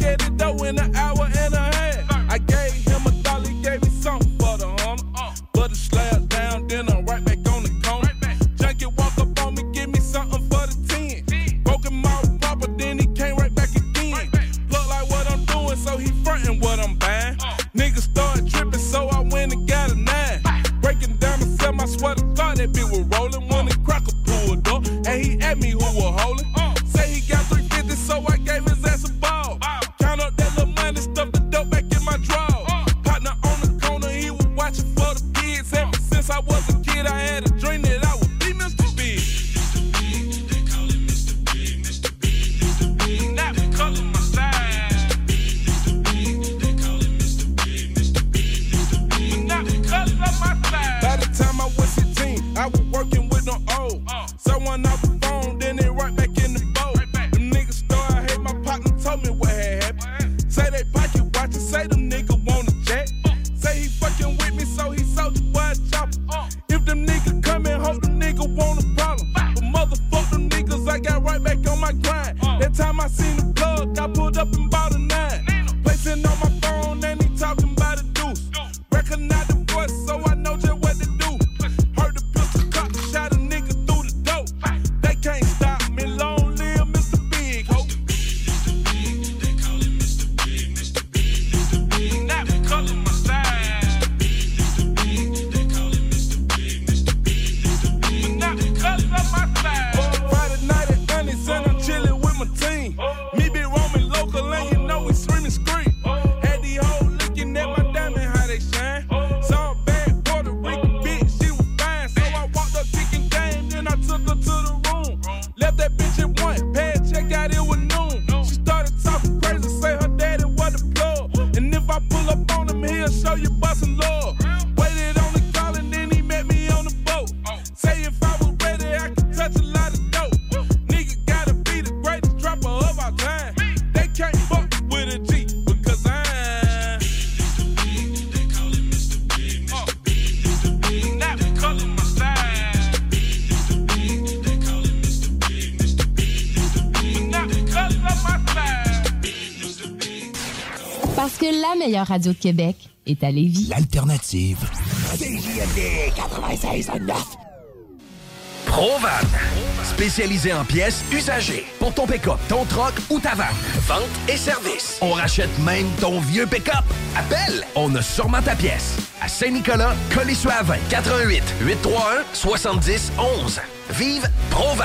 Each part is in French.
At the dough in an hour and a half. I gave I was a kid, I had a meilleure radio de Québec est à Lévis. L'alternative. CJMD 96.9. Provan, spécialisé en pièces usagées pour ton pick-up, ton troc ou ta vanne. Vente et service. On rachète même ton vieux pick-up. Appelle, on a sûrement ta pièce. À Saint-Nicolas, Colissois 20 88 831 70 11. Vive Provan.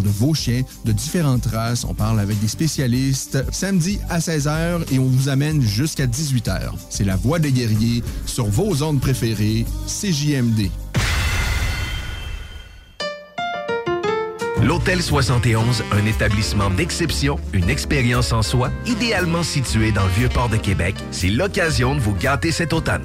de vos chiens, de différentes races, on parle avec des spécialistes. Samedi à 16h et on vous amène jusqu'à 18h. C'est la voix des guerriers sur vos ondes préférées, CJMD. L'Hôtel 71, un établissement d'exception, une expérience en soi, idéalement situé dans le Vieux-Port de Québec, c'est l'occasion de vous gâter cet automne.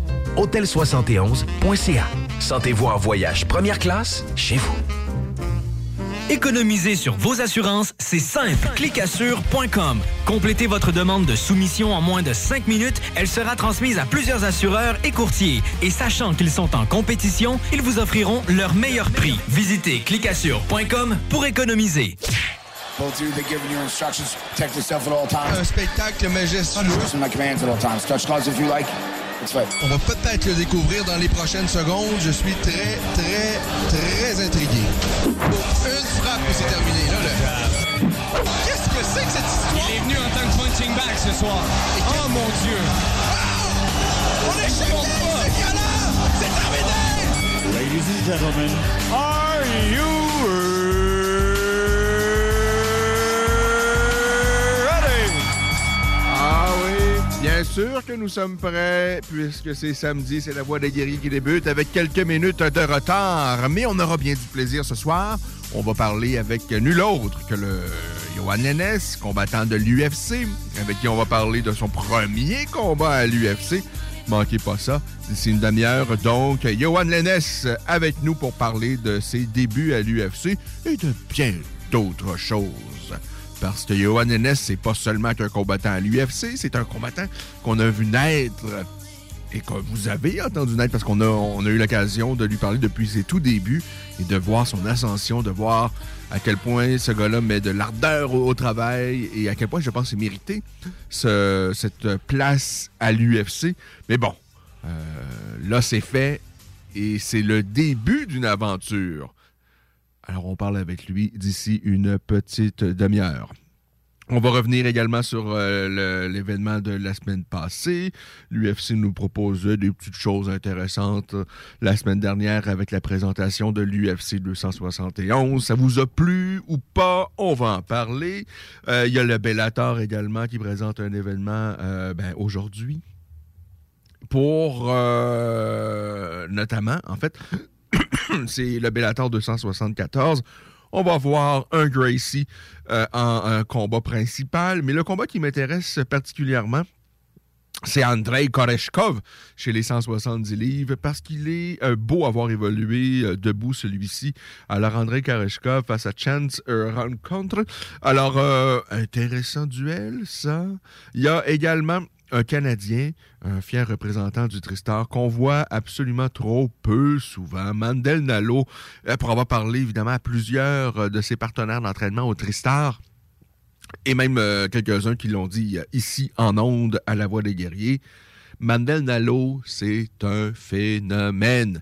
Hôtel71.ca. Sentez-vous en voyage première classe chez vous. Économiser sur vos assurances, c'est simple. Clicassure.com. Complétez votre demande de soumission en moins de 5 minutes. Elle sera transmise à plusieurs assureurs et courtiers. Et sachant qu'ils sont en compétition, ils vous offriront leur meilleur prix. Visitez clicassure.com pour économiser. Un spectacle majestueux. On va peut-être le découvrir dans les prochaines secondes. Je suis très, très, très intrigué. Une frappe et c'est terminé. Là, le... Qu'est-ce que c'est que cette histoire? Il est venu en tant que punching bag ce soir. Oh mon Dieu! On est! C'est terminé! Ladies and gentlemen, are you sûr que nous sommes prêts, puisque c'est samedi, c'est la voix des guerriers qui débute avec quelques minutes de retard. Mais on aura bien du plaisir ce soir. On va parler avec nul autre que le Johan Lennes, combattant de l'UFC, avec qui on va parler de son premier combat à l'UFC. Manquez pas ça, d'ici une demi-heure. Donc, Johan Lennes avec nous pour parler de ses débuts à l'UFC et de bien d'autres choses. Parce que Johan Lennes, c'est pas seulement qu'un combattant à l'UFC, c'est un combattant qu'on a vu naître et que vous avez entendu naître parce qu'on a, eu l'occasion de lui parler depuis ses tout débuts et de voir son ascension, de voir à quel point ce gars-là met de l'ardeur au, au travail et à quel point je pense qu'il mérité ce- cette place à l'UFC. Mais bon, euh, là c'est fait et c'est le début d'une aventure. Alors on parle avec lui d'ici une petite demi-heure. On va revenir également sur euh, l'événement de la semaine passée. L'UFC nous proposait des petites choses intéressantes euh, la semaine dernière avec la présentation de l'UFC 271. Ça vous a plu ou pas? On va en parler. Euh, Il y a le Bellator également qui présente un événement ben, aujourd'hui pour notamment, en fait, c'est le Bellator 274. On va voir un Gracie euh, en un combat principal, mais le combat qui m'intéresse particulièrement, c'est Andrei Koreshkov chez les 170 livres parce qu'il est euh, beau avoir évolué euh, debout celui-ci. Alors Andrei Koreshkov face à Chance euh, Rencontre. Alors euh, intéressant duel ça. Il y a également un Canadien, un fier représentant du Tristar, qu'on voit absolument trop peu souvent. Mandel Nalo, euh, pour avoir parlé évidemment à plusieurs euh, de ses partenaires d'entraînement au Tristar, et même euh, quelques-uns qui l'ont dit ici en onde à la voix des guerriers. Mandel Nalo, c'est un phénomène.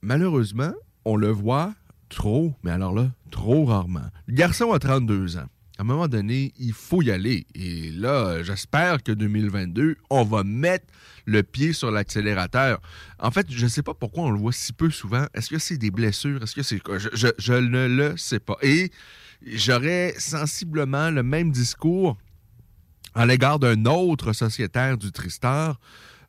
Malheureusement, on le voit trop, mais alors là, trop rarement. Le garçon a 32 ans. À un moment donné, il faut y aller. Et là, j'espère que 2022, on va mettre le pied sur l'accélérateur. En fait, je ne sais pas pourquoi on le voit si peu souvent. Est-ce que c'est des blessures? Est-ce que c'est quoi? Je, ne le sais pas. Et j'aurais sensiblement le même discours à l'égard d'un autre sociétaire du Tristar,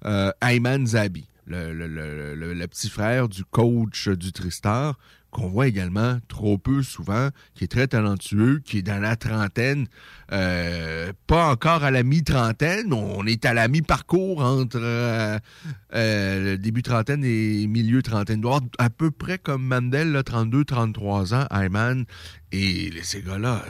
euh, Ayman Zabi. le petit frère du coach du Tristar, qu'on voit également trop peu souvent, qui est très talentueux, qui est dans la trentaine, euh, pas encore à la mi-trentaine, on est à la mi-parcours entre euh, euh, début trentaine et milieu trentaine. Avoir à peu près comme Mandel, 32-33 ans, Ayman. Et ces gars-là,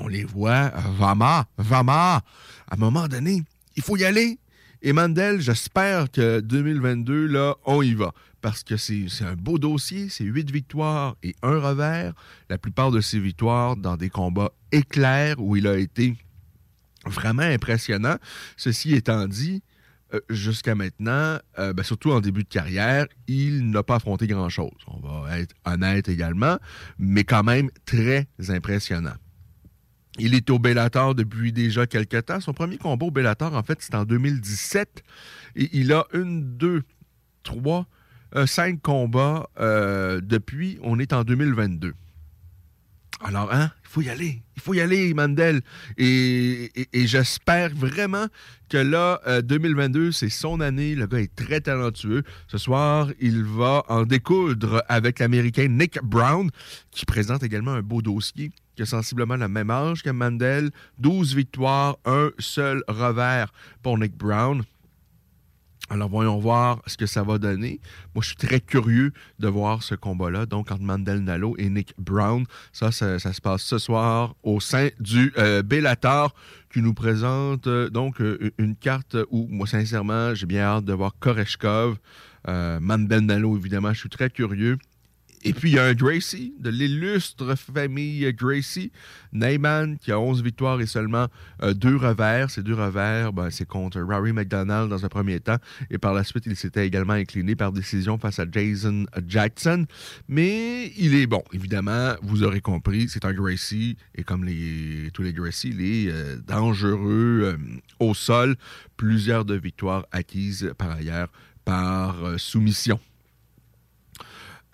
on les voit, Vama, Vama. À un moment donné, il faut y aller. Et Mandel, j'espère que 2022, là, on y va. Parce que c'est un beau dossier, c'est huit victoires et un revers. La plupart de ces victoires dans des combats éclairs où il a été vraiment impressionnant. Ceci étant dit, euh, jusqu'à maintenant, euh, ben, surtout en début de carrière, il n'a pas affronté grand-chose. On va être honnête également, mais quand même très impressionnant. Il est au Bellator depuis déjà quelques temps. Son premier combat au Bellator, en fait, c'est en 2017. Et il a une, deux, trois, cinq combats euh, depuis. On est en 2022. Alors, hein, il faut y aller. Il faut y aller, Mandel. Et, j'espère vraiment que là, euh, 2022, c'est son année. Le gars est très talentueux. Ce soir, il va en découdre avec l'Américain Nick Brown, qui présente également un beau dossier, qui a sensiblement le même âge que Mandel. 12 victoires, un seul revers pour Nick Brown. Alors, voyons voir ce que ça va donner. Moi, je suis très curieux de voir ce combat-là, donc entre Mandel Nalo et Nick Brown. Ça, ça, se passe ce soir au sein du euh, Bellator qui nous présente euh, donc euh, une carte où, moi, sincèrement, j'ai bien hâte de voir Koreshkov. Euh, Mandel Nalo, évidemment, je suis très curieux. Et puis, il y a un Gracie, de l'illustre famille Gracie, Neyman, qui a 11 victoires et seulement euh, deux revers. Ces deux revers, ben, c'est contre Rory McDonald dans un premier temps. Et par la suite, il s'était également incliné par décision face à Jason Jackson. Mais il est bon. Évidemment, vous aurez compris, c'est un Gracie. Et comme tous les Gracie, il est euh, dangereux euh, au sol. Plusieurs de victoires acquises par ailleurs par soumission.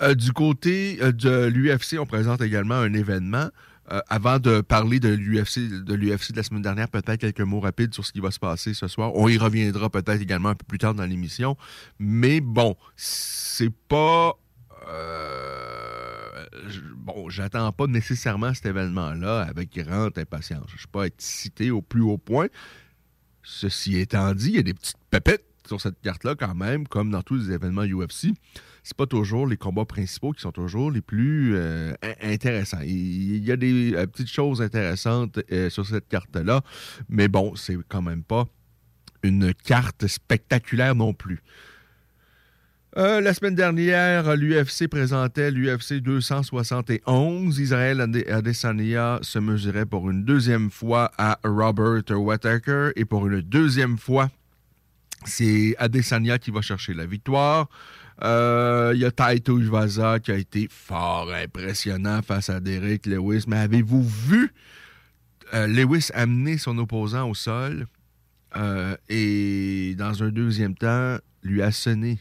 Euh, du côté euh, de l'UFC, on présente également un événement. Euh, avant de parler de l'UFC de de la semaine dernière, peut-être quelques mots rapides sur ce qui va se passer ce soir. On y reviendra peut-être également un peu plus tard dans l'émission. Mais bon, c'est pas bon, j'attends pas nécessairement cet événement-là avec grande impatience. Je ne suis pas excité au plus haut point. Ceci étant dit, il y a des petites pépettes sur cette carte-là quand même, comme dans tous les événements UFC. C'est pas toujours les combats principaux qui sont toujours les plus euh, in- intéressants. Il y a des euh, petites choses intéressantes euh, sur cette carte-là, mais bon, c'est quand même pas une carte spectaculaire non plus. La semaine dernière, l'UFC présentait l'UFC 271. Israël Ade- Adesanya se mesurait pour une deuxième fois à Robert Whittaker et pour une deuxième fois, c'est Adesanya qui va chercher la victoire. Euh, Il y a Taito Ivaza qui a été fort impressionnant face à Derek Lewis. Mais avez-vous vu euh, Lewis amener son opposant au sol euh, et dans un deuxième temps, lui a sonné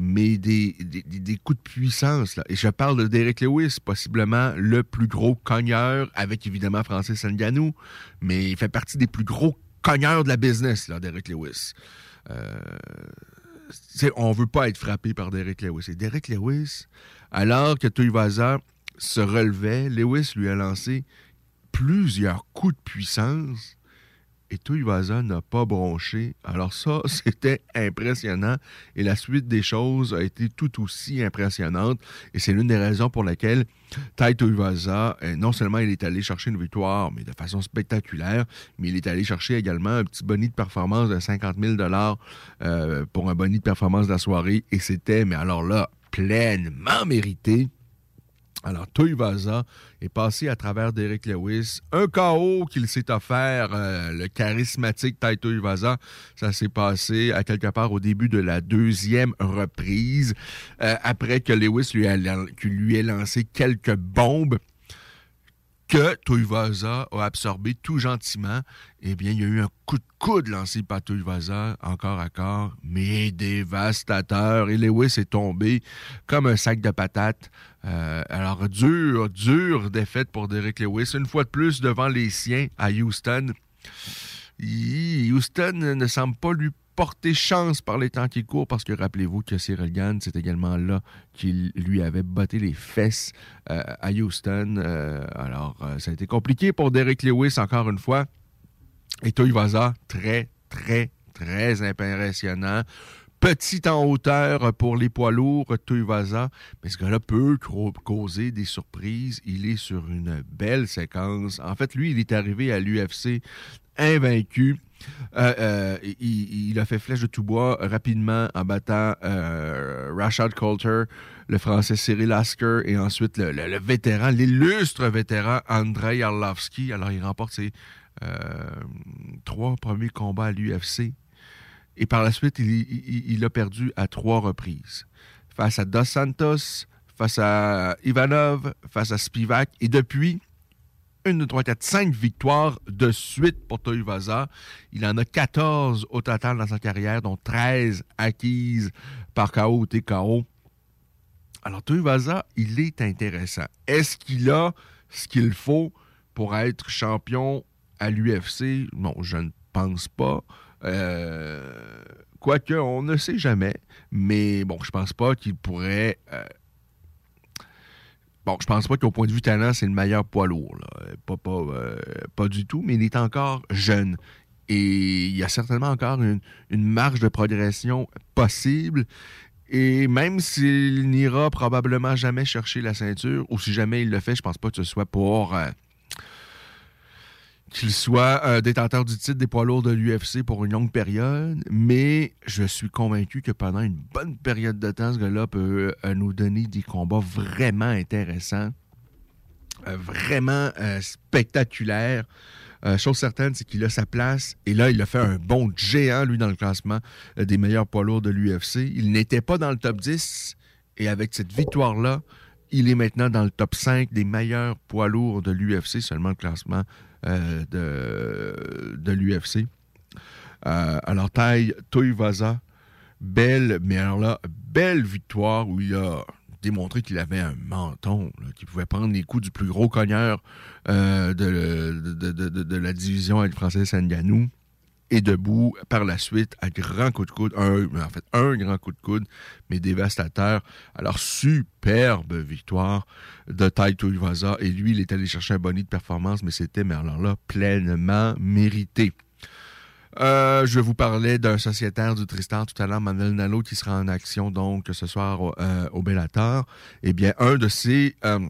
mais des, des, coups de puissance. Là? Et je parle de Derek Lewis, possiblement le plus gros cogneur, avec évidemment Francis Ngannou, mais il fait partie des plus gros cogneurs de la business, là, Derek Lewis. Euh, on veut pas être frappé par Derek Lewis. Et Derek Lewis, alors que Tuivasa se relevait, Lewis lui a lancé plusieurs coups de puissance et Tuivasa n'a pas bronché. Alors ça, c'était impressionnant et la suite des choses a été tout aussi impressionnante et c'est l'une des raisons pour lesquelles Tai Tuivasa, euh, non seulement il est allé chercher une victoire, mais de façon spectaculaire, mais il est allé chercher également un petit boni de performance de 50 000 euh, pour un boni de performance de la soirée et c'était, mais alors là, pleinement mérité. Alors, Tuivasa est passé à travers Derek Lewis. Un KO qu'il s'est offert, euh, le charismatique Taito Ivaza. Ça s'est passé à quelque part au début de la deuxième reprise, euh, après que Lewis lui, a, ait lancé quelques bombes que Tuivasa a absorbé tout gentiment. Eh bien, il y a eu un coup de coude lancé par Tuivasa, encore à corps, mais dévastateur. Et Lewis est tombé comme un sac de patates. Euh, alors, dur, dur défaite pour Derek Lewis. Une fois de plus devant les siens à Houston. Houston ne semble pas lui porté chance par les temps qui courent parce que rappelez-vous que Cyril Gann, c'est également là qu'il lui avait botté les fesses euh, à Houston. Euh, alors, ça a été compliqué pour Derek Lewis encore une fois. Et Toivaza, très, très, très impressionnant. Petit en hauteur pour les poids lourds, Tuivasa, mais ce gars-là peut causer des surprises. Il est sur une belle séquence. En fait, lui, il est arrivé à l'UFC invaincu. Euh, euh, il, a fait flèche de tout bois rapidement en battant euh, Rashad Coulter, le français Cyril Asker et ensuite le, vétéran, l'illustre vétéran Andrei Arlovski. Alors, il remporte ses trois premiers combats à l'UFC et par la suite, il, a perdu à trois reprises. Face à Dos Santos, face à Ivanov, face à Spivak. Et depuis, une, deux, trois, quatre, cinq victoires de suite pour Toivaza. Il en a 14 au total dans sa carrière, dont 13 acquises par KO ou TKO. Alors, Toivaza, il est intéressant. Est-ce qu'il a ce qu'il faut pour être champion à l'UFC? Non, je ne pense pas. Euh, quoique, on ne sait jamais. Mais bon, je pense pas qu'il pourrait. Euh, bon, je pense pas qu'au point de vue talent, c'est le meilleur poids lourd. Pas, euh, pas du tout, mais il est encore jeune. Et il y a certainement encore une, marge de progression possible. Et même s'il n'ira probablement jamais chercher la ceinture, ou si jamais il le fait, je pense pas que ce soit pour qu'il soit un détenteur du titre des poids lourds de l'UFC pour une longue période, mais je suis convaincu que pendant une bonne période de temps, ce gars-là peut euh, nous donner des combats vraiment intéressants, euh, vraiment euh, spectaculaires. chose certaine, c'est qu'il a sa place. Et là, il a fait un bon géant, lui, dans le classement des meilleurs poids lourds de l'UFC. Il n'était pas dans le top 10. Et avec cette victoire-là, il est maintenant dans le top 5 des meilleurs poids lourds de l'UFC, seulement le classement euh, de, de l'UFC. Euh, alors, taille Toivaza, belle, mais là, belle victoire où il a démontré qu'il avait un menton, qu'il pouvait prendre les coups du plus gros cogneur euh, de, de, la division avec français Sanganou et debout par la suite à grand coup de coude, un, en fait un grand coup de coude, mais dévastateur. Alors superbe victoire de Taito Iwaza et lui il est allé chercher un bonnet de performance, mais c'était mais alors là pleinement mérité. Euh, je vous parlais d'un sociétaire du Tristan tout à l'heure, Manuel Nalo, qui sera en action donc ce soir au, euh, Bellator. Eh bien, un de ses euh,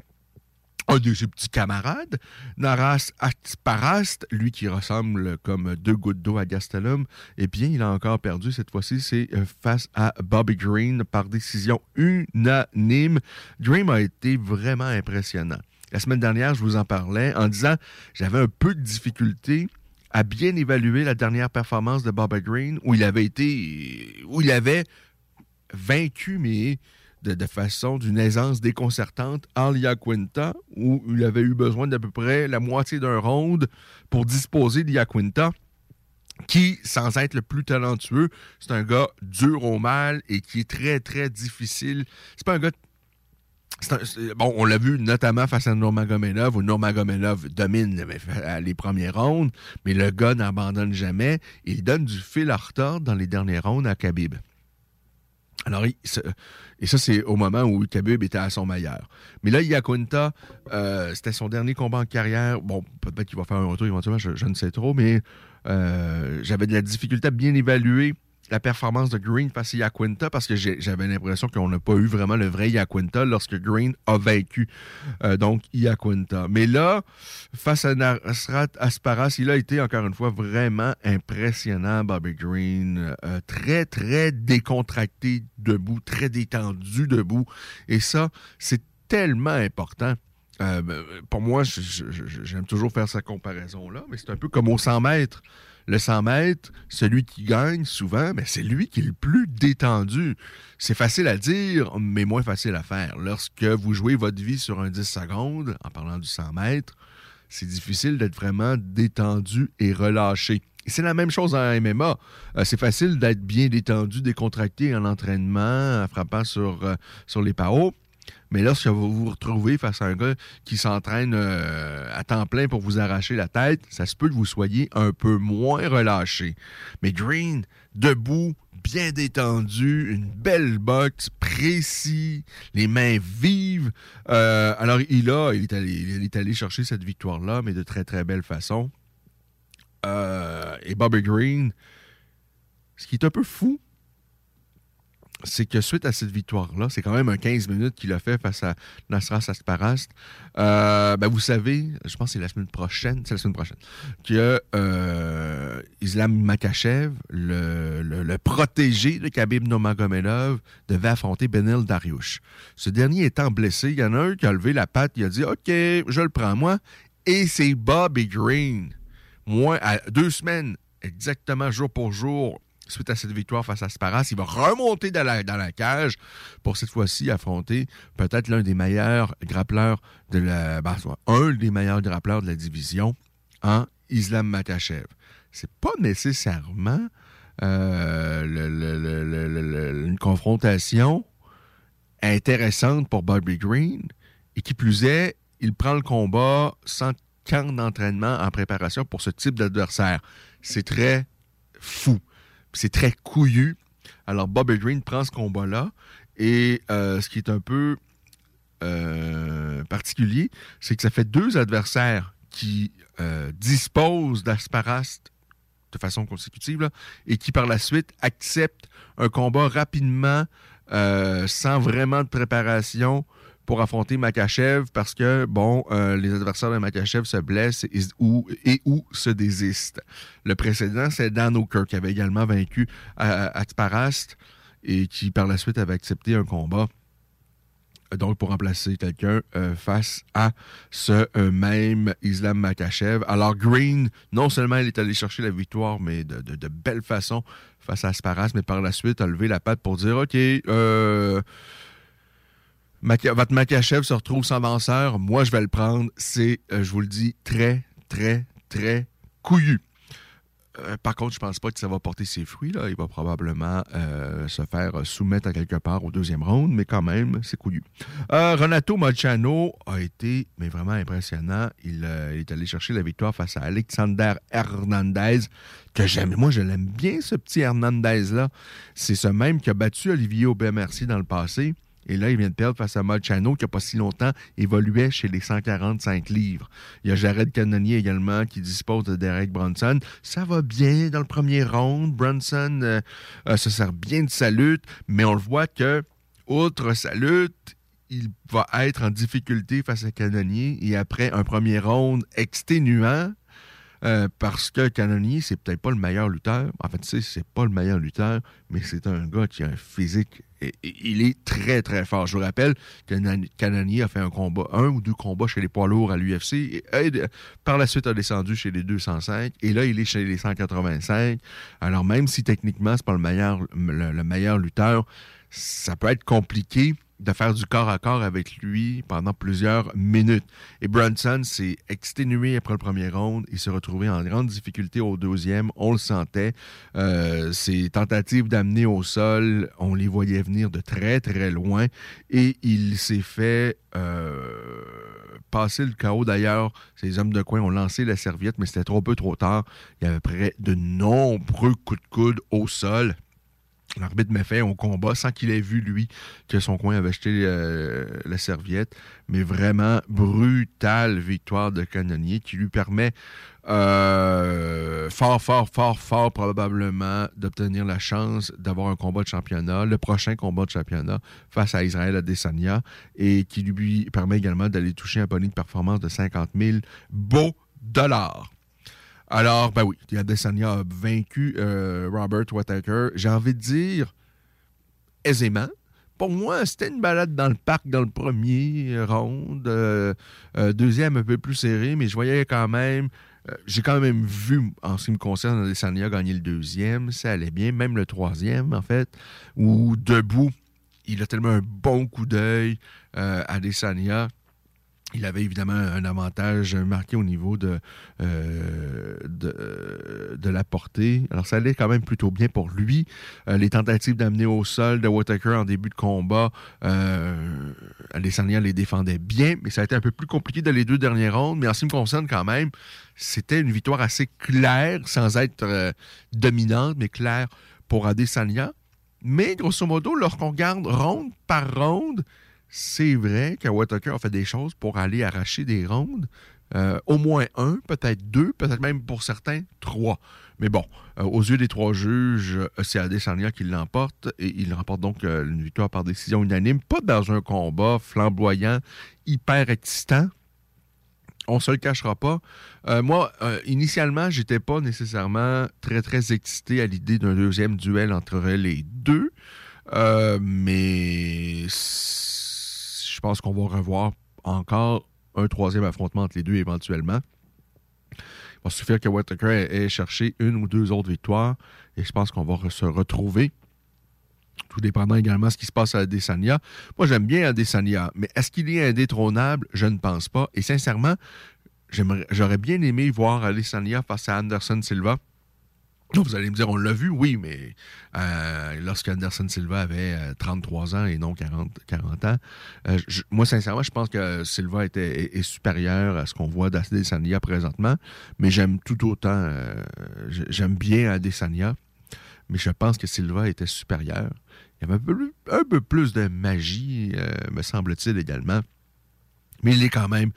un de ses petits camarades, Naras Atsparast, lui qui ressemble comme deux gouttes d'eau à Gastelum, eh bien, il a encore perdu. Cette fois-ci, c'est euh, face à Bobby Green par décision unanime. Dream a été vraiment impressionnant. La semaine dernière, je vous en parlais en disant j'avais un peu de difficulté à bien évaluer la dernière performance de Bobby Green où il avait été, où il avait vaincu, mais de, façon d'une aisance déconcertante Alia Quinta, où il avait eu besoin d'à peu près la moitié d'un round pour disposer d'Iaquinta, qui, sans être le plus talentueux, c'est un gars dur au mal et qui est très, très difficile. C'est pas un gars bon, on l'a vu notamment face à Nurmagomedov, où Nurmagomedov domine les premiers rounds, mais le gars n'abandonne jamais. Il donne du fil à retordre dans les derniers rounds à Khabib. Alors, et ça, c'est au moment où Khabib était à son meilleur. Mais là, Yakunta, euh, c'était son dernier combat en carrière. Bon, peut-être qu'il va faire un retour éventuellement, je, ne sais trop, mais euh, j'avais de la difficulté à bien évaluer la performance de Green face à Yaquinta parce que j'avais l'impression qu'on n'a pas eu vraiment le vrai Yaquinta lorsque Green a vaincu euh, donc Yaquinta. Mais là, face à Nasrat Asparas, il a été encore une fois vraiment impressionnant, Bobby Green. Euh, très, très décontracté debout, très détendu debout. Et ça, c'est tellement important. Euh, ben, pour moi, j'aime toujours faire cette comparaison-là, mais c'est un peu comme au 100 mètres le 100 mètres, celui qui gagne souvent, mais c'est lui qui est le plus détendu. C'est facile à dire, mais moins facile à faire. Lorsque vous jouez votre vie sur un 10 secondes, en parlant du 100 mètres, c'est difficile d'être vraiment détendu et relâché. C'est la même chose en MMA. Euh, c'est facile d'être bien détendu, décontracté en entraînement, en frappant sur, euh, les paos. Mais lorsque vous vous retrouvez face à un gars qui s'entraîne euh, à temps plein pour vous arracher la tête, ça se peut que vous soyez un peu moins relâché. Mais Green debout, bien détendu, une belle boxe, précis, les mains vives. Euh, alors, il a, il est, allé, chercher cette victoire-là, mais de très, très belle façon. Euh, et Bobby Green, ce qui est un peu fou, c'est que suite à cette victoire-là, c'est quand même un 15 minutes qu'il a fait face à Nasras Asparast. Euh, ben vous savez, je pense que c'est la semaine prochaine, c'est la semaine prochaine, que euh, Islam Makachev, le, protégé de Khabib Nomagomedov, devait affronter Benel Dariush. Ce dernier étant blessé, il y en a un qui a levé la patte, il a dit « OK, je le prends moi », et c'est Bobby Green. Moi, à deux semaines, exactement jour pour jour, suite à cette victoire face à Sparas, il va remonter dans la, cage pour cette fois-ci affronter peut-être l'un des meilleurs grappleurs de la. Ben, un des meilleurs de la division en Islam Makachev. C'est pas nécessairement euh, une confrontation intéressante pour Bobby Green. Et qui plus est, il prend le combat sans camp d'entraînement en préparation pour ce type d'adversaire. C'est très fou c'est très couillu. Alors, Bobby Green prend ce combat-là. Et euh, ce qui est un peu euh, particulier, c'est que ça fait deux adversaires qui euh, disposent d'Asparast de façon consécutive et qui par la suite acceptent un combat rapidement sans vraiment de préparation pour affronter Makachev parce que, bon, euh, les adversaires de Makachev se blessent et, ou, se désistent. Le précédent, c'est Dan O'Kerr qui avait également vaincu euh, Atparast et qui, par la suite, avait accepté un combat donc pour remplacer quelqu'un euh, face à ce même Islam Makachev. Alors Green, non seulement il est allé chercher la victoire, mais de, de, belle façon face à Asparas, mais par la suite a levé la patte pour dire, OK, euh, votre Makachev se retrouve sans danseur. Moi, je vais le prendre. C'est, euh, je vous le dis, très, très, très couillu. Euh, par contre, je pense pas que ça va porter ses fruits. Là. Il va probablement euh, se faire soumettre à quelque part au deuxième round, mais quand même, c'est couillu. Renato Molchano a été vraiment impressionnant. Il, est allé chercher la victoire face à Alexander Hernandez, que j'aime. Moi, je l'aime bien, ce petit Hernandez-là. C'est ce même qui a battu Olivier Aubert-Merci dans le passé. Et là, il vient de perdre face à Molchano, qui n'a pas si longtemps évoluait chez les 145 livres. Il y a Jared Cannonier également qui dispose de Derek Brunson. Ça va bien dans le premier round. Brunson euh, euh, se sert bien de sa lutte, mais on le voit que, outre sa lutte, il va être en difficulté face à Cannonier. Et après un premier round exténuant, euh, parce que Canonier, c'est peut-être pas le meilleur lutteur. En fait, tu sais, c'est pas le meilleur lutteur, mais c'est un gars qui a un physique. Il est très, très fort. Je vous rappelle que Canonier a fait un combat, un ou deux combats chez les poids lourds à l'UFC. Par la suite, a descendu chez les 205. Et là, il est chez les 185. Alors, même si techniquement, c'est pas le meilleur, le meilleur lutteur, ça peut être compliqué de faire du corps à corps avec lui pendant plusieurs minutes. Et Brunson s'est exténué après le premier round. Il s'est retrouvé en grande difficulté au deuxième. On le sentait. Euh, ses tentatives d'amener au sol, on les voyait venir de très, très loin. Et il s'est fait euh, passer le chaos. D'ailleurs, ces hommes de coin ont lancé la serviette, mais c'était trop peu trop tard. Il y avait près de nombreux coups de coude au sol. L'arbitre met fait au combat sans qu'il ait vu, lui, que son coin avait jeté euh, la serviette. Mais vraiment, brutale victoire de Canonnier qui lui permet euh, fort, fort, fort, fort probablement d'obtenir la chance d'avoir un combat de championnat, le prochain combat de championnat face à Israël Adesanya et qui lui permet également d'aller toucher un pony de performance de 50 000 beaux dollars. Alors, ben oui, Adesanya a vaincu euh, Robert Whittaker. J'ai envie de dire aisément. Pour moi, c'était une balade dans le parc dans le premier round. Euh, euh, deuxième, un peu plus serré, mais je voyais quand même. J'ai quand même vu, en ce qui me concerne, Adesanya gagner le deuxième. Ça allait bien. Même le troisième, en fait, où debout, il a tellement un bon coup d'œil, Adesanya il avait évidemment un avantage marqué au niveau de, euh, de, la portée. Alors, ça allait quand même plutôt bien pour lui. Euh, les tentatives d'amener au sol de Whittaker en début de combat, euh, les défendait bien, mais ça a été un peu plus compliqué dans les deux dernières rondes. Mais en ce qui me concerne, quand même, c'était une victoire assez claire, sans être euh, dominante, mais claire pour Adesanya. Mais grosso modo, lorsqu'on regarde ronde par ronde, c'est vrai que Whitaker a fait des choses pour aller arracher des rondes. Euh, au moins un, peut-être deux, peut-être même pour certains, trois. Mais bon, euh, aux yeux des trois juges, euh, c'est Adesanya qui l'emporte et il remporte donc une victoire par décision unanime, pas dans un combat flamboyant, hyper excitant. On se le cachera pas. moi, initialement, j'étais pas nécessairement très très excité à l'idée d'un deuxième duel entre les deux, mais je pense qu'on va revoir encore un troisième affrontement entre les deux éventuellement. Il va suffire que Whitaker ait cherché une ou deux autres victoires et je pense qu'on va se retrouver. Tout dépendant également de ce qui se passe à Adesanya. Moi, j'aime bien Adesanya, mais est-ce qu'il est indétrônable? Je ne pense pas. Et sincèrement, j'aurais bien aimé voir Adesanya face à Anderson Silva vous allez me dire, on l'a vu, oui, mais euh, lorsqu'Anderson Silva avait 33 euh, ans et non 40, 40 ans, euh, moi, sincèrement, je pense que Silva était, est, supérieur à ce qu'on voit d'Adesanya présentement, mais j'aime tout autant, euh, j'aime bien Adesanya, mais je pense que Silva était supérieur. Il y avait un peu, plus de magie, me semble-t-il également, mais il est quand même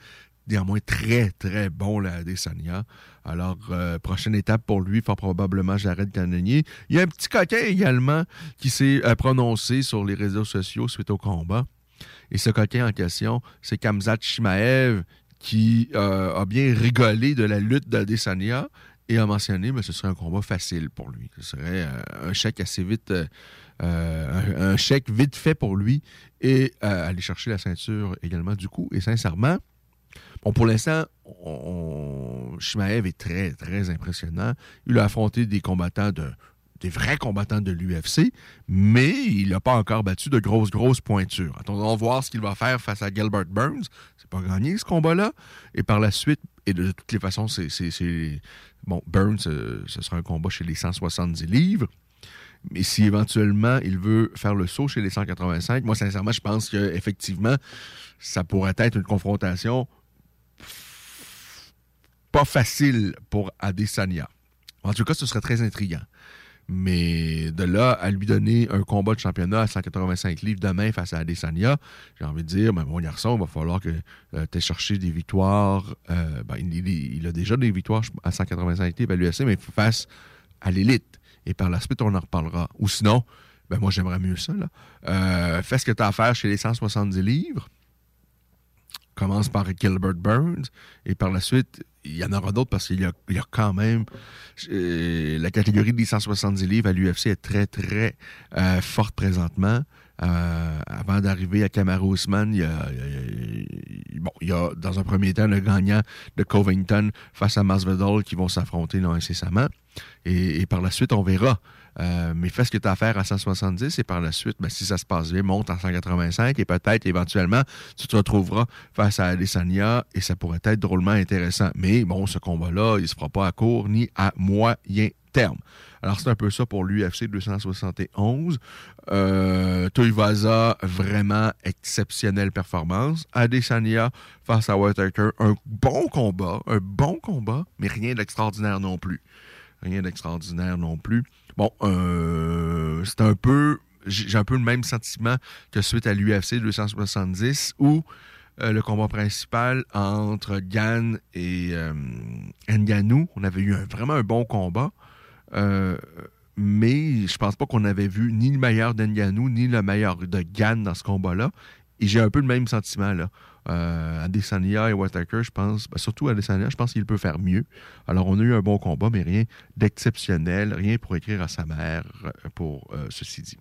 néanmoins très, très bon, la Adesanya. Alors, euh, prochaine étape pour lui, fort probablement Jared Cannonier. Il y a un petit coquin également qui s'est euh, prononcé sur les réseaux sociaux suite au combat. Et ce coquin en question, c'est Kamzat Shimaev qui euh, a bien rigolé de la lutte d'Adesanya et a mentionné que ce serait un combat facile pour lui. Ce serait un chèque assez vite, un, chèque vite fait pour lui et aller chercher la ceinture également du coup. Et sincèrement, Bon, pour l'instant, on, Shimaev est très, très impressionnant. Il a affronté des combattants de des vrais combattants de l'UFC, mais il n'a pas encore battu de grosses, grosses pointures. Attendons voir ce qu'il va faire face à Gilbert Burns. C'est pas gagné ce combat-là. Et par la suite, et de toutes les façons, c'est. Bon, Burns, euh, ce sera un combat chez les 170 livres. Mais si éventuellement il veut faire le saut chez les 185, moi sincèrement, je pense qu'effectivement, ça pourrait être une confrontation facile pour Adesanya. En tout cas, ce serait très intriguant. Mais de là à lui donner un combat de championnat à 185 livres demain face à Adesanya, j'ai envie de dire, ben, mon garçon, il va falloir que euh, tu aies cherché des victoires. Euh, ben, il, a déjà des victoires à 185 livres à l'UFC, mais face à l'élite. Et par la suite, on en reparlera. Ou sinon, ben moi, j'aimerais mieux ça. Euh, fais ce que tu as à faire chez les 170 livres commence par Gilbert Burns et par la suite, il y en aura d'autres parce qu'il y, a quand même euh, la catégorie des 170 livres à l'UFC est très, très euh, forte présentement. Euh, avant d'arriver à Kamaru Usman, il y, a, bon, il y a dans un premier temps le gagnant de Covington face à Masvidal qui vont s'affronter incessamment. Et, par la suite, on verra euh, mais fais ce que tu as à faire à 170 et par la suite, ben, si ça se passe bien, monte à 185 et peut-être éventuellement, tu te retrouveras face à Adesanya et ça pourrait être drôlement intéressant. Mais bon, ce combat-là, il ne se fera pas à court ni à moyen terme. Alors, c'est un peu ça pour l'UFC 271. Euh, vraiment exceptionnelle performance. Adesanya face à Whitaker, un bon combat, un bon combat, mais rien d'extraordinaire non plus. Rien d'extraordinaire non plus. Bon, euh, c'est un peu. J'ai un peu le même sentiment que suite à l'UFC 270 où euh, le combat principal entre Gann et euh, Nganou, on avait eu vraiment un bon combat. Euh, mais je pense pas qu'on avait vu ni le meilleur d'Nganou ni le meilleur de Gann dans ce combat-là. Et j'ai un peu le même sentiment là. Euh, Adesanya et Whitaker, je pense, ben, surtout Adesanya, je pense qu'il peut faire mieux. Alors, on a eu un bon combat, mais rien d'exceptionnel, rien pour écrire à sa mère euh, pour euh, ceci dit.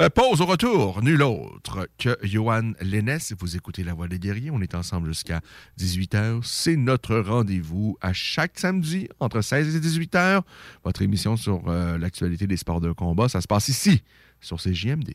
Euh, pause au retour, nul autre que Johan Lennes. Vous écoutez La Voix des Guerriers, on est ensemble jusqu'à 18h. C'est notre rendez-vous à chaque samedi entre 16 et 18h. Votre émission sur l'actualité des sports de combat, ça se passe ici, sur CJMD.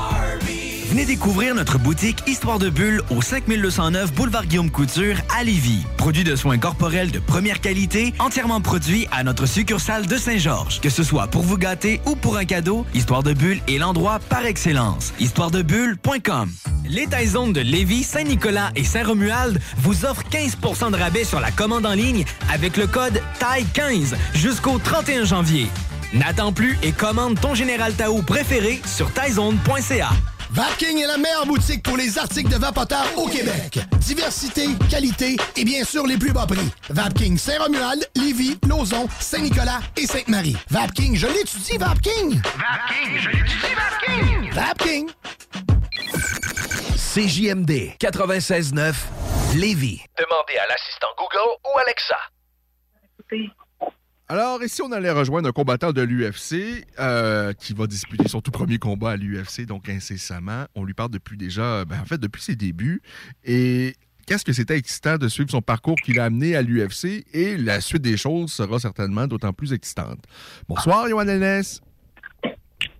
Venez découvrir notre boutique Histoire de Bulle au 5209 Boulevard Guillaume Couture à Lévis. Produit de soins corporels de première qualité, entièrement produit à notre succursale de Saint-Georges. Que ce soit pour vous gâter ou pour un cadeau, Histoire de Bulle est l'endroit par excellence. Histoiredebulle.com Les Taizones de Lévis, Saint-Nicolas et Saint-Romuald vous offrent 15% de rabais sur la commande en ligne avec le code TAI15 jusqu'au 31 janvier. N'attends plus et commande ton Général Tao préféré sur taizone.ca. Vapking est la meilleure boutique pour les articles de vapoteurs au Québec. Diversité, qualité et bien sûr les plus bas prix. Vapking Saint-Romuald, Lévis, Lauson, Saint-Nicolas et Sainte-Marie. Vapking, je l'étudie, Vapking! Vapking, je l'étudie, Vapking! Vapking! CJMD 96.9 Lévis. Demandez à l'assistant Google ou Alexa. Alors, ici, on allait rejoindre un combattant de l'UFC euh, qui va disputer son tout premier combat à l'UFC, donc incessamment. On lui parle depuis déjà, ben, en fait, depuis ses débuts. Et qu'est-ce que c'était excitant de suivre son parcours qui l'a amené à l'UFC et la suite des choses sera certainement d'autant plus excitante. Bonsoir, Johan Lennes.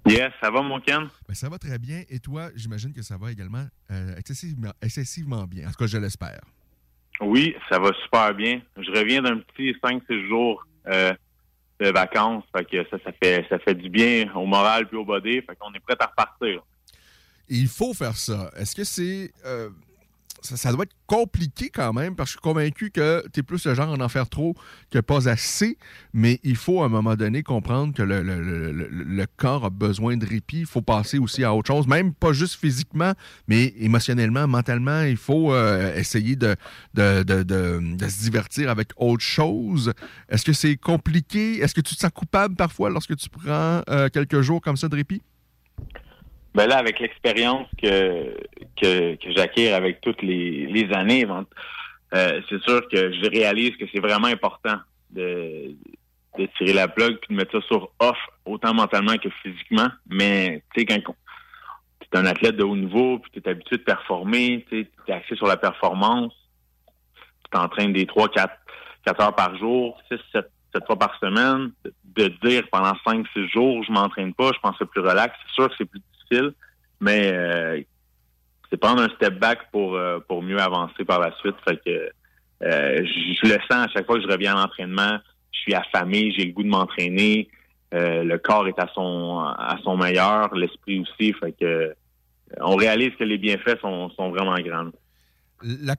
Yes, ça va, mon Ken? Ben, ça va très bien. Et toi, j'imagine que ça va également euh, excessivement, excessivement bien. En tout cas, je l'espère. Oui, ça va super bien. Je reviens d'un petit 5-6 jours euh, de vacances. Fait que ça, ça fait ça fait du bien au moral puis au body. Fait qu'on est prêt à repartir. Il faut faire ça. Est-ce que c'est. euh, ça, doit être compliqué quand même, parce que je suis convaincu que tu es plus le genre à en faire trop que pas assez, mais il faut à un moment donné comprendre que le, corps a besoin de répit. Il faut passer aussi à autre chose, même pas juste physiquement, mais émotionnellement, mentalement. Il faut euh, essayer de se divertir avec autre chose. Est-ce que c'est compliqué? Est-ce que tu te sens coupable parfois lorsque tu prends euh, quelques jours comme ça de répit? Ben là, avec l'expérience que, que, que j'acquiers avec toutes les, les années, euh, c'est sûr que je réalise que c'est vraiment important de, de tirer la plug puis de mettre ça sur off, autant mentalement que physiquement. Mais tu sais, quand tu es un athlète de haut niveau, puis tu es habitué de performer, tu es axé sur la performance, tu t'entraînes des 3, 4, 4 heures par jour, 6, 7, 7 fois par semaine, de dire pendant 5, 6 jours, je m'entraîne pas, je pense que c'est plus relax. C'est sûr que c'est plus mais euh, c'est prendre un step back pour, euh, pour mieux avancer par la suite. Fait que euh, je, le sens à chaque fois que je reviens à l'entraînement, je suis affamé, j'ai le goût de m'entraîner. Le corps est à son à son meilleur, l'esprit aussi. Fait que on réalise que les bienfaits sont, sont vraiment grands. la,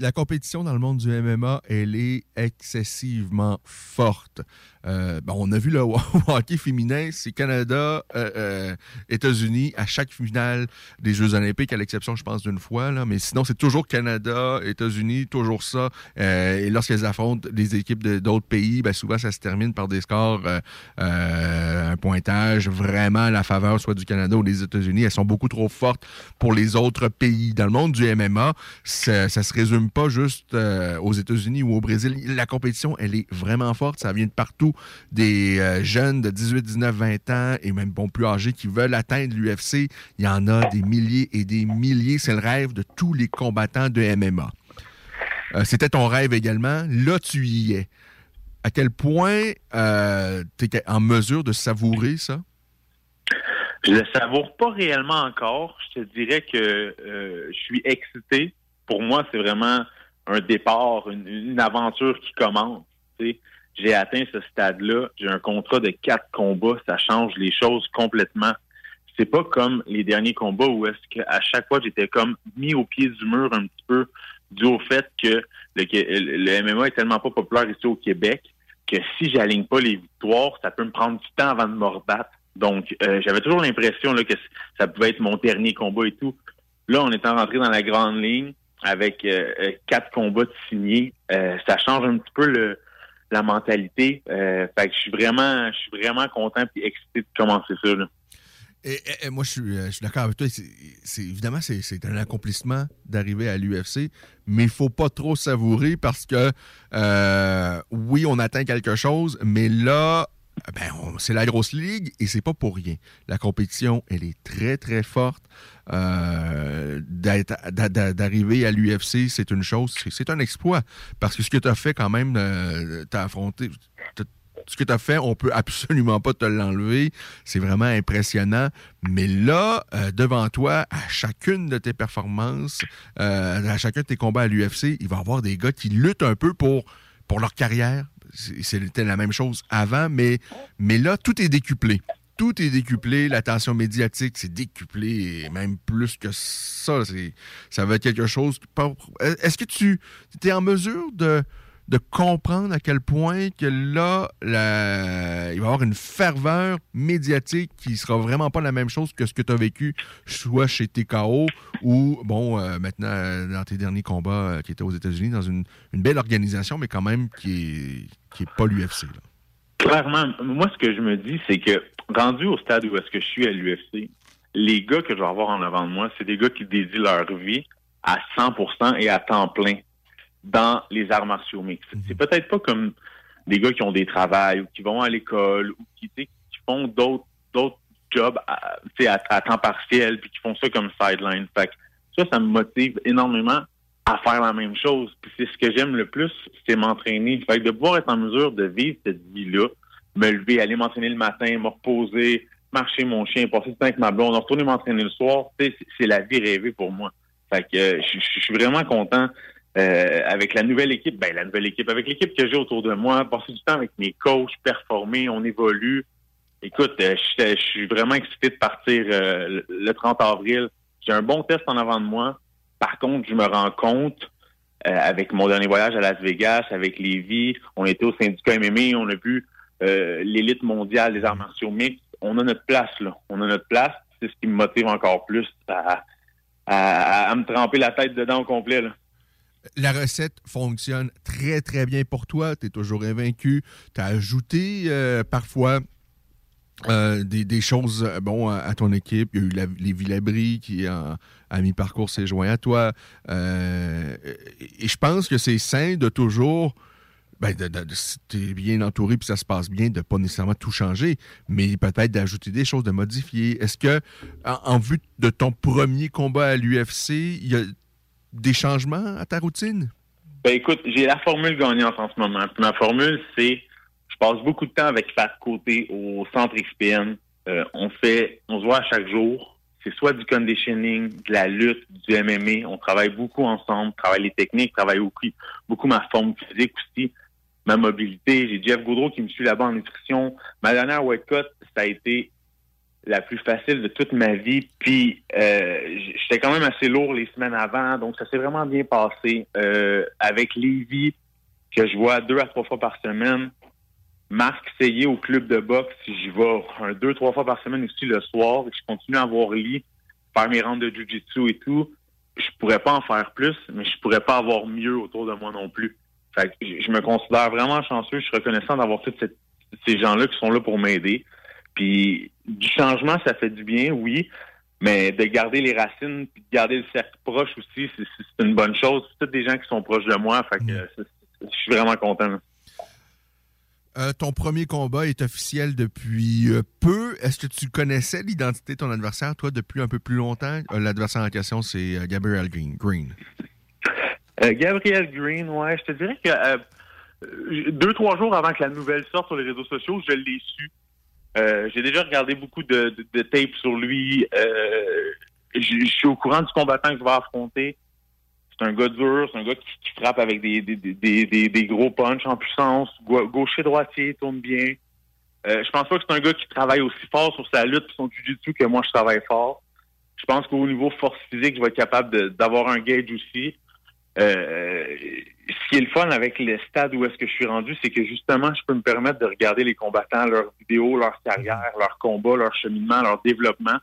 la compétition dans le monde du MMA, elle est excessivement forte. Euh, bon, on a vu le hockey féminin, c'est Canada, euh, euh, États-Unis à chaque finale des Jeux olympiques, à l'exception, je pense, d'une fois. Là, mais sinon, c'est toujours Canada, États-Unis, toujours ça. Et lorsqu'elles affrontent des équipes d'autres pays, ben, souvent, ça se termine par des scores, un pointage vraiment à la faveur soit du Canada ou des États-Unis. Elles sont beaucoup trop fortes pour les autres pays. Dans le monde du MMA, ça, ça se résume pas juste aux États-Unis ou au Brésil. La compétition, elle est vraiment forte. Ça vient de partout. Des euh, jeunes de 18, 19, 20 ans et même bon plus âgés qui veulent atteindre l'UFC. Il y en a des milliers et des milliers. C'est le rêve de tous les combattants de MMA. Euh, C'était ton rêve également. Là, tu y es. À quel point tu es en mesure de savourer ça? Je le savoure pas réellement encore. Je te dirais que euh, je suis excité. Pour moi, c'est vraiment un départ, une, aventure qui commence. J'ai atteint ce stade-là. J'ai un contrat de quatre combats. Ça change les choses complètement. C'est pas comme les derniers combats où est-ce qu'à chaque fois j'étais comme mis au pied du mur un petit peu dû au fait que le, MMA est tellement pas populaire ici au Québec que si j'aligne pas les victoires, ça peut me prendre du temps avant de me rebattre. Donc, euh, j'avais toujours l'impression que ça pouvait être mon dernier combat et tout. Là, on étant rentré dans la grande ligne avec euh, euh, quatre combats de signés, ça change un petit peu le, la mentalité. Euh, fait que je suis vraiment, je suis vraiment content et excité de commencer ça. Là. Et, moi, je suis, euh, je suis d'accord avec toi. Évidemment, c'est, un accomplissement d'arriver à l'UFC, mais il faut pas trop savourer parce que, euh, oui, on atteint quelque chose, mais là, ben, on- c'est la grosse ligue et c'est pas pour rien. La compétition, elle est très, très forte. Euh, d'arriver à l'UFC, c'est une chose, c'est, un exploit. Parce que ce que tu as fait quand même, euh, t'as affronté, ce que tu as fait, on peut absolument pas te l'enlever. C'est vraiment impressionnant. Mais là, euh, devant toi, à chacune de tes performances, euh, à chacun de tes combats à l'UFC, il va y avoir des gars qui luttent un peu pour, pour leur carrière. C'était la même chose avant, mais, mais là, tout est décuplé. Tout est décuplé, l'attention médiatique, c'est décuplé, même plus que ça. Ça va être quelque chose. Est-ce que tu es en mesure de, de comprendre à quel point que là, il va y avoir une ferveur médiatique qui sera vraiment pas la même chose que ce que tu as vécu, soit chez TKO ou, bon, euh, maintenant, euh, dans tes derniers combats euh, qui étaient aux États-Unis, dans une, une belle organisation, mais quand même qui est, qui est pas l'UFC. Clairement, moi, ce que je me dis, c'est que rendu au stade où est-ce que je suis à l'UFC, les gars que je vais avoir en avant de moi, c'est des gars qui dédient leur vie à 100% et à temps plein dans les arts martiaux mixtes. C'est peut-être pas comme des gars qui ont des travails ou qui vont à l'école ou qui, font d'autres d'autres jobs à, temps partiel puis qui font ça comme sideline. Fait que ça, ça me motive énormément à faire la même chose. Puis c'est ce que j'aime le plus, c'est m'entraîner. Fait que de pouvoir être en mesure de vivre cette vie-là, me lever, aller m'entraîner le matin, me reposer, marcher mon chien, passer du temps avec ma blonde, retourner m'entraîner le soir, c'est- la vie rêvée pour moi. Fait que euh, je suis vraiment content euh, avec la nouvelle équipe, ben la nouvelle équipe, avec l'équipe que j'ai autour de moi, passer du temps avec mes coachs, performer, on évolue. Écoute, euh, je suis vraiment excité de partir euh, le- le 30 avril. J'ai un bon test en avant de moi. Par contre, je me rends compte avec mon dernier voyage à Las Vegas, avec Lévis, on était au syndicat MMA, on a vu l'élite mondiale des arts martiaux mixtes. On a notre place, là. On a notre place. C'est ce qui me motive encore plus à, à- à me tremper la tête dedans au complet, là. La recette fonctionne très, très bien pour toi. Tu es toujours invaincu. Tu as ajouté euh, parfois euh, des, choses euh, bon, à, ton équipe. Il y a eu la, les Villabri qui, en- à mi-parcours, s'est joint à toi. Et je pense que c'est sain de toujours. Ben, de, si t'es bien entouré puis ça se passe bien, de pas nécessairement tout changer, mais peut-être d'ajouter des choses, de modifier. Est-ce que, en vue de ton premier combat à l'UFC, il y a des changements à ta routine? Ben écoute, j'ai la formule gagnante en ce moment. Ma formule, c'est je passe beaucoup de temps avec Fat Côté au centre XPN. Euh, on fait, on se voit à chaque jour. C'est soit du conditioning, de la lutte, du MMA. On travaille beaucoup ensemble, travaille les techniques, travaille beaucoup, beaucoup ma forme physique aussi, ma mobilité. J'ai Jeff Gaudreau qui me suit là-bas en nutrition. Ma dernière weight cut, ça a été la plus facile de toute ma vie. Puis euh, j'étais quand même assez lourd les semaines avant, donc ça s'est vraiment bien passé. Euh, avec Lévi, que je vois deux à trois fois par semaine. Marc Seyé au club de boxe, j'y vais un, deux, trois fois par semaine aussi le soir, que je continue à avoir lit, faire mes rangs de jujitsu et tout, je pourrais pas en faire plus, mais je pourrais pas avoir mieux autour de moi non plus. Fait que je me considère vraiment chanceux, je suis reconnaissant d'avoir tous ces gens-là qui sont là pour m'aider. Puis du changement, ça fait du bien, oui, mais de garder les racines, puis de garder le cercle proche aussi, c'est une bonne chose. C'est tous des gens qui sont proches de moi, fait que c'est- je suis vraiment content. là. Euh, ton premier combat est officiel depuis euh, peu. Est-ce que tu connaissais l'identité de ton adversaire, toi, depuis un peu plus longtemps? Euh, L'adversaire en question, c'est Gabriel Green. Green. Gabriel Green, ouais, je te dirais que deux, trois jours avant que la nouvelle sorte sur les réseaux sociaux, je l'ai su. Euh, J'ai déjà regardé beaucoup de, tapes sur lui. Euh, je suis au courant du combattant que je vais affronter. C'est un gars dur, c'est un gars qui, frappe avec des, gros punchs en puissance. Gau- Gaucher-droitier, tourne bien. Euh, je pense pas que c'est un gars qui travaille aussi fort sur sa lutte et son jiu-jitsu que moi je travaille fort. Je pense qu'au niveau force physique, je vais être capable d'avoir un gauge aussi. Euh, ce qui est le fun avec le stade où est-ce que je suis rendu, c'est que justement, je peux me permettre de regarder les combattants, leurs vidéos, leur carrière, leur combat, leur cheminement, leur développement.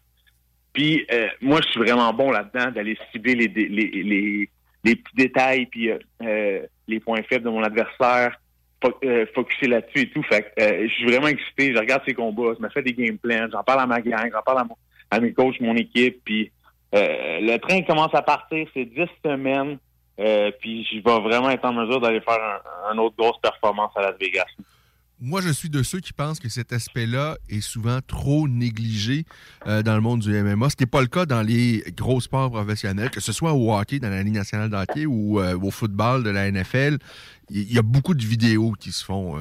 Puis euh, moi, je suis vraiment bon là-dedans d'aller cibler les, les, les, les petits détails, puis euh, euh, les points faibles de mon adversaire, fo- euh, focuser là-dessus et tout. Fait je suis vraiment excité. Je regarde ses combats, je me fais des game plans, j'en parle à ma gang, j'en parle à, mon- à mes coachs, mon équipe. Puis le train commence à partir, c'est 10 semaines. Euh, puis je vais vraiment être en mesure d'aller faire un, un autre grosse performance à Las Vegas. Moi, je suis de ceux qui pensent que cet aspect-là est souvent trop négligé euh, dans le monde du MMA, ce n'est pas le cas dans les gros sports professionnels, que ce soit au hockey, dans la Ligue nationale de hockey ou euh, au football de la NFL. Il y a beaucoup de vidéos qui se font.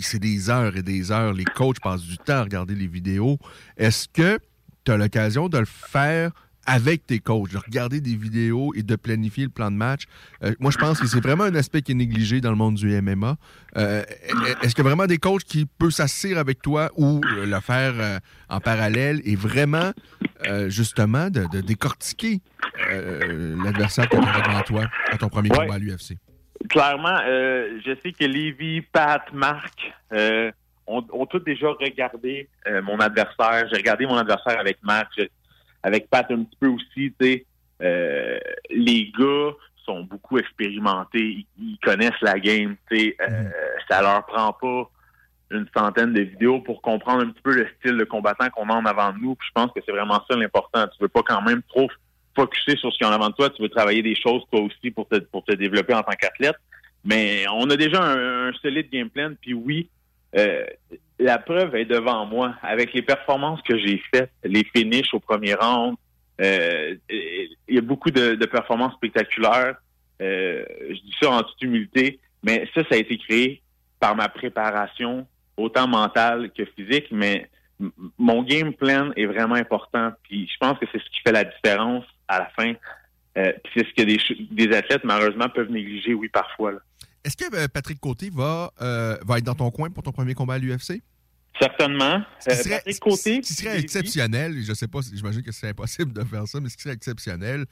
C'est des heures et des heures. Les coachs passent du temps à regarder les vidéos. Est-ce que tu as l'occasion de le faire avec tes coachs, de regarder des vidéos et de planifier le plan de match. Euh, moi, je pense que c'est vraiment un aspect qui est négligé dans le monde du MMA. Euh, Est-ce qu'il y a vraiment des coachs qui peuvent s'assir avec toi ou le faire euh, en parallèle et vraiment, justement, de, de décortiquer l'adversaire que tu as devant toi à ton premier Ouais. combat à l'UFC? Clairement, je sais que Lévi, Pat, Marc ont, ont tous déjà regardé mon adversaire. J'ai regardé mon adversaire avec Marc, je- avec Pat un petit peu aussi. tu sais. Euh, les gars sont beaucoup expérimentés, ils, connaissent la game. tu sais. Euh, Ça leur prend pas une centaine de vidéos pour comprendre un petit peu le style de combattant qu'on a en avant de nous. Puis je pense que c'est vraiment ça l'important. Tu veux pas quand même trop focuser sur ce qu'il y a en avant de toi. Tu veux travailler des choses toi aussi pour te, pour te développer en tant qu'athlète. Mais on a déjà un, un solide game plan. Puis oui, euh, la preuve est devant moi. Avec les performances que j'ai faites, les finishes au premier round, euh, il y a beaucoup de, performances spectaculaires. Euh, je dis ça en toute humilité, mais ça, ça a été créé par ma préparation, autant mentale que physique, mais mon game plan est vraiment important. Puis je pense que c'est ce qui fait la différence à la fin. C'est ce que des, des athlètes, malheureusement, peuvent négliger, oui, parfois. Est-ce que euh, Patrick Côté va, euh, va être dans ton coin pour ton premier combat à l'UFC? Certainement. Ce qui Euh, serait, Patrick Côté, ce qui serait exceptionnel, je sais pas, j'imagine que c'est impossible de faire ça, mais ce qui serait exceptionnel,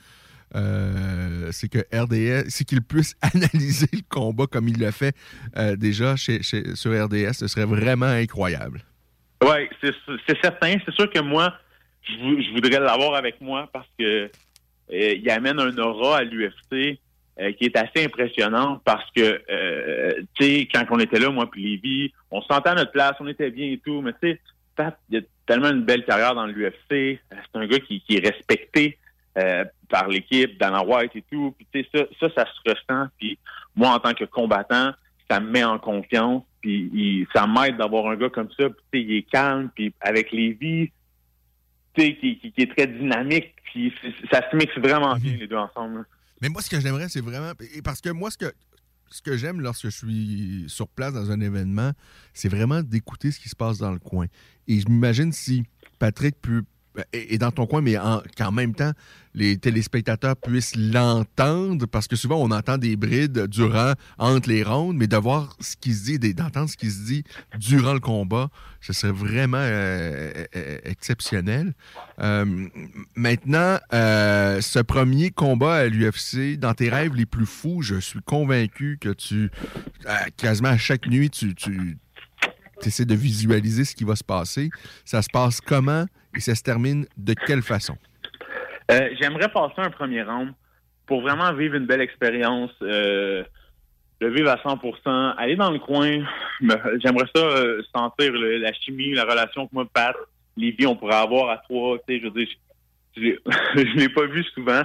euh, c'est que RDS, c'est qu'il puisse analyser le combat comme il le fait euh, déjà chez, chez- sur RDS. Ce serait vraiment incroyable. Oui, c'est certain. C'est sûr que moi, je, vou- je voudrais l'avoir avec moi parce que euh, il amène un aura à l'UFC euh, qui est assez impressionnant parce que, euh, tu sais, quand on était là, moi puis Lévi, on se sentait à notre place, on était bien et tout, mais tu sais, Pat, il a tellement une belle carrière dans l'UFC. C'est un gars qui, qui est respecté euh, par l'équipe, Dana White et tout. Puis tu sais, ça, ça, ça se ressent. Puis moi, en tant que combattant, ça me met en confiance. Puis il- ça m'aide d'avoir un gars comme ça. Puis tu sais, il est calme. Puis avec Lévi, tu sais, qui, qui, qui est très dynamique. Puis ça se mixe vraiment bien les deux ensemble. Mais moi, ce que j'aimerais, c'est vraiment. Parce que moi, ce que, ce que j'aime lorsque je suis sur place dans un événement, c'est vraiment d'écouter ce qui se passe dans le coin. Et je m'imagine si Patrick peut. Est est dans ton coin, mais en- qu'en même temps, les téléspectateurs puissent l'entendre, parce que souvent, on entend des brides durant, entre les rondes, mais de voir ce qui se dit, d'entendre ce qui se dit durant le combat, ce serait vraiment euh, euh, exceptionnel. Euh, maintenant, euh, ce premier combat à l'UFC, dans tes rêves les plus fous, je suis convaincu que tu, quasiment à chaque nuit, tu, tu essaies de visualiser ce qui va se passer. Ça se passe comment? Et ça se termine de quelle façon? Euh, J'aimerais passer un premier round pour vraiment vivre une belle expérience, euh, le vivre à 100% aller dans le coin. me- J'aimerais ça euh, sentir le- la chimie, la relation que moi, Pat, Lévi, on pourrait avoir à trois. Tu sais, je veux dire, je, je l'ai- pas vu souvent.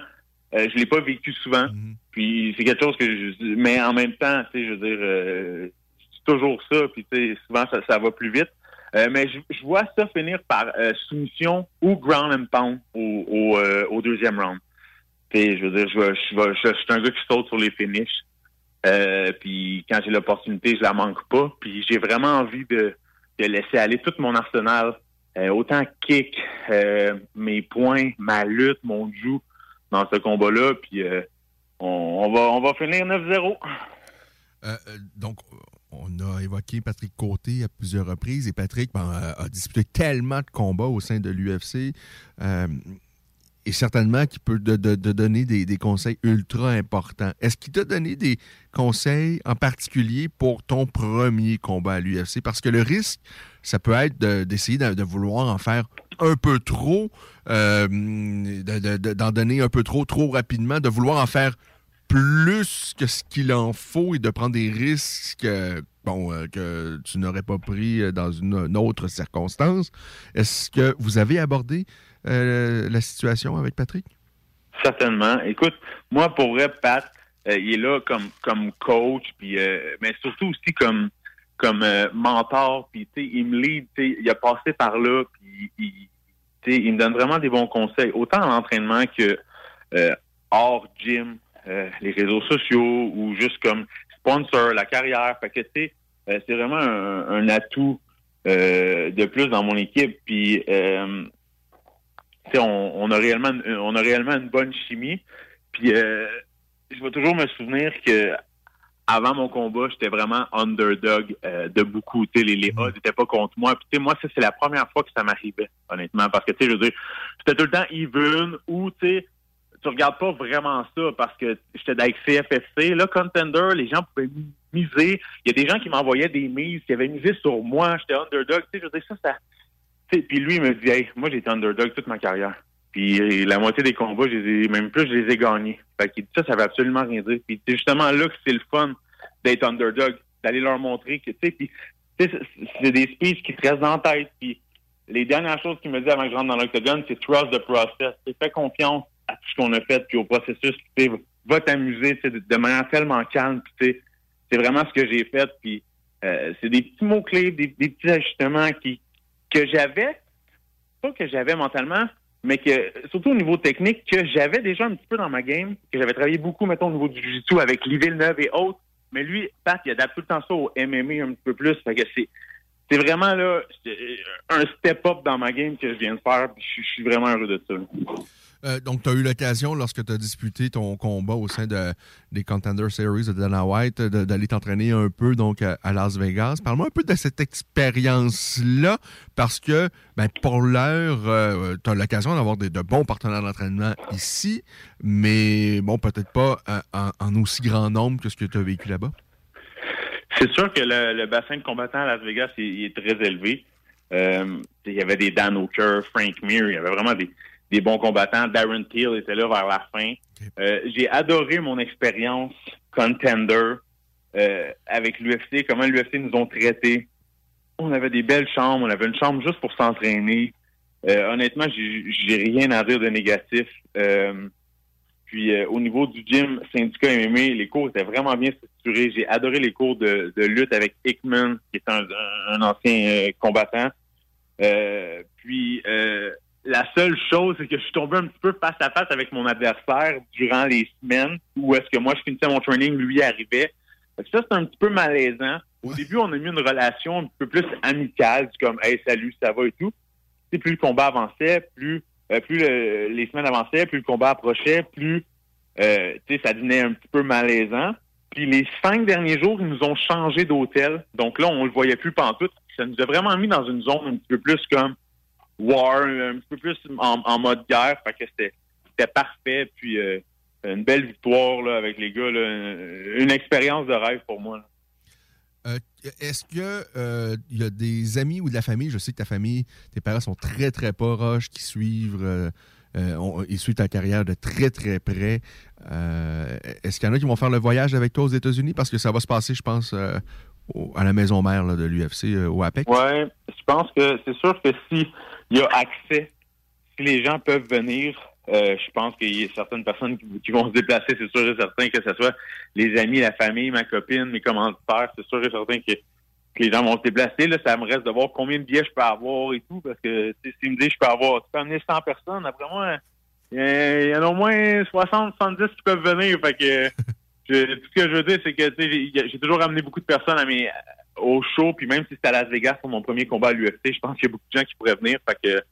Je l'ai pas vécu souvent. Puis c'est quelque chose que je... Mais en même temps, tu sais, je veux dire, euh, c'est toujours ça. Puis tu sais, souvent, ça, ça va plus vite. Euh, mais je, vois ça finir par euh, soumission ou ground and pound euh, au deuxième round. Tu sais, je veux dire, je, je, je- suis un gars qui saute sur les finishes. Puis quand j'ai l'opportunité, je la manque pas. Puis j'ai vraiment envie de, de laisser aller tout mon arsenal, autant kick, mes points, ma lutte, mon joue dans ce combat-là. Puis on, on va on va finir 9-0. Euh, euh, donc, on a évoqué Patrick Côté à plusieurs reprises et Patrick ben, a, a disputé tellement de combats au sein de l'UFC. Euh, et certainement qui peut donner des, conseils ultra importants. Est-ce qu'il t'a donné des conseils en particulier pour ton premier combat à l'UFC? Parce que le risque, ça peut être de- d'essayer de, vouloir en faire un peu trop, euh, de- de- de- d'en donner un peu trop, trop rapidement, de vouloir en faire plus que ce qu'il en faut et de prendre des risques bon, euh, que tu n'aurais pas pris euh, dans une, autre circonstance. Est-ce que vous avez abordé euh, la situation avec Patrick? Certainement. Écoute, moi, pour vrai, Pat, il est là comme coach, puis mais surtout aussi comme mentor, puis il me lead, il a passé par là, puis il, il me donne vraiment des bons conseils, autant en entraînement que hors gym, euh, les réseaux sociaux ou juste comme sponsor, la carrière. Fait que sais, euh, c'est vraiment un, un atout euh, de plus dans mon équipe. Puis on, on a réellement une- on a réellement une bonne chimie. Puis je vais toujours me souvenir que avant mon combat, j'étais vraiment underdog euh, de beaucoup. Les, les odds n'étaient pas contre moi. Puis moi, ça, c'est la première fois que ça m'arrivait, honnêtement. Parce que tu sais, je veux dire, j'étais tout le temps even ou tu sais, tu regardes pas vraiment ça parce que j'étais avec CFFC. Là, Contender, les gens pouvaient mi- miser. Il y a des gens qui m'envoyaient des mises, qui avaient misé sur moi. J'étais underdog. Tu sais, je veux ça, ça, puis lui, il me dit, hey, moi, été underdog toute ma carrière. Puis euh, la moitié des combats, même plus, je les ai gagnés. Fait ça, ça veut absolument rien dire. Puis c'est justement là que c'est le fun d'être underdog, d'aller leur montrer que, tu sais, puis c'est- des speeches qui te restent la tête. Puis les dernières choses qu'il me dit avant que je rentre dans l'octogone, c'est trust the process. Fais confiance à tout ce qu'on a fait, puis au processus. Tu sais, va t'amuser de, de manière tellement calme. Puis, c'est vraiment ce que j'ai fait. Puis euh, c'est des petits mots clés, des, petits ajustements qui que j'avais, pas que j'avais mentalement, mais que surtout au niveau technique, que j'avais déjà un petit peu dans ma game, que j'avais travaillé beaucoup, mettons, au niveau du jiu-jitsu avec Lee Villeneuve et autres. Mais lui, Pat, il adapte tout le temps ça au MMA un petit peu plus. Que c'est c'est vraiment là c'est un step-up dans ma game que je viens de faire. puis je suis vraiment heureux de ça. Euh, donc, tu as eu l'occasion, lorsque tu as disputé ton combat au sein de, des Contender Series de Dana White, d'aller t'entraîner un peu donc à, Las Vegas. Parle-moi un peu de cette expérience-là, parce que ben, pour l'heure, tu as l'occasion d'avoir de bons partenaires d'entraînement ici, mais bon, peut-être pas euh, en, aussi grand nombre que ce que tu as vécu là-bas. C'est sûr que le, bassin de combattants à Las Vegas est très élevé. Euh, il y avait des Dan O'Kerr, Frank Mir, il y avait vraiment des, des bons combattants. Darren Till était là vers la fin. Euh, J'ai adoré mon expérience contender euh, avec l'UFC, comment l'UFC nous ont traités. On avait des belles chambres, on avait une chambre juste pour s'entraîner. Euh, honnêtement, j'ai rien à dire de négatif. Euh, puis euh, au niveau du gym syndicat MMA, les cours étaient vraiment bien structurés. J'ai adoré les cours de, de lutte avec Hickman, qui est un, un- ancien euh, combattant. Euh, puis euh, la seule chose, c'est que je suis tombé un petit peu face à face avec mon adversaire durant les semaines où est-ce que moi je finissais mon training, lui arrivait. Ça, c'est un petit peu malaisant. Au début, on a mis une relation un peu plus amicale, comme Hey, salut, ça va et tout. Plus le combat avançait, plus euh, plus le- les semaines avançaient, plus le combat approchait, plus euh, tu sais, ça devenait un petit peu malaisant. Puis les cinq derniers jours, ils nous ont changé d'hôtel. Donc là, on le voyait plus pantoute. Ça nous a vraiment mis dans une zone un petit peu plus comme war, un petit peu plus en, en mode guerre. Fait que c'était parfait. Puis euh, une belle victoire là, avec les gars. Là, une expérience de rêve pour moi. Euh, Est-ce que euh, il y a des amis ou de la famille, je sais que ta famille, tes parents sont très très proches, qui suivent, on- ils suivent ta carrière de très très près. Est-ce qu'il y en a qui vont faire le voyage avec toi aux États-Unis? Parce que ça va se passer, je pense, euh, au- à la maison mère là, de l'UFC au APEC? Ouais, je pense que c'est sûr que si il y a accès, si les gens peuvent venir, euh, je pense qu'il y a certaines personnes qui, vont se déplacer, c'est sûr et certain que ce soit les amis, la famille, ma copine, mes commanditaires, c'est sûr et certain que, les gens vont se déplacer. Là, ça me reste de voir combien de billets je peux avoir et tout, parce que tu sais, s'ils me disent je peux avoir, tu peux amener 100 personnes, après moi, il y a- il y en a au moins 60, 70 qui peuvent venir. Fait que je- tout ce que je veux dire, c'est que j'ai toujours amené beaucoup de personnes à mes au show, puis même si c'était à Las Vegas pour mon premier combat à l'UFC, je pense qu'il y a beaucoup de gens qui pourraient venir. Fait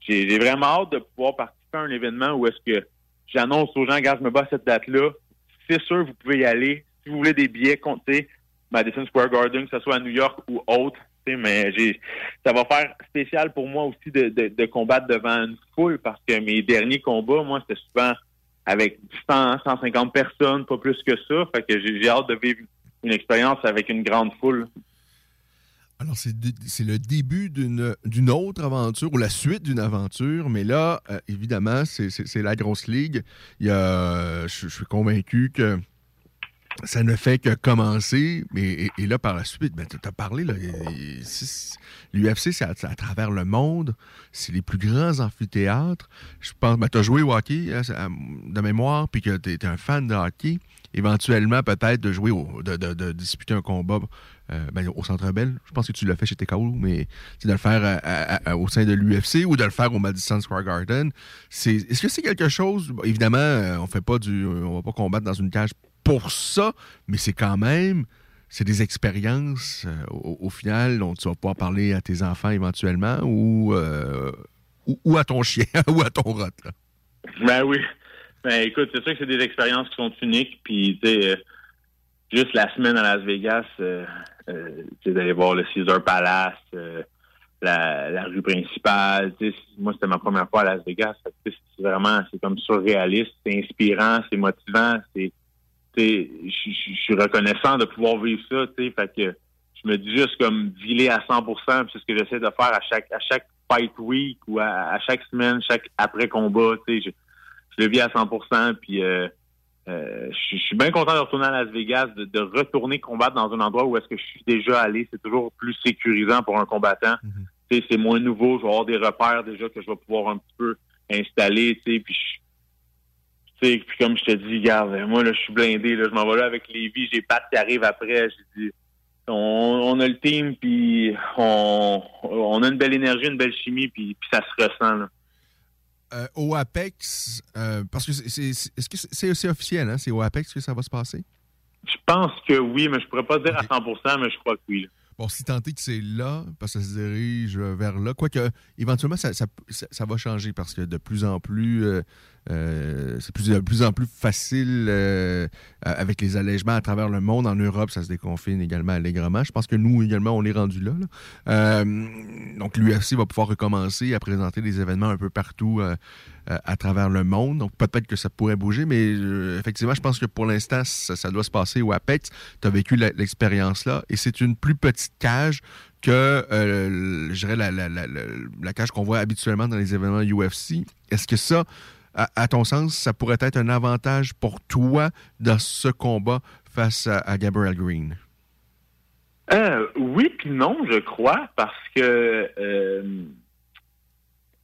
j'ai vraiment hâte de pouvoir participer à un événement où est-ce que j'annonce aux gens, regarde, je me bats à cette date-là. C'est sûr, vous pouvez y aller. Si vous voulez des billets, comptez Madison Square Garden, que ce soit à New York ou autre, mais ça va faire spécial pour moi aussi de, de combattre devant une foule parce que mes derniers combats, moi, c'était souvent avec 100, 150 personnes, pas plus que ça. Fait que j'ai, hâte de vivre une expérience avec une grande foule. Alors, c'est le début d'une autre aventure ou la suite d'une aventure, mais là, euh, évidemment, c'est- la grosse ligue. Il y a, je suis convaincu que ça ne fait que commencer, et, là, par la suite, ben, tu as parlé, l'UFC, c'est à, travers le monde, c'est les plus grands amphithéâtres. Je pense, ben, tu as joué au hockey hein, euh, de mémoire, puis que tu es, un fan de hockey. Éventuellement, peut-être de jouer, au, de, disputer un combat euh, ben, au Centre Bell. Je pense que tu l'as fait chez TKO, mais de le faire à- au sein de l'UFC ou de le faire au Madison Square Garden. Est-ce que c'est quelque chose, évidemment, euh, on fait pas va pas combattre dans une cage pour ça, mais c'est quand même, c'est des expériences euh, au, final dont tu vas pouvoir parler à tes enfants éventuellement ou, euh, ou, à ton chien ou à ton là. Ben oui. Ben écoute, c'est sûr que c'est des expériences qui sont uniques. Puis, tu sais, euh, juste la semaine à Las Vegas, tu d'aller voir le Caesar Palace, la, rue principale. Moi, c'était ma première fois à Las Vegas. C'est vraiment, c'est comme surréaliste, c'est inspirant, c'est motivant, c'est, je suis reconnaissant de pouvoir vivre ça, tu sais, fait que je me dis juste comme viler à 100%, puis c'est ce que j'essaie de faire à chaque à chaque fight week ou à, à chaque semaine, chaque après combat, tu sais, je, je le vis à 100%, puis euh, euh, je, je suis bien content de retourner à Las Vegas, de, de retourner combattre dans un endroit où est-ce que je suis déjà allé, c'est toujours plus sécurisant pour un combattant. Tu sais, c'est moins nouveau, je vais avoir des repères déjà que je vais pouvoir un petit peu installer, tu sais, puis je- puis comme je te dis, regarde, moi, là, je suis blindé, là, je m'en vais là avec Lévi, j'ai Pat qui arrive après, j'ai dit, on, on a le team, puis on, on a une belle énergie, une belle chimie, puis, puis ça se ressent, là. Euh, au Apex, euh, parce que c'est, est-ce que c'est, c'est officiel, hein? C'est au Apex que ça va se passer? Je pense que oui, mais je pourrais pas dire à 100%, mais je crois que oui. là. Bon, si tant est que c'est là, parce que ça se dirige vers là, quoique éventuellement ça, ça, ça- ça va changer parce que de plus en plus, euh, euh, c'est plus, de plus en plus facile euh, avec les allègements à travers le monde. En Europe, ça se déconfine également allègrement. Je pense que nous également, on est rendu là. là. Euh, donc l'UFC va pouvoir recommencer à présenter des événements un peu partout à travers le monde. Donc peut-être que ça pourrait bouger, mais effectivement, je pense que pour l'instant, ça, doit se passer au Apex. Tu as vécu la- l'expérience-là et c'est une plus petite cage que, je dirais, la- la- la- la cage qu'on voit habituellement dans les événements UFC. Est-ce que ça, à, ton sens, ça pourrait être un avantage pour toi dans ce combat face à, à Gabriel Green? Euh, oui puis non, je crois, parce que euh,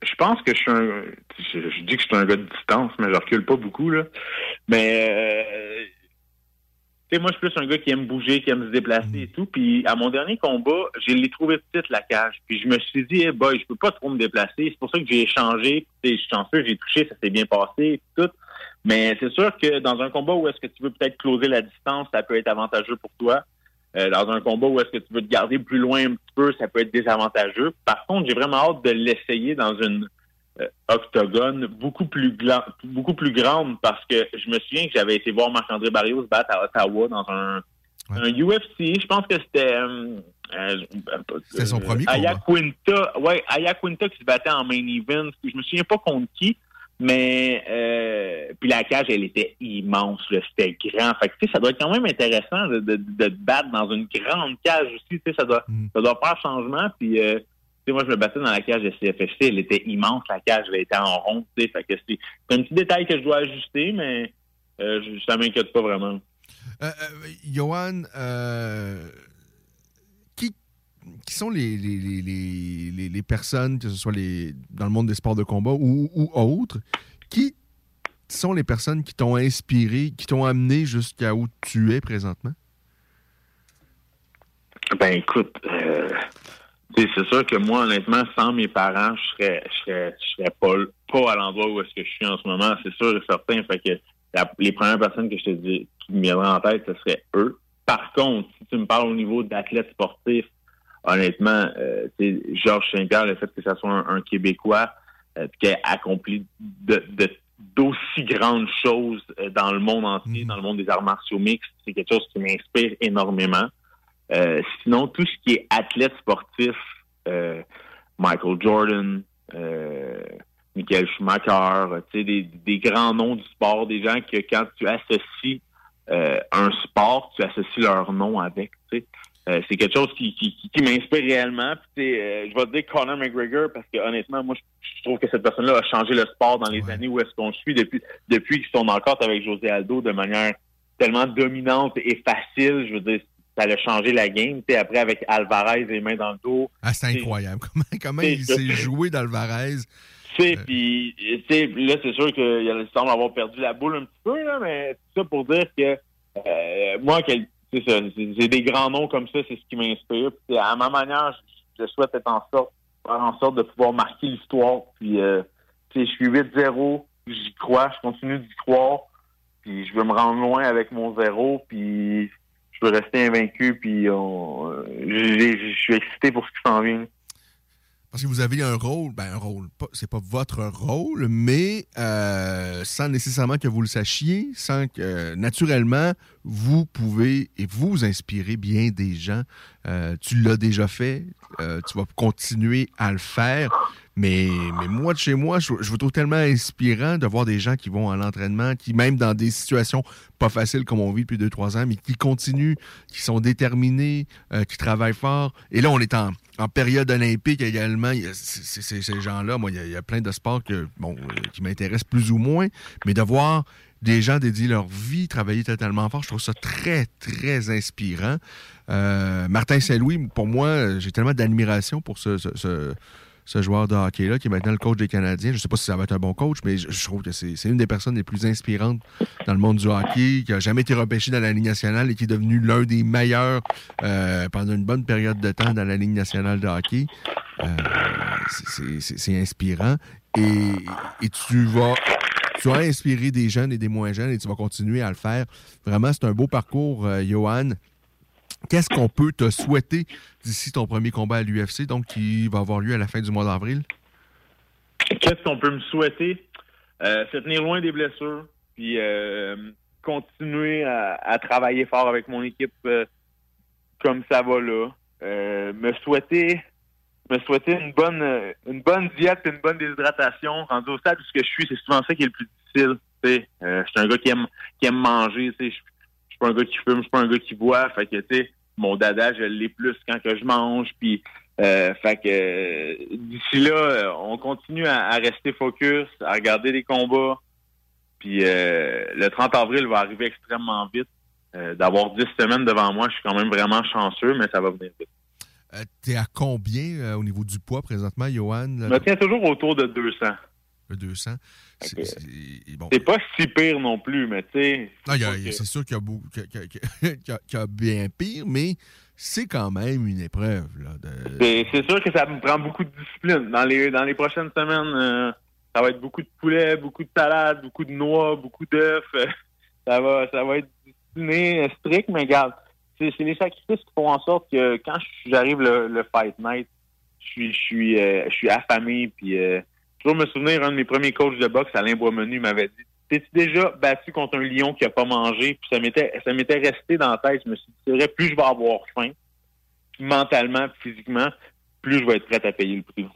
je pense que je suis un. Je, je dis que je suis un gars de distance, mais je recule pas beaucoup là. Mais euh, sais, moi, je suis plus un gars qui aime bouger, qui aime se déplacer et tout. Puis à mon dernier combat, je l'ai trouvé petite la cage. Puis je me suis dit, hey boy, je peux pas trop me déplacer. C'est pour ça que j'ai échangé. Je suis chanceux, j'ai touché, ça s'est bien passé, tout. Mais c'est sûr que dans un combat où est-ce que tu veux peut-être closer la distance, ça peut être avantageux pour toi. Euh, dans un combat où est-ce que tu veux te garder plus loin un petit peu, ça peut être désavantageux. Par contre, j'ai vraiment hâte de l'essayer dans une octogone beaucoup plus beaucoup plus grande parce que je me souviens que j'avais été voir Marc-André Barrios se battre à Ottawa dans un, un UFC. Je pense que c'était euh, euh, C'était son premier Aya combat. Quinta, ouais, Aya Quinta qui se battait en main event. Je me souviens pas contre qui, mais euh, puis la cage, elle était immense, c'était grand. Fait que, tu sais, ça doit être quand même intéressant de, de, de te battre dans une grande cage aussi. Ça doit, ça doit faire changement. Puis, euh, sais, moi, je me battais dans la cage de CFFC, elle était immense, la cage, elle était en rond. Tu sais, fait que c'est un petit détail que je dois ajuster, mais euh, ça m'inquiète pas vraiment. Euh, euh, Johan, euh, qui, qui sont les, les, les- les- les- les personnes, que ce soit les, dans le monde des sports de combat ou, ou autres, qui sont les personnes qui t'ont inspiré, qui t'ont amené jusqu'à où tu es présentement? Ben écoute, euh, c'est sûr que moi, honnêtement, sans mes parents, je serais, je serais, je serais pas, pas à l'endroit où est-ce que je suis en ce moment, c'est sûr et certain. Fait que la- les premières personnes que je te dis qui me viendraient en tête, ce serait eux. Par contre, si tu me parles au niveau d'athlète sportif, honnêtement, euh, Georges Saint-Pierre, le fait que ça soit un, un Québécois euh, qui a accompli de, de- d'aussi grandes choses euh, dans le monde entier, dans le monde des arts martiaux mixtes, c'est quelque chose qui m'inspire énormément. Euh, sinon, tout ce qui est athlète sportif, euh, Michael Jordan, euh, Michael Schumacher, tu sais, des, des grands noms du sport, des gens que quand tu associes euh, un sport, tu associes leur nom avec. Euh, c'est quelque chose qui, qui, qui- m'inspire réellement. Puis, euh, je vais te dire Conor McGregor parce que honnêtement, moi, je, trouve que cette personne-là a changé le sport dans les années où est-ce qu'on suit depuis depuis qu'ils sont encore avec José Aldo de manière tellement dominante et facile. Je veux dire, ça a changé la game. Après, avec Alvarez les mains dans le dos. Ah, c'est incroyable. Comment, comment il s'est joué d'Alvarez? Tu sais, puis, tu sais, là, c'est sûr qu'il semble avoir perdu la boule un petit peu, là, mais tout ça pour dire que euh, moi, c'est des grands noms comme ça, c'est ce qui m'inspire. À ma manière, je, je souhaite être en sorte, faire en sorte de pouvoir marquer l'histoire. Puis, euh, je suis 8-0, j'y crois, je continue d'y croire. Puis, je veux me rendre loin avec mon zéro, puis je veux rester invaincu, puis on, euh, je suis excité pour ce qui s'en vient. Parce que vous avez un rôle, ben un rôle, c'est pas votre rôle, mais euh, sans nécessairement que vous le sachiez, sans que euh, naturellement vous pouvez et vous inspirez bien des gens. Tu l'as déjà fait, tu vas continuer à le faire. Mais, moi, de chez moi, je, vous trouve tellement inspirant de voir des gens qui vont à l'entraînement, qui, même dans des situations pas faciles comme on vit depuis 2-3 ans, mais qui continuent, qui sont déterminés, euh, qui travaillent fort. Et là, on est en, période olympique également. Il y a- ces gens-là, moi, il y, a, plein de sports euh, qui m'intéressent plus ou moins, mais de voir des gens dédier leur vie, travailler totalement fort, je trouve ça très, très inspirant. Euh, Martin Saint-Louis, pour moi, j'ai tellement d'admiration pour ce- ce joueur de hockey-là, qui est maintenant le coach des Canadiens. Je ne sais pas si ça va être un bon coach, mais je, trouve que c'est une des personnes les plus inspirantes dans le monde du hockey, qui a jamais été repêché dans la Ligue nationale et qui est devenu l'un des meilleurs euh, pendant une bonne période de temps dans la Ligue nationale de hockey. Euh, c'est inspirant. Et, et tu vas tu as inspiré des jeunes et des moins jeunes et tu vas continuer à le faire. Vraiment, c'est un beau parcours, euh, Johan. Qu'est-ce qu'on peut te souhaiter d'ici ton premier combat à l'UFC, donc qui va avoir lieu à la fin du mois d'avril? Qu'est-ce qu'on peut me souhaiter? Euh, se tenir loin des blessures, puis euh, continuer à, travailler fort avec mon équipe euh, comme ça va là. Me souhaiter me souhaiter une bonne une bonne diète et une bonne déshydratation. Rendu au stade où je suis, c'est souvent ça qui est le plus difficile. je suis un gars qui aime qui aime manger. Je je suis pas un gars qui fume, je suis pas un gars qui boit. Fait que tu sais, mon dada, je l'ai plus quand que je mange. Puis euh, fait que d'ici là, euh, on continue à, à rester focus, à regarder les combats. Puis euh, le 30 avril va arriver extrêmement vite. Euh, D'avoir 10 semaines devant moi, je suis quand même vraiment chanceux, mais ça va venir vite. Euh, T'es à combien au niveau du poids présentement, Johan? Je me tiens toujours autour de 200. Le 200. C'est bon. Pas si pire non plus, mais tu sais. C'est pas que- c'est sûr qu'il y, qu'il y qu'il y a- bien pire, mais c'est quand même une épreuve. De... C'est sûr que ça me prend beaucoup de discipline. Dans les dans les prochaines semaines, euh, ça va être beaucoup de poulet, beaucoup de salade, beaucoup de noix, beaucoup d'œufs. Euh, ça va ça va être discipliné, euh, strict, mais regarde, c'est c'est les sacrifices qui font en sorte que quand j'arrive le, le fight night, je suis je suis euh, je suis affamé puis toujours me souvenir un de mes premiers coachs de boxe, Alain Boismenu, m'avait dit T'es-tu déjà battu contre un lion qui a pas mangé? Puis ça m'était ça m'était resté dans la tête. Je me suis dit, plus je vais avoir faim, mentalement, physiquement, plus je vais être prêt à payer le prix.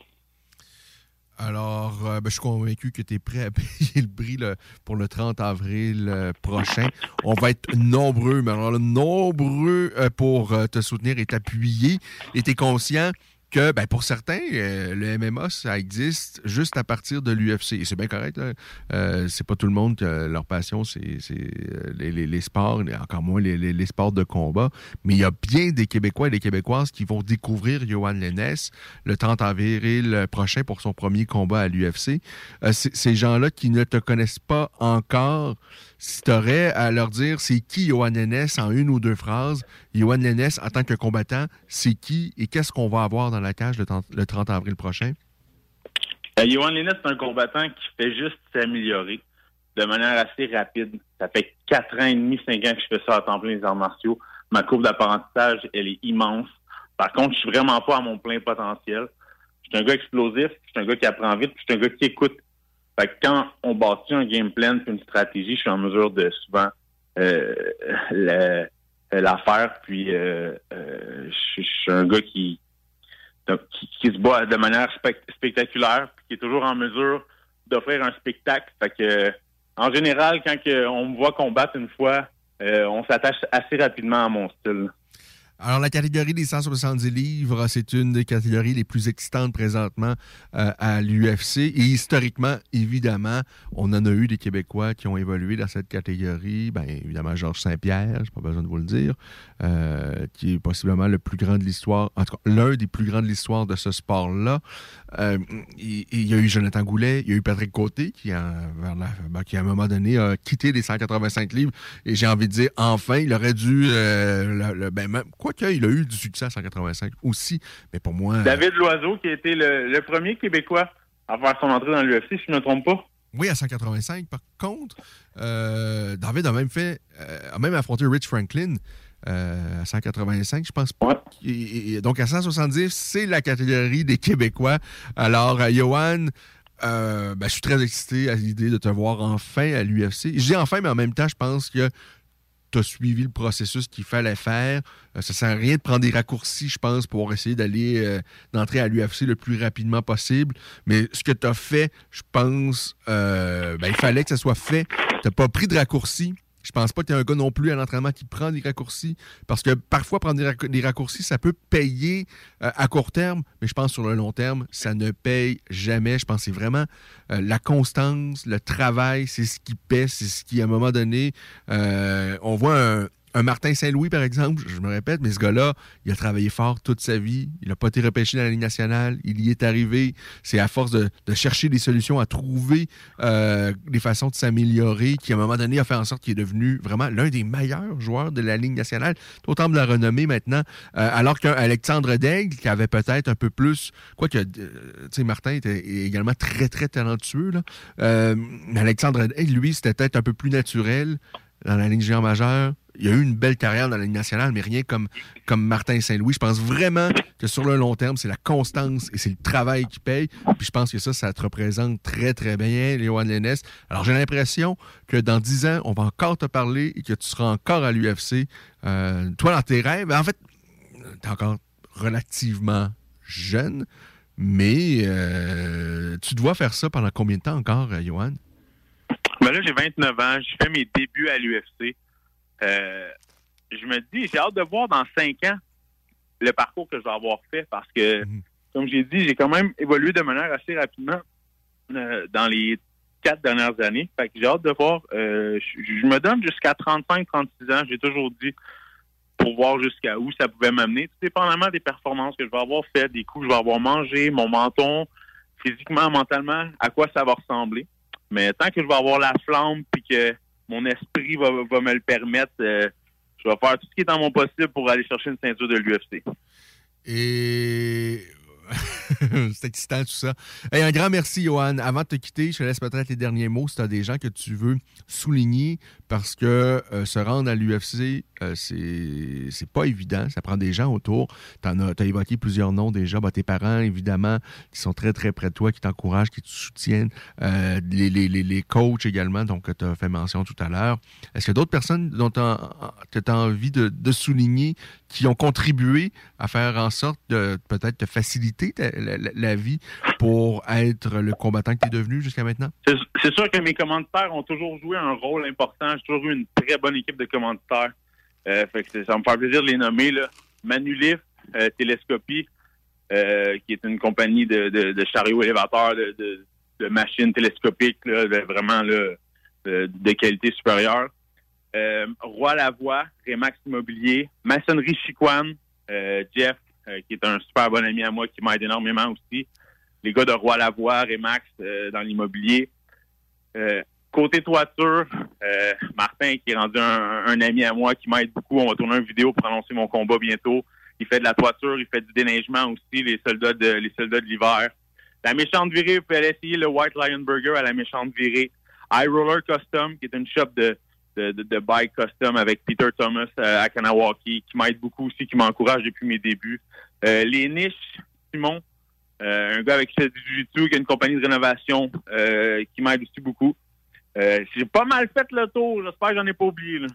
Alors, euh, ben, je suis convaincu que tu es prêt à payer le prix pour le 30 avril euh, prochain. On va être nombreux, mais alors nombreux euh, pour te soutenir et t'appuyer. Et tu es conscient que ben, pour certains, euh, le MMA, ça existe juste à partir de l'UFC. Et c'est bien correct. Euh, c'est pas tout le monde que leur passion, c'est euh, les, les- les sports, encore moins les, les- sports de combat. Mais il y a bien des Québécois et des Québécoises qui vont découvrir Johan Lennes le 30 avril prochain pour son premier combat à l'UFC. Euh, ces gens-là qui ne te connaissent pas encore, si tu aurais à leur dire c'est qui Johan Lennes en une ou deux phrases, Johan Lennes en tant que combattant, c'est qui et qu'est-ce qu'on va avoir dans la cage le 30, le 30 avril prochain? Euh, Johan Lennes, c'est un combattant qui fait juste s'améliorer de manière assez rapide. Ça fait quatre ans et demi, cinq ans que je fais ça à temps plein les arts martiaux. Ma courbe d'apprentissage, elle est immense. Par contre, je suis vraiment pas à mon plein potentiel. Je suis un gars explosif, je suis un gars qui apprend vite, je suis un gars qui écoute. Fait que quand on bâtit un game plan une stratégie, je suis en mesure de souvent euh, le- euh, la faire. Puis euh, euh, je suis un gars qui, qui, qui se bat de manière spec- spectaculaire, puis qui est toujours en mesure d'offrir un spectacle. Fait que en général, quand que on me voit combattre une fois, euh, on s'attache assez rapidement à mon style. Alors, la catégorie des 170 livres, c'est une des catégories les plus excitantes présentement euh, à l'UFC. Et historiquement, évidemment, on en a eu des Québécois qui ont évolué dans cette catégorie. Bien, évidemment, Georges Saint-Pierre, j'ai pas besoin de vous le dire, euh, qui est possiblement le plus grand de l'histoire, en tout cas, l'un des plus grands de l'histoire de ce sport-là. Euh, il y a eu Jonathan Goulet, il y a eu Patrick Côté, qui, a, ben, à un moment donné a quitté les 185 livres. Et j'ai envie de dire, enfin, il aurait dû... le- ben, qu'il a eu du succès à 185 aussi, mais pour moi... euh, David Loiseau, qui a été le, le premier Québécois à faire son entrée dans l'UFC, si je ne me trompe pas. Oui, à 185. Par contre, euh, David a même fait, euh, a même affronté Rich Franklin euh, à 185, je pense pas. Et- et- donc à 170, c'est la catégorie des Québécois. Alors, Johan, ben, je suis très excité à l'idée de te voir enfin à l'UFC. Je dis enfin, mais en même temps, je pense que tu suivi le processus qu'il fallait faire. Euh, ça sert à rien de prendre des raccourcis, je pense, pour essayer d'aller euh, d'entrer à l'UFC le plus rapidement possible. Mais ce que tu as fait, je pense, euh, ben, il fallait que ça soit fait. Tu pas pris de raccourcis. Je pense pas que tu es un gars non plus à l'entraînement qui prend des raccourcis. Parce que parfois, prendre des raccourcis, ça peut payer euh, à court terme, mais je pense sur le long terme, ça ne paye jamais. Je pense que c'est vraiment euh, la constance, le travail, c'est ce qui paie, c'est ce qui, à un moment donné, euh, on voit un, un Martin Saint-Louis, par exemple, je me répète, mais ce gars-là, il a travaillé fort toute sa vie. Il n'a pas été repêché dans la Ligue nationale. Il y est arrivé. C'est à force de, chercher des solutions, à trouver euh, des façons de s'améliorer, qui, à un moment donné, a fait en sorte qu'il est devenu vraiment l'un des meilleurs joueurs de la Ligue nationale. Autant de la renommée maintenant. Euh, alors qu'un Alexandre Daigle, qui avait peut-être un peu plus. Quoique, euh, tu sais, Martin était également très, très talentueux. Là. Euh, Alexandre Daigle, lui, c'était peut-être un peu plus naturel dans la Ligue géant majeure. Il a eu une belle carrière dans la Ligue nationale, mais rien comme, comme Martin Saint-Louis. Je pense vraiment que sur le long terme, c'est la constance et c'est le travail qui paye. Puis je pense que ça, ça te représente très, très bien, Léon Lennes. Alors j'ai l'impression que dans 10 ans, on va encore te parler et que tu seras encore à l'UFC. Euh, toi, dans tes rêves, ben, en fait, tu es encore relativement jeune, mais euh, tu dois faire ça pendant combien de temps encore, euh, Johan? Ben là, j'ai 29 ans. Je fais mes débuts à l'UFC. Euh, je me dis, j'ai hâte de voir dans 5 ans le parcours que je vais avoir fait parce que, comme j'ai dit, j'ai quand même évolué de manière assez rapidement euh, dans les quatre dernières années. Fait que j'ai hâte de voir. euh, je, je me donne jusqu'à 35-36 ans. J'ai toujours dit pour voir jusqu'à où ça pouvait m'amener. Tout dépendamment des performances que je vais avoir faites, des coups que je vais avoir mangé, mon menton, physiquement, mentalement, à quoi ça va ressembler. Mais tant que je vais avoir la flamme puis que mon esprit va, me le permettre, euh, je vais faire tout ce qui est en mon possible pour aller chercher une ceinture de l'UFC. c'est excitant tout ça. Hey, un grand merci, Johan. Avant de te quitter, je te laisse peut-être les derniers mots si tu as des gens que tu veux souligner parce que euh, se rendre à l'UFC, euh, c'est pas évident. Ça prend des gens autour. Tu as, évoqué plusieurs noms déjà. Ben, tes parents, évidemment, qui sont très, très près de toi, qui t'encouragent, qui te soutiennent. Euh, les, les, les, les coachs également, donc que tu as fait mention tout à l'heure. Est-ce qu'il y a d'autres personnes dont tu as, envie de, souligner qui ont contribué à faire en sorte de peut-être te faciliter la, vie pour être le combattant que tu es devenu jusqu'à maintenant? C'est sûr que mes commanditaires ont toujours joué un rôle important. J'ai toujours eu une très bonne équipe de commanditaires. Euh, ça me fait plaisir de les nommer. Là. Manulif, euh, Télescopie, euh, qui est une compagnie de, chariots élévateurs, de, machines télescopiques, vraiment de, qualité supérieure. Euh, Roi Lavoie, Remax Immobilier, Maçonnerie euh, Jeff, qui est un super bon ami à moi, qui m'aide énormément aussi. Les gars de Roi Lavoie, Remax euh, dans l'immobilier. Euh, côté toiture, euh, Martin, qui est rendu un, un ami à moi, qui m'aide beaucoup. On va tourner une vidéo pour annoncer mon combat bientôt. Il fait de la toiture, il fait du déneigement aussi, les soldats de les soldats de l'hiver. La méchante virée, vous pouvez aller essayer le White Lion Burger à la méchante virée. High Roller Custom, qui est une shop de, de, de, bike custom avec Peter Thomas euh, à Kanawaki, qui m'aide beaucoup aussi, qui m'encourage depuis mes débuts. Euh, les niches, Simon, euh, un gars avec qui du jiu-jitsu, qui a une compagnie de rénovation, qui m'aide aussi beaucoup. J'ai pas mal fait le tour, j'espère que j'en ai pas oublié. Là.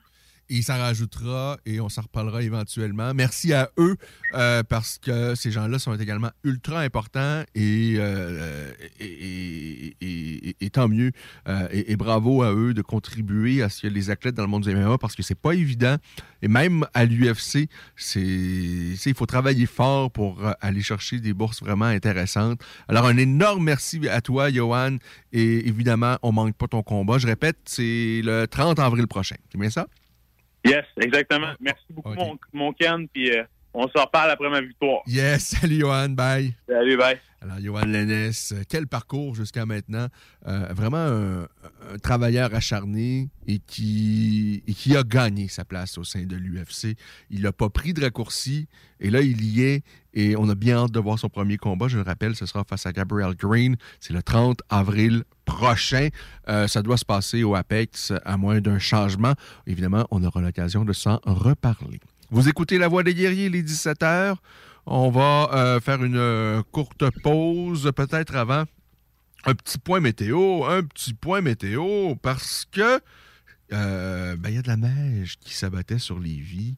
Il s'en rajoutera et on s'en reparlera éventuellement. Merci à eux euh, parce que ces gens-là sont également ultra importants et, euh, et, tant mieux. Euh, et, bravo à eux de contribuer à ce que les athlètes dans le monde du MMA parce que c'est pas évident. Et même à l'UFC, c'est il faut travailler fort pour aller chercher des bourses vraiment intéressantes. Alors un énorme merci à toi, Johan. Et évidemment, on manque pas ton combat. Je répète, c'est le 30 avril prochain. C'est bien ça? Yes, exactement. Merci beaucoup, mon, mon Ken, puis euh, on se reparle après ma victoire. Yes, salut Johan, bye. Salut, bye. Alors, Johan Lennes, euh, quel parcours jusqu'à maintenant? Euh, vraiment un, un travailleur acharné et qui, et qui a gagné sa place au sein de l'UFC. Il n'a pas pris de raccourci et là, il y est et on a bien hâte de voir son premier combat. Je le rappelle, ce sera face à Gabriel Green. C'est le 30 avril prochain. Euh, ça doit se passer au Apex à moins d'un changement. Évidemment, on aura l'occasion de s'en reparler. Vous écoutez La Voix des guerriers, les 17 heures. On va euh, faire une euh, courte pause, peut-être avant un petit point météo, un petit point météo, parce que euh, ben, il y a de la neige qui s'abattait sur les vies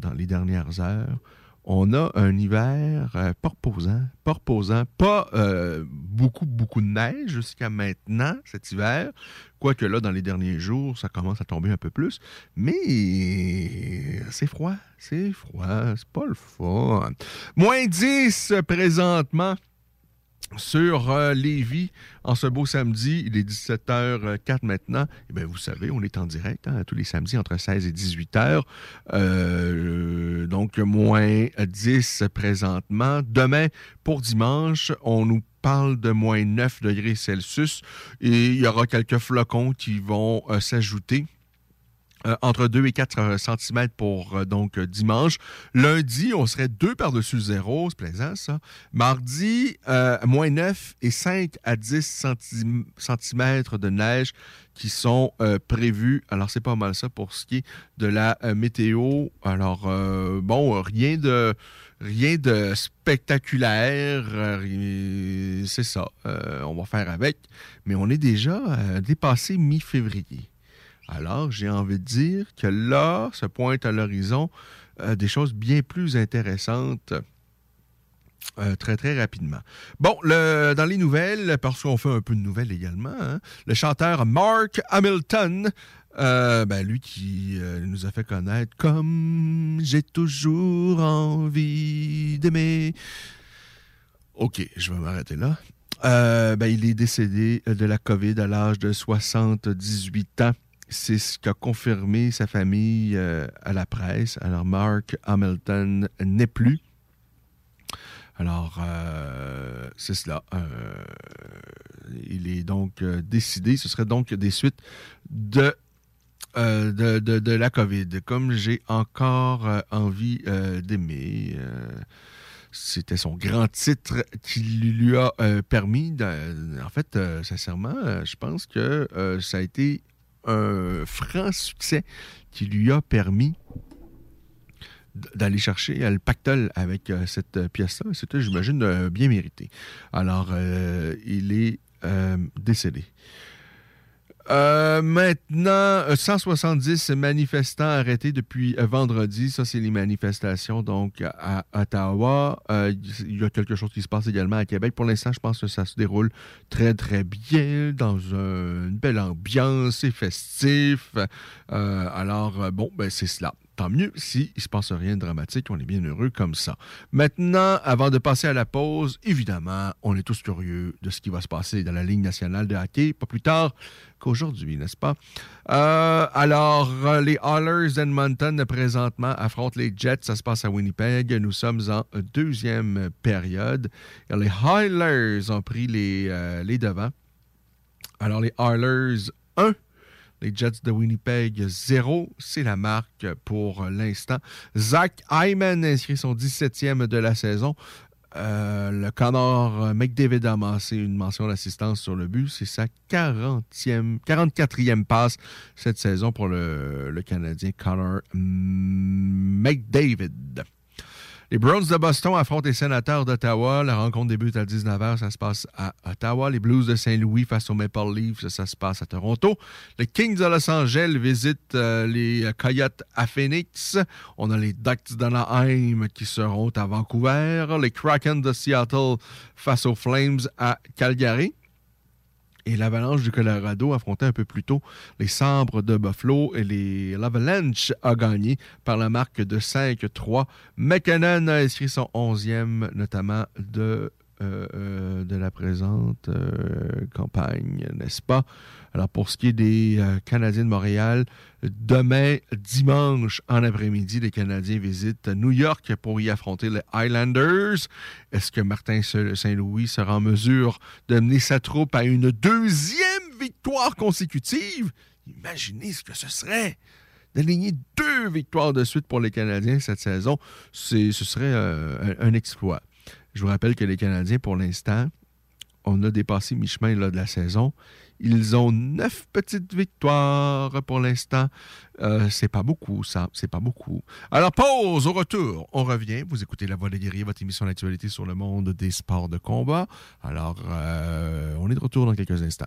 dans les dernières heures. On a un hiver euh, pas reposant, pas reposant, pas beaucoup, beaucoup de neige jusqu'à maintenant, cet hiver. Quoique là, dans les derniers jours, ça commence à tomber un peu plus. Mais c'est froid, c'est froid, c'est pas le fun. Moins 10 présentement sur euh, en ce beau samedi. Il est 17h04 maintenant. Eh bien, vous savez, on est en direct hein, tous les samedis entre 16 et 18h. Euh, donc, moins 10 présentement. Demain, pour dimanche, on nous parle de moins 9 degrés Celsius et il y aura quelques flocons qui vont euh, s'ajouter. Euh, entre 2 et 4 cm pour euh, donc euh, dimanche. Lundi, on serait 2 par-dessus zéro. C'est plaisant, ça. Mardi, euh, moins 9 et 5 à 10 cm de neige qui sont euh, prévus. Alors, c'est pas mal ça pour ce qui est de la euh, météo. Alors, euh, bon, rien de rien de spectaculaire. euh, c'est ça. Euh, on va faire avec. Mais on est déjà euh, dépassé mi-février. Alors, j'ai envie de dire que là, se pointe à l'horizon euh, des choses bien plus intéressantes. euh, très, très rapidement. Bon, dans les nouvelles, parce qu'on fait un peu de nouvelles également, hein, le chanteur Mark Hamilton, euh, ben, lui qui nous a fait connaître comme J'ai toujours envie d'aimer. OK, je vais m'arrêter là. Ben, il est décédé de la COVID à l'âge de 78 ans. C'est ce qu'a confirmé sa famille euh, à la presse. Alors, Mark Hamilton n'est plus. Alors, euh, c'est cela. Euh, il est donc décidé. Ce serait donc des suites de, de, la COVID. Comme j'ai encore envie d'aimer. c'était son grand titre qui lui a permis, en fait, sincèrement, je pense que ça a été un franc succès qui lui a permis d'aller chercher euh, le pactole avec euh, cette euh, pièce-là. C'était, j'imagine, bien mérité. Alors, il est décédé. Euh, maintenant, euh, 170 manifestants arrêtés depuis euh, vendredi. Ça, c'est les manifestations donc à Ottawa. Euh, il y a quelque chose qui se passe également à Québec. Pour l'instant, je pense que ça se déroule très, très bien, dans un- une belle ambiance, c'est festif. Euh, alors, euh, bon, ben, c'est cela. Tant mieux s'il ne se passe rien de dramatique, on est bien heureux comme ça. Maintenant, avant de passer à la pause, évidemment, on est tous curieux de ce qui va se passer dans la Ligue nationale de hockey, pas plus tard qu'aujourd'hui, n'est-ce pas? Euh, alors, les Oilers d'Edmonton, présentement, affrontent les Jets. Ça se passe à Winnipeg. Nous sommes en deuxième période. Les Oilers ont pris les, euh, les devants. Alors, les Oilers 1, les Jets de Winnipeg 0, c'est la marque pour l'instant. Zach Hyman inscrit son 17e de la saison. Euh, le Connor McDavid a amassé une mention d'assistance sur le but. C'est sa 40e, 44e passe cette saison pour le Canadien Connor McDavid. Les Browns de Boston affrontent les Sénateurs d'Ottawa. La rencontre débute à 19h. Ça se passe à Ottawa. Les Blues de Saint-Louis face aux Maple Leafs. Ça se passe à Toronto. Les Kings de Los Angeles visitent euh, les Coyotes à Phoenix. On a les Ducks d'Anaheim qui seront à Vancouver. Les Kraken de Seattle face aux Flames à Calgary et l'Avalanche du Colorado affrontait un peu plus tôt les Sabres de Buffalo et l'Avalanche a gagné par la marque de 5-3. McKinnon a inscrit son 11e, notamment de, euh, euh, de la présente euh, campagne, n'est-ce pas? Alors, pour ce qui est des Canadiens de Montréal, demain, dimanche, en après-midi, les Canadiens visitent New York pour y affronter les Highlanders. Est-ce que Martin Saint-Louis sera en mesure de mener sa troupe à une deuxième victoire consécutive? Imaginez ce que ce serait d'aligner deux victoires de suite pour les Canadiens cette saison. Ce serait un, exploit. Je vous rappelle que les Canadiens, pour l'instant, on a dépassé mi-chemin de la saison. Ils ont neuf petites victoires pour l'instant. Euh, c'est pas beaucoup, ça. C'est pas beaucoup. Alors, pause, au retour, on revient. Vous écoutez La Voix des guerriers, votre émission d'actualité sur le monde des sports de combat. Alors, euh, on est de retour dans quelques instants.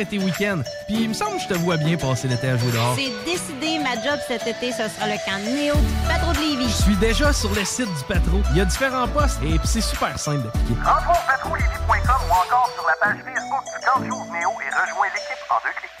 et tes week-ends. Puis il me semble que je te vois bien passer l'été à jouer dehors. C'est décidé, ma job cet été, ce sera le camp Néo du Patro de Lévis. Je suis déjà sur le site du Patro. Il y a différents postes et puis c'est super simple d'appliquer. Rentre au patrolévis.com ou encore sur la page Facebook du camp Néo et rejoins l'équipe en deux clics.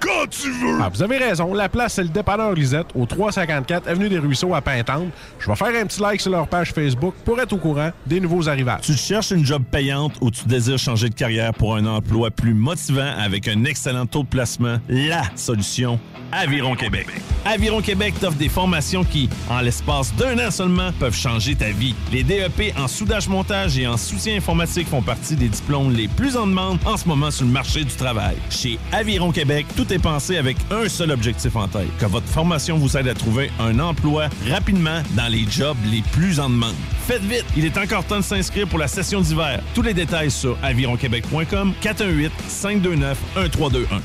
quand tu veux. Ah, vous avez raison. La place, c'est le dépanneur Lisette, au 354 Avenue des Ruisseaux à Pintante. Je vais faire un petit like sur leur page Facebook pour être au courant des nouveaux arrivages. Tu cherches une job payante ou tu désires changer de carrière pour un emploi plus motivant avec un excellent taux de placement? La solution Aviron Québec. Aviron Québec t'offre des formations qui, en l'espace d'un an seulement, peuvent changer ta vie. Les DEP en soudage-montage et en soutien informatique font partie des diplômes les plus en demande en ce moment sur le marché du travail. Chez Aviron Québec, tout est pensé avec un seul objectif en tête, que votre formation vous aide à trouver un emploi rapidement dans les jobs les plus en demande. Faites vite, il est encore temps de s'inscrire pour la session d'hiver. Tous les détails sur avironquebec.com 418 529 1321.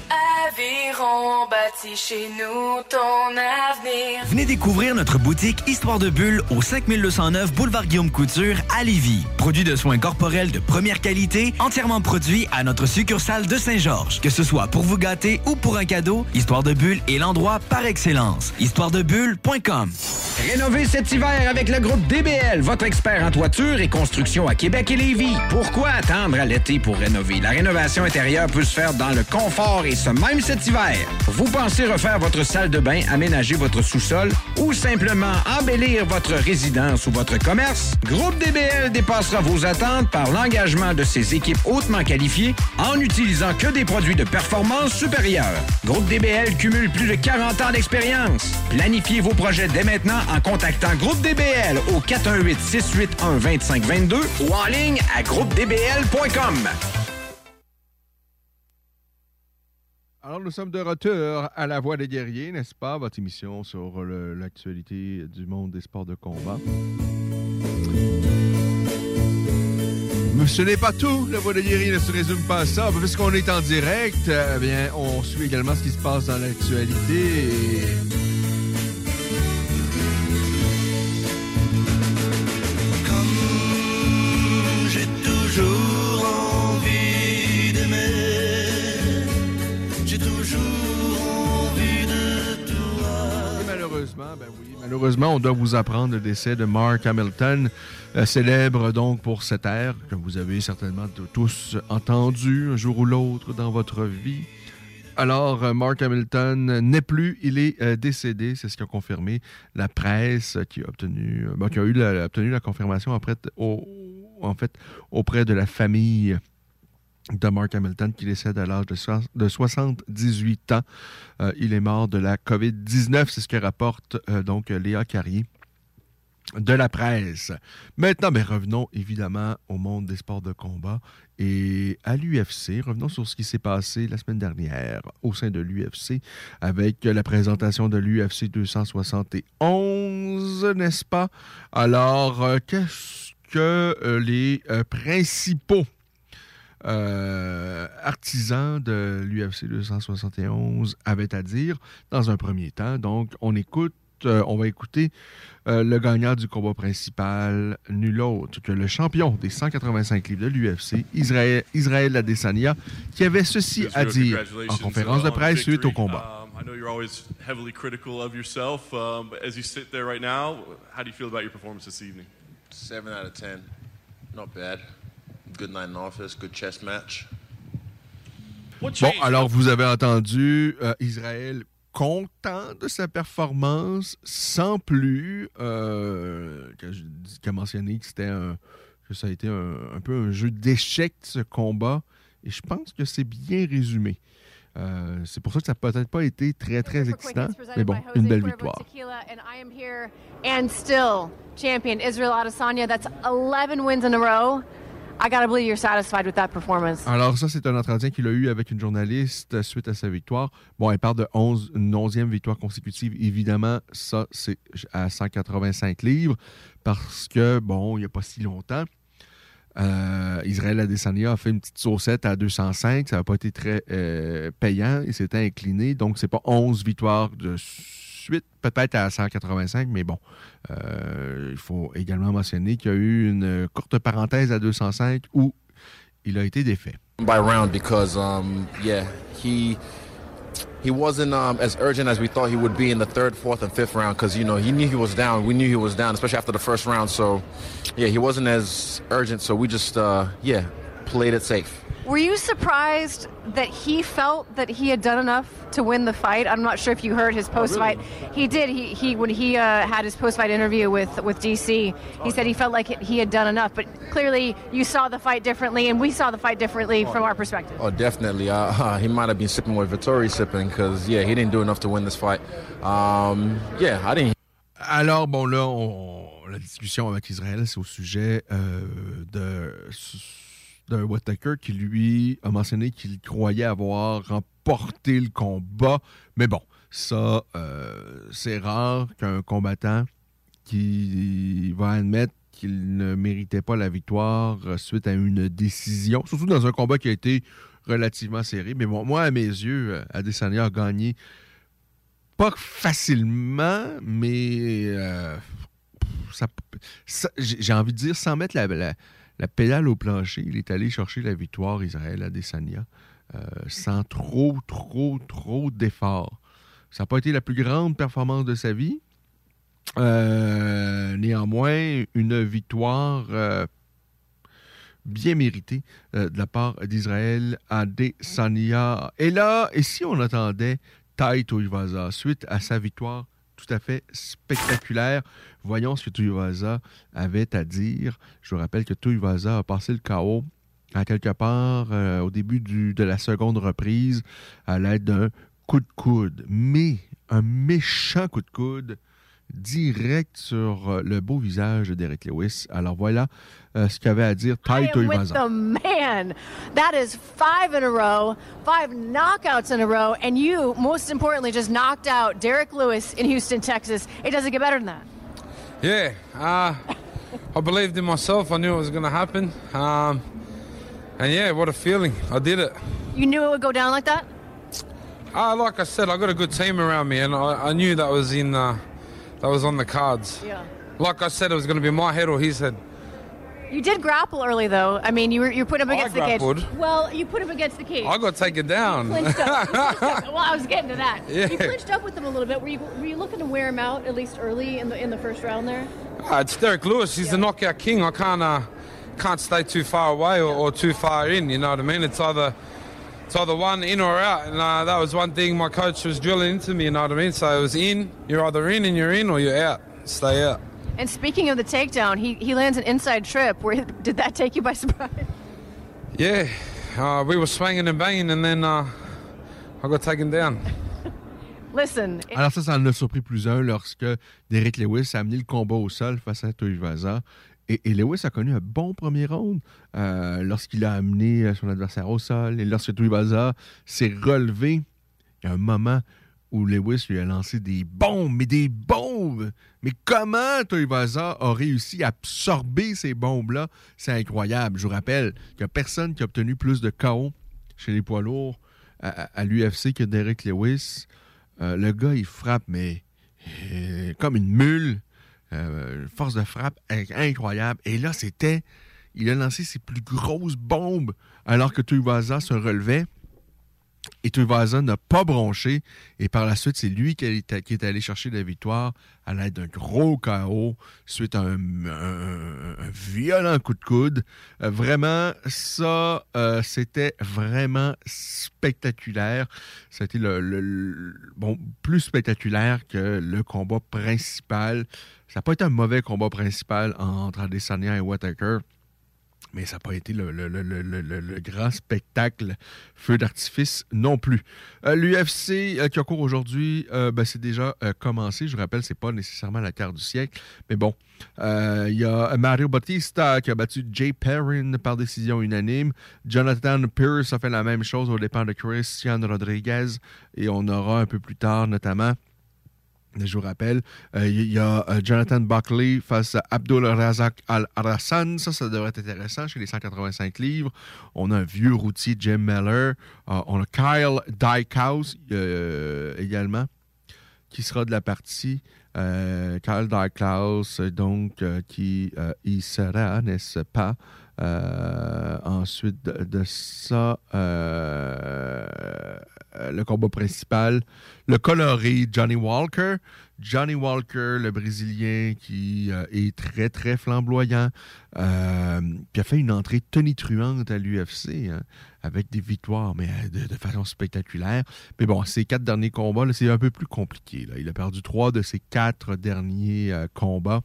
Aviron bâti chez nous ton avenir. Venez découvrir notre boutique Histoire de Bulle au 5209 Boulevard Guillaume Couture à Lévis. Produit de soins corporels de première qualité, entièrement produit à notre succursale de Saint-Georges. Que ce soit pour vous gâter ou pour un cadeau, Histoire de Bulle est l'endroit par excellence. Histoiredebulle.com Rénover cet hiver avec le groupe DBL, votre expert en toiture et construction à Québec et Lévis. Pourquoi attendre à l'été pour rénover? La rénovation intérieure peut se faire dans le confort et ce même cet hiver. Vous pensez refaire votre salle de bain, aménager votre sous-sol ou simplement embellir votre résidence ou votre commerce? Groupe DBL dépassera vos attentes par l'engagement de ses équipes hautement qualifiées en n'utilisant que des produits de performance supérieure. Groupe DBL cumule plus de 40 ans d'expérience. Planifiez vos projets dès maintenant en contactant Groupe DBL au 418 681 2522 ou en ligne à groupedbl.com. Alors, nous sommes de retour à La Voix des guerriers, n'est-ce pas? Votre émission sur l'actualité du monde des sports de combat. Ce n'est pas tout. La Voix des guerriers ne se résume pas à ça. Puisqu'on est en direct, eh bien, on suit également ce qui se passe dans l'actualité. Comme j'ai toujours envie d'aimer, j'ai toujours envie de toi. Et malheureusement, ben oui, malheureusement, on doit vous apprendre le décès de Mark Hamilton, euh, célèbre donc pour cette ère que vous avez certainement tous entendu un jour ou l'autre dans votre vie. Alors, euh, Mark Hamilton n'est plus, il est euh, décédé, c'est ce qu'a confirmé la presse qui a obtenu, bon, qui a la, obtenu la confirmation auprès de la famille de Mark Hamilton qui décède à l'âge de, so- de 78 ans. Euh, il est mort de la COVID-19, c'est ce que rapporte euh, donc Léa Carrier de la presse. Maintenant, ben, revenons évidemment au monde des sports de combat et à l'UFC. Revenons sur ce qui s'est passé la semaine dernière au sein de l'UFC avec la présentation de l'UFC 271, n'est-ce pas? Alors, euh, qu'est-ce que les principaux euh, artisans de l'UFC 271 avaient à dire dans un premier temps. Donc, on écoute, euh, on va écouter euh, le gagnant du combat principal, nul autre que le champion des 185 livres de l'UFC, Israël, Israël Adesanya, qui avait ceci à dire en conférence de presse suite au combat. Um, I know you're always heavily critical of yourself, um, but as you sit there right now, how do you feel about your performance this evening? Seven out of ten. Not bad. Good night in office. Good chess match? Bon, alors vous avez entendu euh, Israël content de sa performance, sans plus, euh, que je dis- qu'a mentionné que c'était un, que ça a été un, un peu un jeu d'échecs ce combat, et je pense que c'est bien résumé. Euh, c'est pour ça que ça n'a peut-être pas été très très excitant, mais bon, une belle victoire. And I am here and still champion Israel Adesanya. That's 11 wins in a row. I gotta believe you're satisfied with that performance. Alors ça, c'est un entretien qu'il a eu avec une journaliste suite à sa victoire. Bon, elle parle de 11, une 11e victoire consécutive. Évidemment, ça, c'est à 185 livres parce que, bon, il n'y a pas si longtemps, euh, Israël Adesanya a fait une petite saucette à 205. Ça n'a pas été très euh, payant. Il s'était incliné. Donc, c'est pas 11 victoires de suite, peut-être à 185, mais bon, euh, il faut également mentionner qu'il y a eu une courte parenthèse à 205 où il a été défait. By round because um yeah he he wasn't um, as urgent as we thought he would be in the third, fourth, and fifth round because you know he knew he was down. We knew he was down, especially after the first round. So yeah, he wasn't as urgent. So we just uh, yeah played it safe. Were you surprised that he felt that he had done enough to win the fight? I'm not sure if you heard his post-fight. He did. He, he when he uh, had his post-fight interview with with DC, he said he felt like he had done enough. But clearly, you saw the fight differently, and we saw the fight differently from our perspective. Oh, definitely. Uh, uh, he might have been sipping what Vittori sipping because yeah, he didn't do enough to win this fight. Um, yeah, I didn't. Alors, bon, là, on- la discussion avec Israël, c'est au sujet euh, de d'un Whittaker qui, lui, a mentionné qu'il croyait avoir remporté le combat. Mais bon, ça, euh, c'est rare qu'un combattant qui va admettre qu'il ne méritait pas la victoire euh, suite à une décision, surtout dans un combat qui a été relativement serré. Mais bon, moi, à mes yeux, euh, Adesanya a gagné pas facilement, mais ça- j'ai envie de dire, sans mettre la- la pédale au plancher, il est allé chercher la victoire Israël Adesanya euh, sans trop, trop, trop d'efforts. Ça n'a pas été la plus grande performance de sa vie. Euh, néanmoins, une victoire euh, bien méritée de la part d'Israël Adesanya. Et là, et si on attendait Tai Tuivasa suite à sa victoire tout à fait spectaculaire, voyons ce que Tuivasa avait à dire. Je vous rappelle que Tuivasa a passé le chaos à quelque part euh, au début de la seconde reprise à l'aide d'un coup de coude. Mais un méchant coup de coude direct sur euh, le beau visage d'Eric Lewis. Alors voilà euh, ce qu'avait à dire Tai I am with Tuivasa. the man. That is five in a row, five knockouts in a row, and you, most importantly, just knocked out Derek Lewis in Houston, Texas. It doesn't get better than that. Yeah, uh, I believed in myself. I knew it was going to happen. Um, and yeah, what a feeling. I did it. You knew it would go down like that? Uh, like I said, I got a good team around me, and I, I knew that was in uh, that was on the cards. Yeah. Like I said, it was going to be my head or his head. You did grapple early, though. I mean, you were you put up I against the cage. grappled. Well, you put him against the cage. I got taken down. You clinched up. You clinched up. Well, I was getting to that. Yeah. You clinched up with him a little bit. Were you were you looking to wear him out at least early in the in the first round there? Uh, it's Derek Lewis. He's the knockout king. I can't uh, can't stay too far away or, or too far in. You know what I mean? It's either it's either one in or out, and uh, that was one thing my coach was drilling into me. You know what I mean? So it was in. You're either in and you're in, or you're out. Stay out. And speaking of the takedown, he he lands an inside trip. Where did that take you by surprise? Yeah, uh, we were swinging and banging, and then uh, I got taken down. Listen. it- Alors ça, ça en a surpris plus un lorsque Derek Lewis a amené le combat au sol face à Tuivasa. Et, Lewis a connu un bon premier round euh, lorsqu'il a amené son adversaire au sol. Et lorsque Tuivasa s'est relevé, il y a un moment où Lewis lui a lancé des bombes, mais des bombes! Mais comment Tuivasa a réussi à absorber ces bombes-là? C'est incroyable. Je vous rappelle qu'il n'y a personne qui a obtenu plus de KO chez les poids lourds à, l'UFC que Derek Lewis. Euh, le gars, il frappe, mais euh, comme une mule. Euh, force de frappe in- incroyable. Et là, c'était. Il a lancé ses plus grosses bombes alors que Tuivasa se relevait. Et Tuivasa n'a pas bronché. Et par la suite, c'est lui qui est, allé chercher la victoire à l'aide d'un gros KO suite à un, violent coup de coude. Euh, vraiment, ça, euh, c'était vraiment spectaculaire. Le- le- bon, plus spectaculaire que le combat principal. Ça n'a pas été un mauvais combat principal entre Adesanya et Whittaker. Mais ça n'a pas été le, grand spectacle feu d'artifice non plus. Euh, L'UFC euh, qui a cours aujourd'hui, euh, ben, c'est déjà commencé. Je vous rappelle, c'est pas nécessairement la carte du siècle. Mais bon, il y a Mario Bautista qui a battu Jay Perrin par décision unanime. Jonathan Pierce a fait la même chose au départ de Christian Rodriguez. Et on aura un peu plus tard, notamment, je vous rappelle, euh, il y a euh, Jonathan Buckley face à Abdul Razak Al-Rassan. Ça, ça devrait être intéressant chez les 185 livres. On a un vieux routier, Jim Miller. Euh, on a Kyle Dykehouse euh, également, qui sera de la partie. Kyle Dykehouse, donc, qui y sera, n'est-ce pas? Euh, ensuite de, ça, euh, le combat principal, le coloré Johnny Walker. Johnny Walker, le Brésilien qui euh, est très, très flamboyant, qui a fait une entrée tonitruante à l'UFC, hein, avec des victoires, mais de, façon spectaculaire. Mais bon, ces quatre derniers combats, c'est un peu plus compliqué. là. Il a perdu trois de ses quatre derniers combats.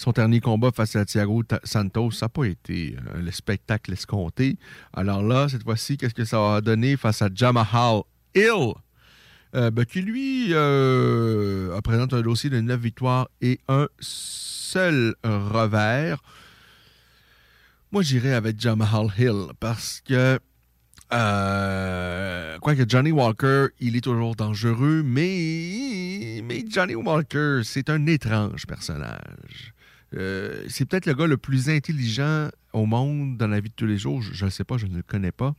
Son dernier combat face à Thiago Santos, ça n'a pas été euh, le spectacle escompté. Alors là, cette fois-ci, qu'est-ce que ça va donner face à Jamahal Hill? Euh, ben, qui lui euh, présente un dossier de 9 victoires et un seul revers. Moi, j'irais avec Jamahal Hill parce que, quoique Johnny Walker, il est toujours dangereux, mais Johnny Walker, c'est un étrange personnage. Euh, c'est peut-être le gars le plus intelligent au monde dans la vie de tous les jours. Je ne sais pas, je ne le connais pas.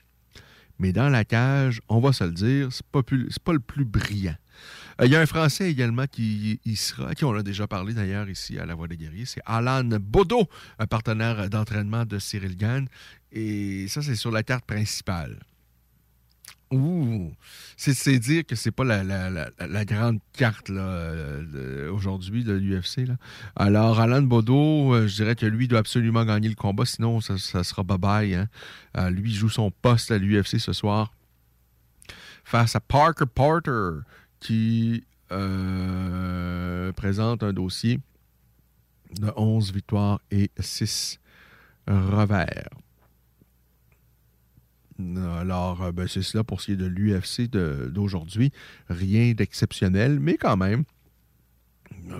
Mais dans la cage, on va se le dire, c'est pas, pas le plus brillant. Euh, Il y a un Français également qui y sera, qui on a déjà parlé d'ailleurs ici à La Voix des Guerriers, c'est Alan Bodo, un partenaire d'entraînement de Cyril Gann. Et ça, c'est sur la carte principale. Ouh! C'est, dire que c'est pas la, grande carte euh, aujourd'hui de l'UFC. Alors, Alan Bodo, euh, je dirais que lui doit absolument gagner le combat, sinon ça, ça sera bye-bye. hein. Euh, lui joue son poste à l'UFC ce soir face à Parker Porter qui euh, présente un dossier de 11 victoires et 6 revers. Alors, euh, ben, c'est cela pour ce qui est de l'UFC d'aujourd'hui. Rien d'exceptionnel, mais quand même,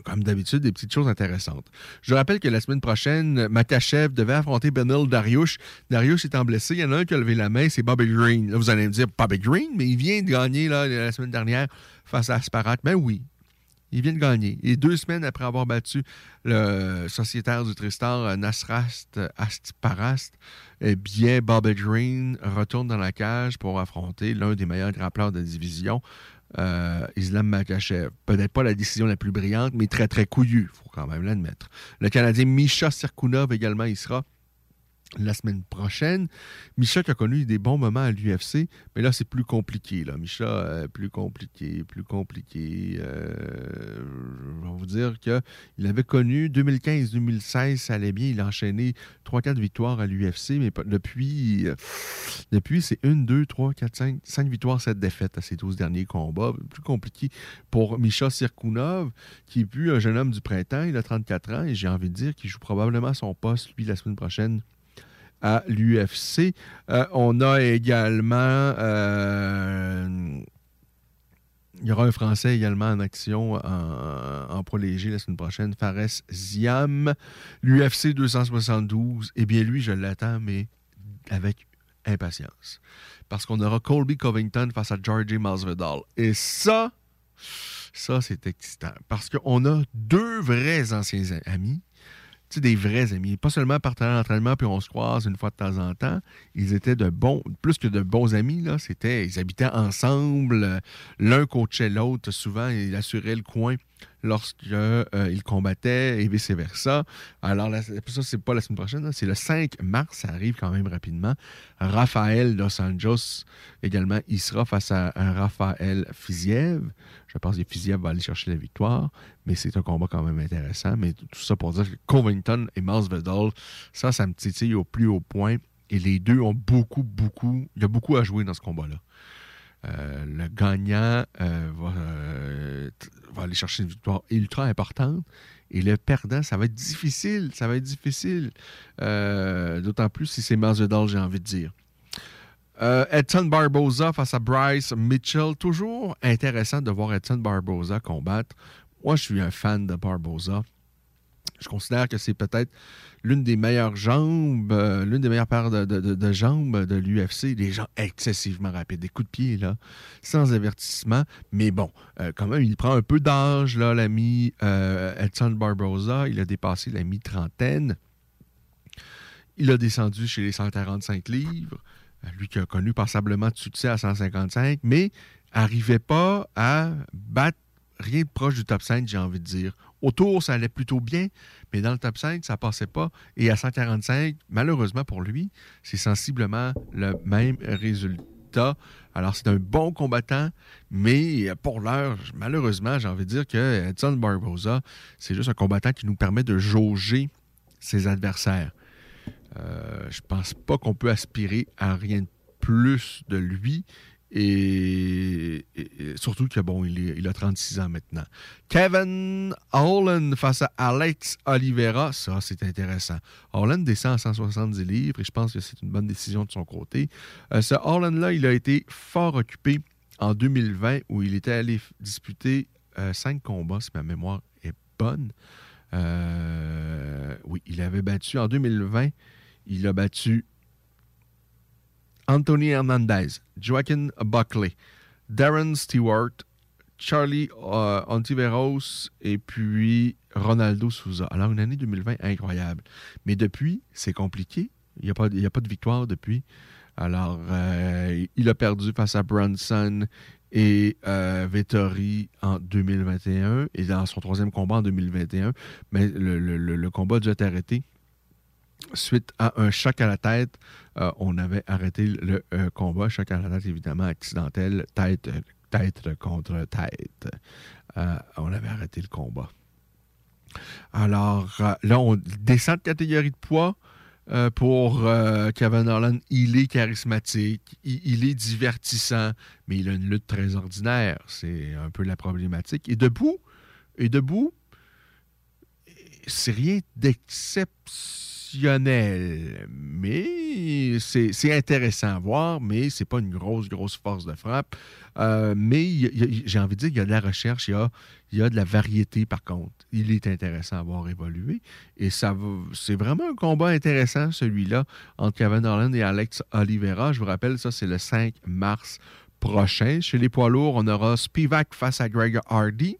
comme d'habitude, des petites choses intéressantes. Je rappelle que la semaine prochaine, Makachev devait affronter Benil Dariush. Dariush étant blessé, il y en a un qui a levé la main, c'est Bobby Green. Vous allez me dire, Bobby Green, mais il vient de gagner la semaine dernière face à Asparat. Ben oui, il vient de gagner. Et deux semaines après avoir battu le sociétaire du Tristar, euh, Nasrast Astiparast, eh bien, Bobby Green retourne dans la cage pour affronter l'un des meilleurs grappleurs de la division. euh, Islam Makachev. Peut-être pas la décision la plus brillante, mais très, très couillue, il faut quand même l'admettre. Le Canadien Misha Sirkunov également, il sera la semaine prochaine. Misha qui a connu des bons moments à l'UFC, mais là, c'est plus compliqué. Là. Misha, euh, plus compliqué, plus compliqué. Euh, je vais vous dire qu'il avait connu 2015-2016, ça allait bien. Il a enchaîné 3-4 victoires à l'UFC, mais depuis, euh, depuis c'est 1, 2, 3, 4, 5, 5 victoires, 7 défaites à ses 12 derniers combats. Plus compliqué pour Misha Sirkunov, qui est plus un jeune homme du printemps. Il a 34 ans et j'ai envie de dire qu'il joue probablement son poste, lui, la semaine prochaine à l'UFC. Euh, on a également. euh, il y aura un Français également en action en, en la semaine prochaine, Fares Ziam. L'UFC 272, eh bien lui, je l'attends, mais avec impatience. Parce qu'on aura Colby Covington face à Georgie Masvidal. Et ça, ça, c'est excitant. Parce qu'on a deux vrais anciens amis des vrais amis. Pas seulement partenaires d'entraînement, puis on se croise une fois de temps en temps. Ils étaient de bons, plus que de bons amis, là. C'était, ils habitaient ensemble. L'un coachait l'autre. Souvent, il assurait le coin lorsqu'ils combattaient et vice-versa. Alors, la- ça, c'est pas la semaine prochaine, c'est le 5 mars. Ça arrive quand même rapidement. Raphaël Dos Anjos, également, il sera face à un Raphaël Fiziev. Je pense que Fiziev va aller chercher la victoire, mais c'est un combat quand même intéressant. Mais tout ça pour dire que Covington et Masvidal, ça, ça me titille au plus haut point. Et les deux ont beaucoup, beaucoup, il y a beaucoup à jouer dans ce combat-là. Euh, le gagnant euh, va, euh, va aller chercher une victoire ultra importante. Et le perdant, ça va être difficile. Ça va être difficile. D'autant plus si c'est Masvidal, j'ai envie de dire. Edson Barboza face à Bryce Mitchell. Toujours intéressant de voir Edson Barboza combattre. Moi, je suis un fan de Barboza. Je considère que c'est peut-être l'une des meilleures jambes, euh, l'une des meilleures paires de, jambes de l'UFC. Des gens excessivement rapides, des coups de pied, là, sans avertissement. Mais bon, euh, quand même, il prend un peu d'âge, là, l'ami euh, Edson. Il a dépassé la mi-trentaine. Il a descendu chez les 145 livres. Euh, Lui qui a connu passablement de succès à 155, mais arrivait pas à battre rien de proche du top 5, j'ai envie de dire. Autour, ça allait plutôt bien, mais dans le top 5, ça passait pas. Et à 145, malheureusement pour lui, c'est sensiblement le même résultat. Alors, c'est un bon combattant, mais pour l'heure, malheureusement, j'ai envie de dire que Edson Barboza, c'est juste un combattant qui nous permet de jauger ses adversaires. Euh, je pense pas qu'on peut aspirer à rien de plus de lui. Et, surtout que, bon, il, est- a 36 ans maintenant. Kevin Holland face à Alex Oliveira, ça, c'est intéressant. Holland descend à 170 livres et je pense que c'est une bonne décision de son côté. Euh, ce Holland-là, il a été fort occupé en 2020 où il était allé disputer euh, cinq combats, si ma mémoire est bonne. Euh, oui, il avait battu en 2020, il a battu Anthony Hernandez, Joaquin Buckley, Darren Stewart, Charlie euh, Ontiveros et puis Ronaldo Souza. Alors, une année 2020 incroyable. Mais depuis, c'est compliqué. Il n'y a, pas- a pas de victoire depuis. Alors, euh, il a perdu face à Brunson et euh, Vettori en 2021 et dans son troisième combat en 2021. Mais le- le combat a dû être arrêté suite à un choc à la tête. Euh, on avait arrêté le euh, combat. Choc à la évidemment, accidentel, tête, contre tête. Euh, on avait arrêté le combat. Alors, là, on descend de catégorie de poids. pour Kevin Holland, il est charismatique, il, il est divertissant, mais il a une lutte très ordinaire. C'est un peu la problématique. Et debout, et debout, c'est rien d'exceptionnel, mais c'est intéressant à voir, mais c'est pas une grosse, grosse force de frappe. Euh, mais j'ai envie de dire qu'il y a de la recherche, il y a, il y a de la variété par contre. Il est intéressant à voir évoluer. Et ça c'est vraiment un combat intéressant, celui-là, entre Kevin Holland et Alex Oliveira. Je vous rappelle, ça, c'est le 5 mars prochain. Chez les poids lourds, on aura Spivak face à Greg Hardy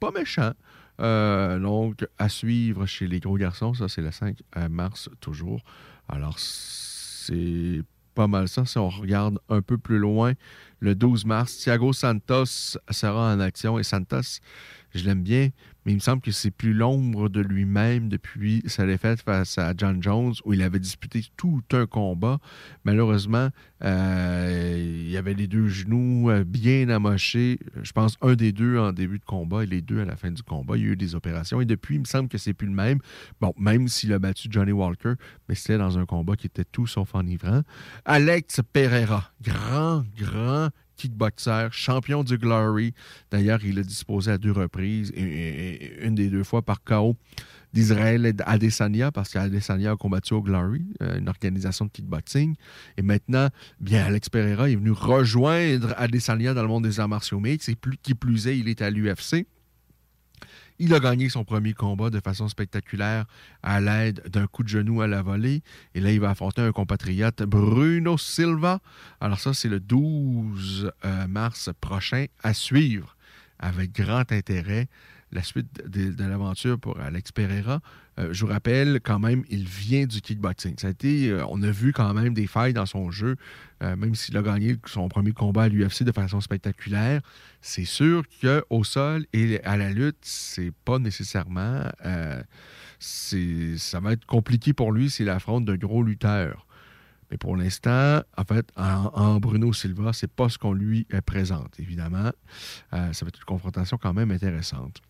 pas méchant. Euh, donc, à suivre chez les gros garçons, ça c'est le 5 mars toujours. Alors, c'est pas mal ça. Si on regarde un peu plus loin, le 12 mars, Thiago Santos sera en action. Et Santos, je l'aime bien, mais il me semble que c'est plus l'ombre de lui-même depuis sa défaite face à John Jones, où il avait disputé tout un combat. Malheureusement, euh, il avait les deux genoux euh, bien amochés. Je pense un des deux en début de combat et les deux à la fin du combat. Il y a eu des opérations. Et depuis, il me semble que c'est plus le même. Bon, même s'il a battu Johnny Walker, mais c'était dans un combat qui était tout sauf enivrant. Alex Pereira, grand, grand kickboxer, champion du Glory. D'ailleurs, il a disposé à deux reprises, une des deux fois par KO d'Israël Adesanya, parce qu'Adesanya a combattu au Glory, euh, une organisation de kickboxing. Et maintenant, bien, Alex Pereira est venu rejoindre Adesanya dans le monde des arts martiaux mixtes. Qui plus est, il est à l'UFC. Il a gagné son premier combat de façon spectaculaire à l'aide d'un coup de genou à la volée. Et là, il va affronter un compatriote, Bruno Silva. Alors ça, c'est le 12 euh, mars prochain à suivre avec grand intérêt la suite de, l'aventure pour Alex Pereira. Euh, je vous rappelle quand même, il vient du kickboxing. Ça a été, euh, on a vu quand même des failles dans son jeu, euh, même s'il a gagné son premier combat à l'UFC de façon spectaculaire. C'est sûr qu'au sol et à la lutte, c'est pas nécessairement. ça va être compliqué pour lui s'il affronte de gros lutteurs. Mais pour l'instant, en fait, en, Bruno Silva, c'est pas ce qu'on lui présente, évidemment. Ça va être une confrontation quand même intéressante.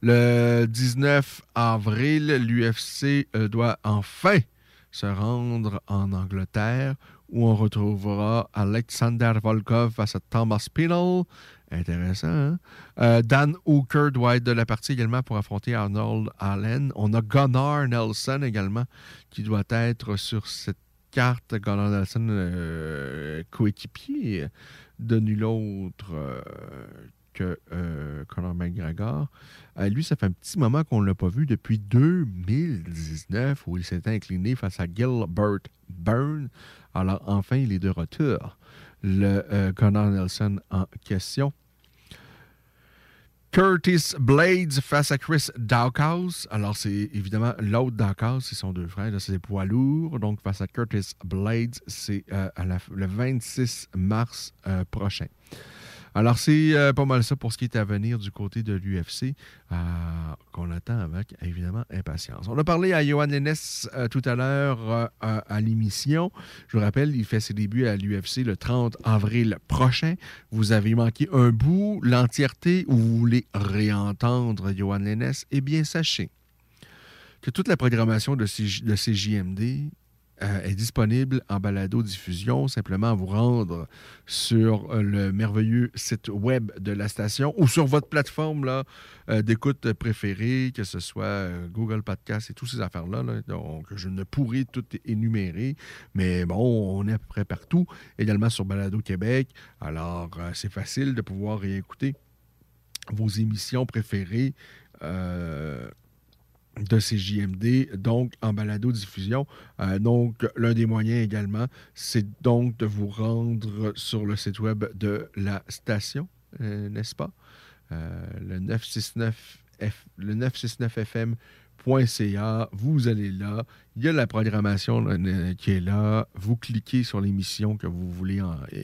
Le 19 avril, l'UFC euh, doit enfin se rendre en Angleterre où on retrouvera Alexander Volkov face à Thomas Pinal. Intéressant. hein? Euh, Dan Hooker doit être de la partie également pour affronter Arnold Allen. On a Gunnar Nelson également qui doit être sur cette carte. Gunnar Nelson, euh, coéquipier de nul autre que euh, Conor McGregor. Euh, lui, ça fait un petit moment qu'on ne l'a pas vu depuis 2019 où il s'était incliné face à Gilbert Byrne. Alors enfin, il est de retour. Le euh, Conor Nelson en question. Curtis Blades face à Chris Dawkins. Alors, c'est évidemment l'autre Dawkins, c'est son deux frères, c'est des poids lourds. Donc, face à Curtis Blades, c'est euh, le 26 mars prochain. Alors, c'est euh, pas mal ça pour ce qui est à venir du côté de l'UFC, euh, qu'on attend avec, évidemment, impatience. On a parlé à Johan Lennes euh, tout à l'heure à, à l'émission. Je vous rappelle, il fait ses débuts à l'UFC le 30 avril prochain. Vous avez manqué un bout, l'entièreté, ou vous voulez réentendre Johan Lennes, eh bien, sachez que toute la programmation de, CJ de CJMD euh, est disponible en balado-diffusion. Simplement vous rendre sur euh, le merveilleux site web de la station ou sur votre plateforme là, euh, d'écoute préférée, que ce soit Google Podcast et toutes ces affaires-là. là. donc, je ne pourrai tout énumérer, mais bon, on est à peu près partout. Également sur Balado Québec. Alors, c'est facile de pouvoir réécouter vos émissions préférées. De CJMD, donc en balado-diffusion. Euh, donc, l'un des moyens également, c'est donc de vous rendre sur le site web de la station, euh, n'est-ce pas? Euh, le 969 F, le 969fm.ca. Vous allez là. Il y a la programmation qui est là. Vous cliquez sur l'émission que vous voulez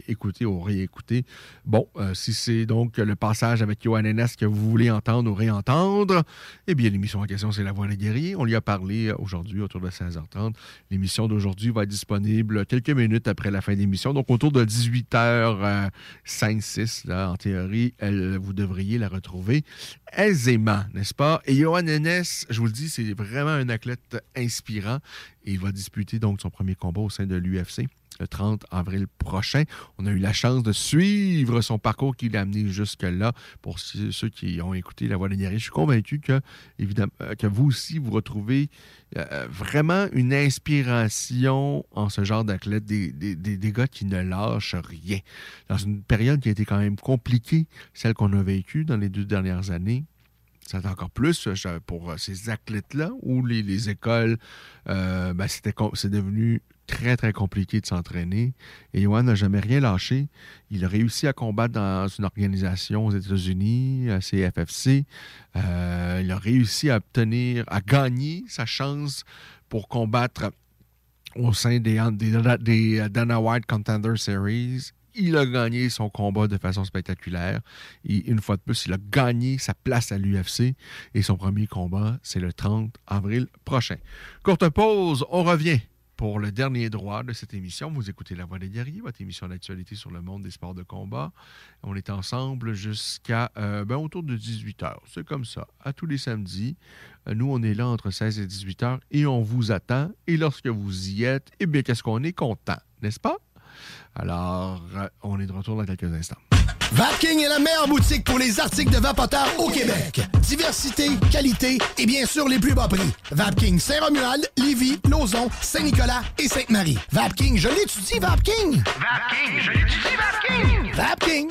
écouter ou réécouter. Bon, euh, si c'est donc le passage avec Johan Enes que vous voulez entendre ou réentendre, eh bien, l'émission en question, c'est La Voix des guerriers. On lui a parlé euh, aujourd'hui autour de 16h30. L'émission d'aujourd'hui va être disponible quelques minutes après la fin de l'émission. Donc, autour de 18h05-6, là, en théorie, vous devriez la retrouver aisément, n'est-ce pas? Et Johan Enes, je vous le dis, c'est vraiment un athlète inspirant. Il va disputer donc son premier combat au sein de l'UFC le 30 avril prochain. On a eu la chance de suivre son parcours qui l'a amené jusque-là. Pour ceux qui ont écouté La Voix guerriers, je suis convaincu que, évidemment, euh, que vous aussi, vous retrouvez euh, vraiment une inspiration en ce genre d'athlète, des- des- des gars qui ne lâchent rien. Dans une période qui a été quand même compliquée, celle qu'on a vécue dans les deux dernières années, ça l'est encore plus euh, pour euh, ces athlètes-là, où les, les écoles, euh, ben, c'est devenu très, très compliqué de s'entraîner. Et Johan n'a jamais rien lâché. Il a réussi à combattre dans une organisation aux États-Unis, à CFFC. Euh, il a réussi à obtenir, à gagner sa chance pour combattre au sein des, des, Dana White Contender Series. Il a gagné son combat de façon spectaculaire. Et une fois de plus, il a gagné sa place à l'UFC. Et son premier combat, c'est le 30 avril prochain. Courte pause, on revient pour le dernier droit de cette émission. Vous écoutez La Voix des guerriers, votre émission d'actualité sur le monde des sports de combat. On est ensemble jusqu'à euh, ben, autour de 18 h. C'est comme ça, à tous les samedis. Euh, nous, on est là entre 16 et 18 h et on vous attend. Et lorsque vous y êtes, eh bien, qu'est-ce qu'on est content, n'est-ce pas? Alors, euh, on est de retour dans quelques instants. Vapking est la meilleure boutique pour les articles de vapoteurs au Québec. Diversité, qualité et bien sûr les plus bas prix. Vapking Saint-Romuald, Lévis, Lauson, Saint-Nicolas et Sainte-Marie. Vapking, je l'étudie, Vapking! Vapking, je l'étudie, Vapking! Vapking!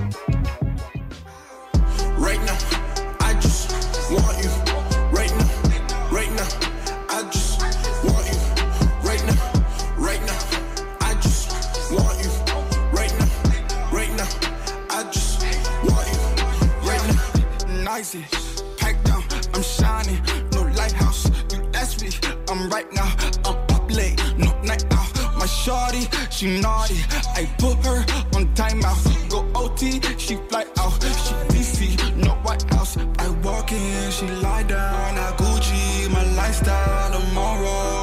Right now, I just want you. Right now, right now, I just want you. Right now, right now, I just want you. Right now, right now, I just want you. Right now, nice packed down, I'm shining, no lighthouse. You ask me, I'm right now, I'm up late, no night out. My shorty, she naughty. I put her on timeout. Go OT, she fly out. She House. I walk in, she lie down. I Gucci, my lifestyle. Tomorrow,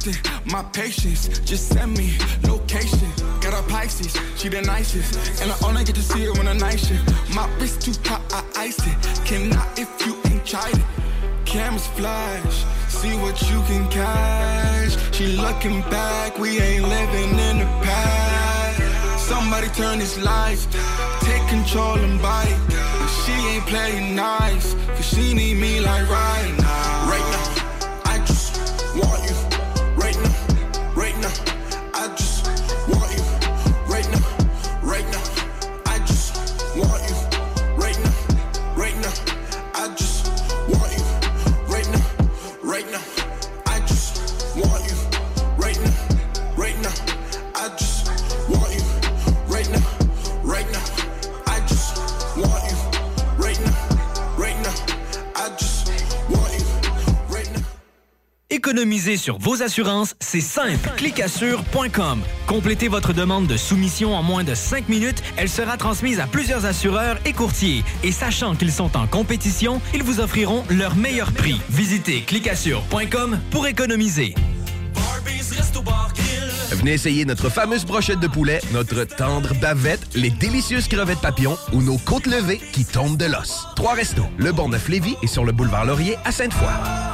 testing my patience. Just send me location. Got a Pisces, she the nicest, and I only get to see her when I night shift. My wrist too hot, I ice it. Cannot if you ain't tried it. Cameras flash, see what you can catch. She looking back, we ain't living in the past. Somebody turn these lights, take control and bite. But she ain't playing nice, cause she need me like right now. Right now, I just want you. Économiser sur vos assurances, c'est simple. Clicassure.com. Complétez votre demande de soumission en moins de 5 minutes. Elle sera transmise à plusieurs assureurs et courtiers. Et sachant qu'ils sont en compétition, ils vous offriront leur meilleur prix. Visitez clicassure.com pour économiser. Venez essayer notre fameuse brochette de poulet, notre tendre bavette, les délicieuses crevettes papillons ou nos côtes levées qui tombent de l'os. Trois restos, le Bonneuf Lévis et sur le boulevard Laurier à Sainte-Foy.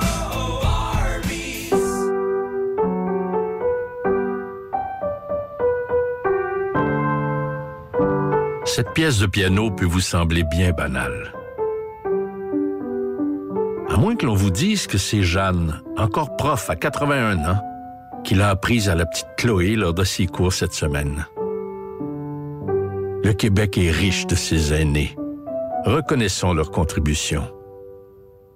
Cette pièce de piano peut vous sembler bien banale. À moins que l'on vous dise que c'est Jeanne, encore prof à 81 ans, qui l'a apprise à la petite Chloé lors de ses cours cette semaine. Le Québec est riche de ses aînés. Reconnaissons leur contribution.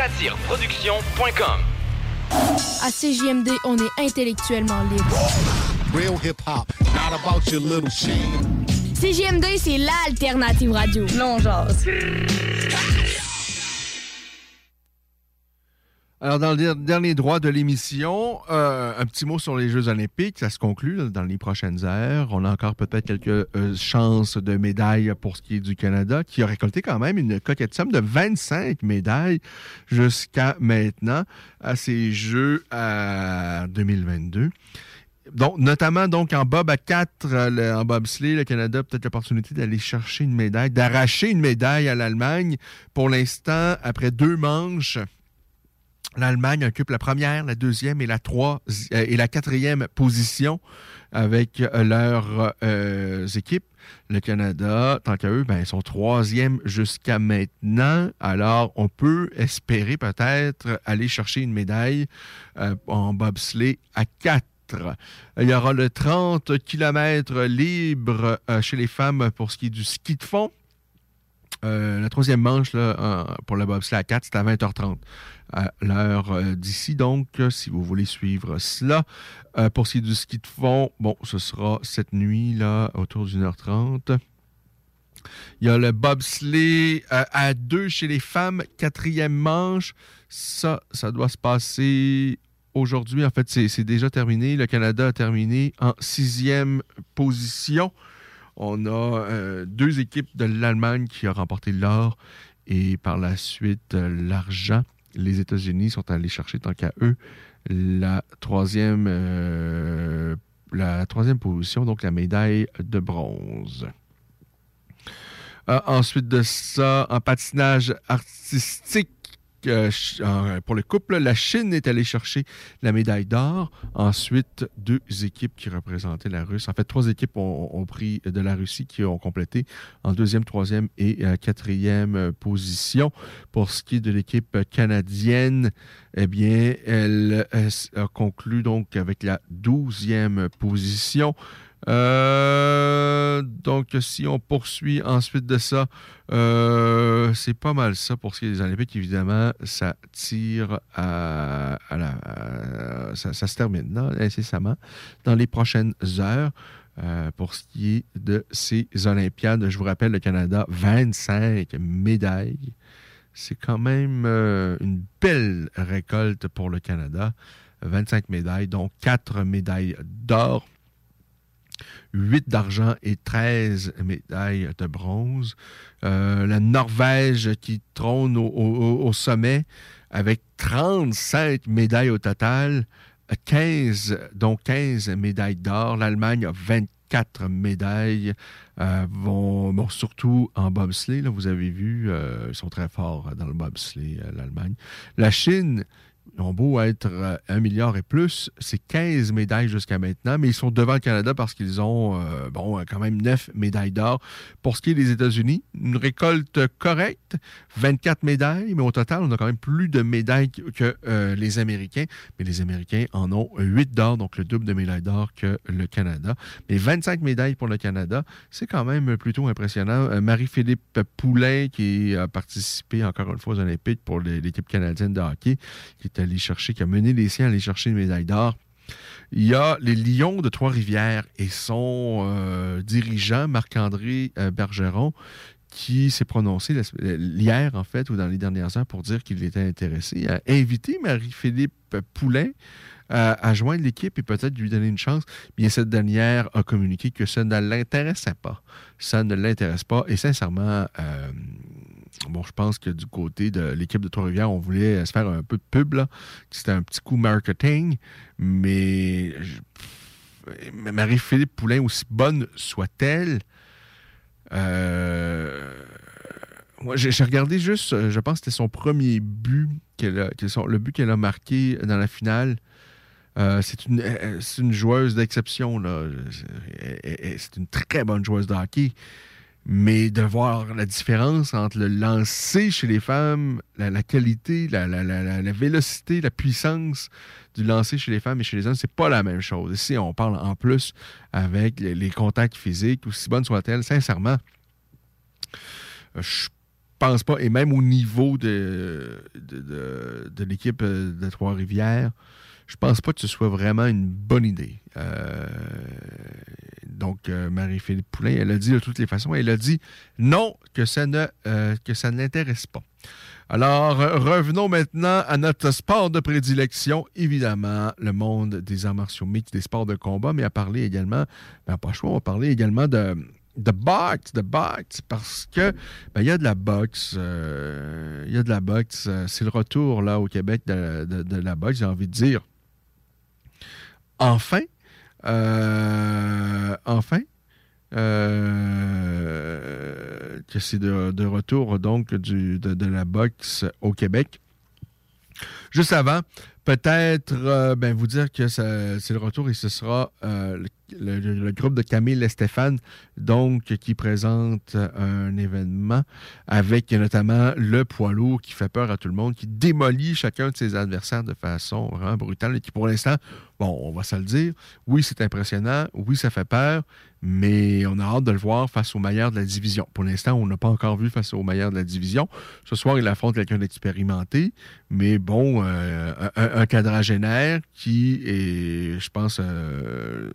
Satireproduction.com À CJMD, on est intellectuellement libre. Real hip hop, not about your little chain. CGM2, c'est l'alternative radio. Non, genre. Alors, dans le der- dernier droit de l'émission, euh, un petit mot sur les Jeux olympiques. Ça se conclut dans les prochaines heures. On a encore peut-être quelques euh, chances de médailles pour ce qui est du Canada, qui a récolté quand même une coquette somme de 25 médailles jusqu'à maintenant à ces Jeux à 2022. Donc, notamment donc en bob à 4, en bobsleigh, le Canada a peut-être l'opportunité d'aller chercher une médaille, d'arracher une médaille à l'Allemagne. Pour l'instant, après deux manches, L'Allemagne occupe la première, la deuxième et la, trois, euh, et la quatrième position avec euh, leurs euh, équipes. Le Canada, tant qu'à eux, ben, ils sont troisième jusqu'à maintenant. Alors, on peut espérer peut-être aller chercher une médaille en bobsleigh à 4. Il y aura le 30 km libre chez les femmes pour ce qui est du ski de fond. Euh, la troisième manche là, pour le bobsleigh à 4, c'est à 20h30 à l'heure euh, d'ici. Donc, euh, si vous voulez suivre cela, pour ce qui est du ski de fond, bon, ce sera cette nuit là autour d'une heure 30. Il y a le bobsleigh à deux chez les femmes, quatrième manche. Ça, ça doit se passer aujourd'hui. En fait, c'est déjà terminé. Le Canada a terminé en sixième position. On a euh, deux équipes de l'Allemagne qui ont remporté l'or et par la suite euh, l'argent. Les États-Unis sont allés chercher, tant qu'à eux, la troisième, euh, position, donc la médaille de bronze. Ensuite de ça, en patinage artistique, euh, pour le couple, la Chine est allée chercher la médaille d'or. Ensuite, deux équipes qui représentaient la Russe. En fait, trois équipes ont, pris de la Russie qui ont complété en deuxième, troisième et euh, quatrième euh, position. Pour ce qui est de l'équipe canadienne, eh bien, elle euh, s- a conclu donc avec la douzième position. Euh, donc, si on poursuit ensuite de ça, euh, c'est pas mal ça pour ce qui est des Olympiques. Évidemment, ça tire à, la. à- ça, se termine là, incessamment dans les prochaines heures. Euh, pour ce qui est de ces Olympiades, je vous rappelle, le Canada, 25 médailles. C'est quand même euh, une belle récolte pour le Canada. 25 médailles, dont 4 médailles d'or. 8 d'argent et 13 médailles de bronze. Euh, la Norvège qui trône au, sommet avec 35 médailles au total, 15, dont 15 médailles d'or. L'Allemagne a 24 médailles, euh, vont, surtout en bobsleigh. Là, vous avez vu, euh, ils sont très forts dans le bobsleigh, l'Allemagne. La Chine, ils ont beau être euh, un milliard et plus, c'est 15 médailles jusqu'à maintenant, mais ils sont devant le Canada parce qu'ils ont euh, bon, euh, quand même 9 médailles d'or. Pour ce qui est des États-Unis, une récolte correcte, 24 médailles, mais au total, on a quand même plus de médailles que, les Américains. Mais les Américains en ont 8 d'or, donc le double de médailles d'or que le Canada. Mais 25 médailles pour le Canada, c'est quand même plutôt impressionnant. Marie-Philippe Poulain, qui a participé encore une fois aux Olympiques pour l'équipe canadienne de hockey, qui est allé chercher, qui a mené les siens à aller chercher une médaille d'or. Il y a les Lions de Trois-Rivières et son euh, dirigeant, Marc-André euh, Bergeron, qui s'est prononcé hier, en fait, ou dans les dernières heures, pour dire qu'il était intéressé à inviter Marie-Philippe Poulain à, à joindre l'équipe et peut-être lui donner une chance. Bien, cette dernière a communiqué que ça ne l'intéressait pas. Ça ne l'intéresse pas. Et sincèrement, euh, bon, je pense que du côté de l'équipe de Trois-Rivières, on voulait se faire un peu de pub, là. C'était un petit coup marketing, mais Marie-Philippe Poulain, aussi bonne soit-elle, euh, moi, j'ai j'ai regardé juste, euh, je pense que c'était son premier but, a- le but qu'elle a marqué dans la finale. Euh, c'est une, euh, une joueuse d'exception. C'est une très bonne joueuse de hockey. Mais de voir la différence entre le lancer chez les femmes, la, qualité, la, la- la- vélocité, la puissance du lancer chez les femmes et chez les hommes, c'est pas la même chose. Ici, on parle en plus avec les, contacts physiques, aussi bonnes soient-elles, sincèrement, je pense pas, et même au niveau de, l'équipe de Trois-Rivières, je pense pas que ce soit vraiment une bonne idée. Euh, donc, euh, Marie-Philippe Poulain, elle a dit de toutes les façons, elle a dit non, que ça ne, euh, que ça ne l'intéresse pas. Alors, euh, revenons maintenant à notre sport de prédilection, évidemment, le monde des arts martiaux mixtes, des sports de combat, mais à parler également, ben, pas choix, on va parler également de, de boxe, de boxe, parce que ben, il y a de la boxe, il y a de la boxe, c'est le retour là au Québec de- de la boxe, j'ai envie de dire. Enfin, euh, enfin, euh, que c'est de, retour donc du- de, de la boxe au Québec. Juste avant, peut-être euh, ben, vous dire que c'est le retour et ce sera euh, le, groupe de Camille et Stéphane, donc qui présente un événement avec notamment le poids lourd qui fait peur à tout le monde, qui démolit chacun de ses adversaires de façon vraiment brutale et qui pour l'instant, on va se le dire, oui, c'est impressionnant, oui, ça fait peur, mais on a hâte de le voir face aux meilleurs de la division. Pour l'instant, on n'a pas encore vu face aux meilleurs de la division. Ce soir, il affronte quelqu'un d'expérimenté, mais bon, euh, un, un quadragénaire qui est, je pense, euh,